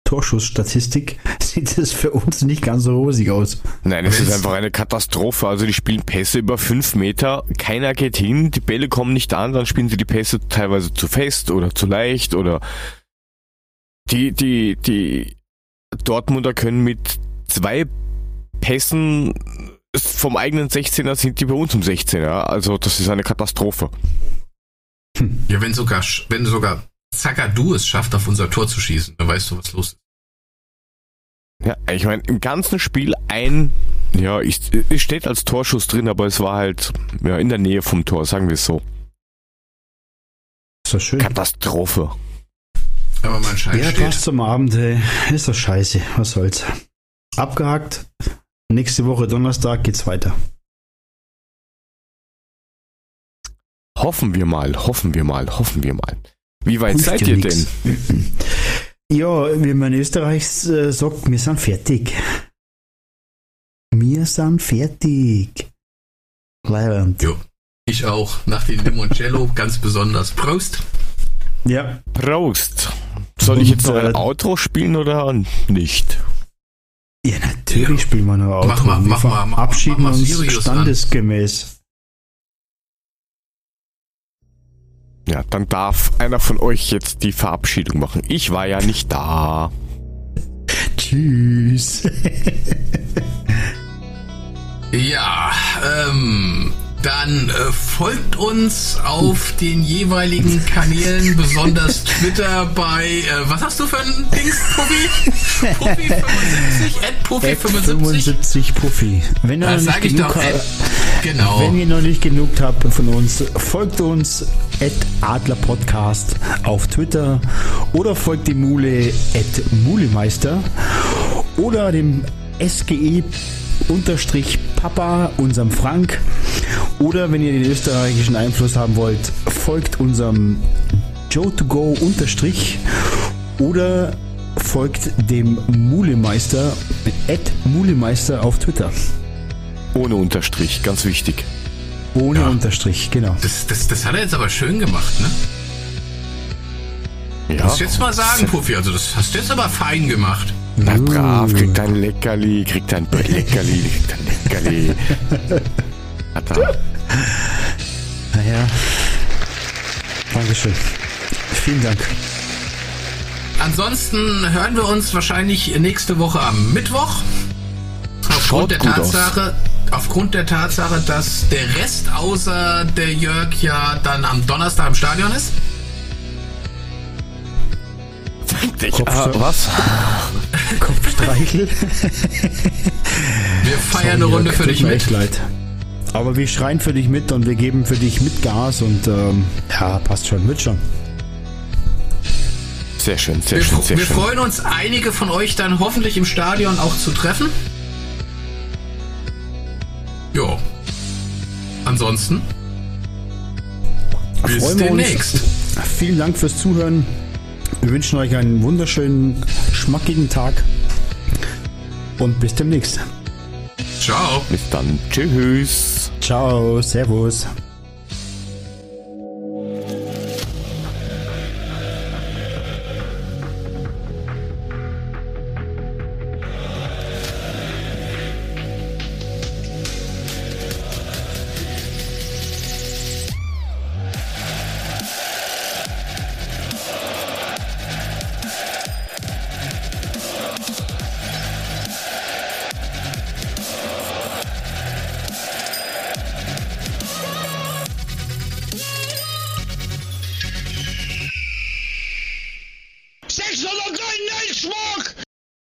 Torschussstatistik sieht es für uns nicht ganz so rosig aus. Nein, es ist einfach eine Katastrophe. Also die spielen Pässe über fünf Meter, keiner geht hin, die Bälle kommen nicht an, dann spielen sie die Pässe teilweise zu fest oder zu leicht oder die, die, die Dortmunder können mit zwei Pässen vom eigenen 16er sind die bei uns um 16er. Also das ist eine Katastrophe. Ja, wenn sogar, wenn sogar Zagadou es schafft, auf unser Tor zu schießen, dann weißt du, was los ist. Ja, ich meine, im ganzen Spiel ein, ja, ich, es steht als Torschuss drin, aber es war halt ja, in der Nähe vom Tor, sagen wir es so. Ist doch schön. Katastrophe. Aber mein Schein Ja, steht. passt zum Abend, ey. Ist doch scheiße. Was soll's. Abgehakt. Nächste Woche Donnerstag geht's weiter. Hoffen wir mal, hoffen wir mal, hoffen wir mal. Wie weit Hilft seid ja ihr nix. denn? Ja, wie man in Österreich äh, sagt, wir sind fertig. Wir sind fertig. Leibend. Jo. Ich auch, nach dem Limoncello ganz besonders. Prost! Ja, Prost. Soll ich jetzt noch ein äh, Outro spielen oder nicht? ja, natürlich Ja. spielen wir noch Auto. Mach mal, wir mach mal, mach- verabschieden mach mal uns Sirius an. Ja, dann darf einer von euch jetzt die Verabschiedung machen. Ich war ja nicht da. Tschüss. Ja, ähm, dann äh, folgt uns auf den jeweiligen Kanälen, besonders Twitter bei, äh, was hast du für ein Dings, Puffi? Puffi 75, at Puffi 75. 75 Puffi. Wenn ihr, Das noch nicht ich doch, genug, at, habt- genau. wenn ihr noch nicht genug habt von uns, folgt uns at Adler Podcast auf Twitter oder folgt die Mule at Mulemeister oder dem SGE unterstrich Papa, unserem Frank. Oder wenn ihr den österreichischen Einfluss haben wollt, folgt unserem Joe2Go unterstrich oder folgt dem Mulemeister at Mulemeister auf Twitter. Ohne Unterstrich, ganz wichtig. Ohne Ja. Unterstrich, genau. Das, das, das hat er jetzt aber schön gemacht, ne? Ja. Muss ich jetzt mal sagen, Puffi, also das hast du jetzt aber fein gemacht. Na brav, kriegt ein Leckerli, kriegt ein Leckerli, kriegt ein Leckerli. Hat er. Naja. Dankeschön. Vielen Dank. Ansonsten hören wir uns wahrscheinlich nächste Woche am Mittwoch. Aufgrund der aus. Tatsache, aufgrund der Tatsache, dass der Rest außer der Jörg ja dann am Donnerstag im Stadion ist. Ich, Kopf- ah, was? Kopfstreichel. Wir feiern eine Runde für dich mit. echt leid. Aber wir schreien für dich mit und wir geben für dich mit Gas und ähm, ja, passt schon, wird schon. Sehr schön, sehr Wir, schön, sehr wir schön. freuen uns, einige von euch dann hoffentlich im Stadion auch zu treffen. Jo. Ansonsten. Bis Freuen wir uns. demnächst. Vielen Dank fürs Zuhören. Wir wünschen euch einen wunderschönen, schmackigen Tag und bis demnächst. Ciao. Bis dann. Tschüss. Ciao, Servus.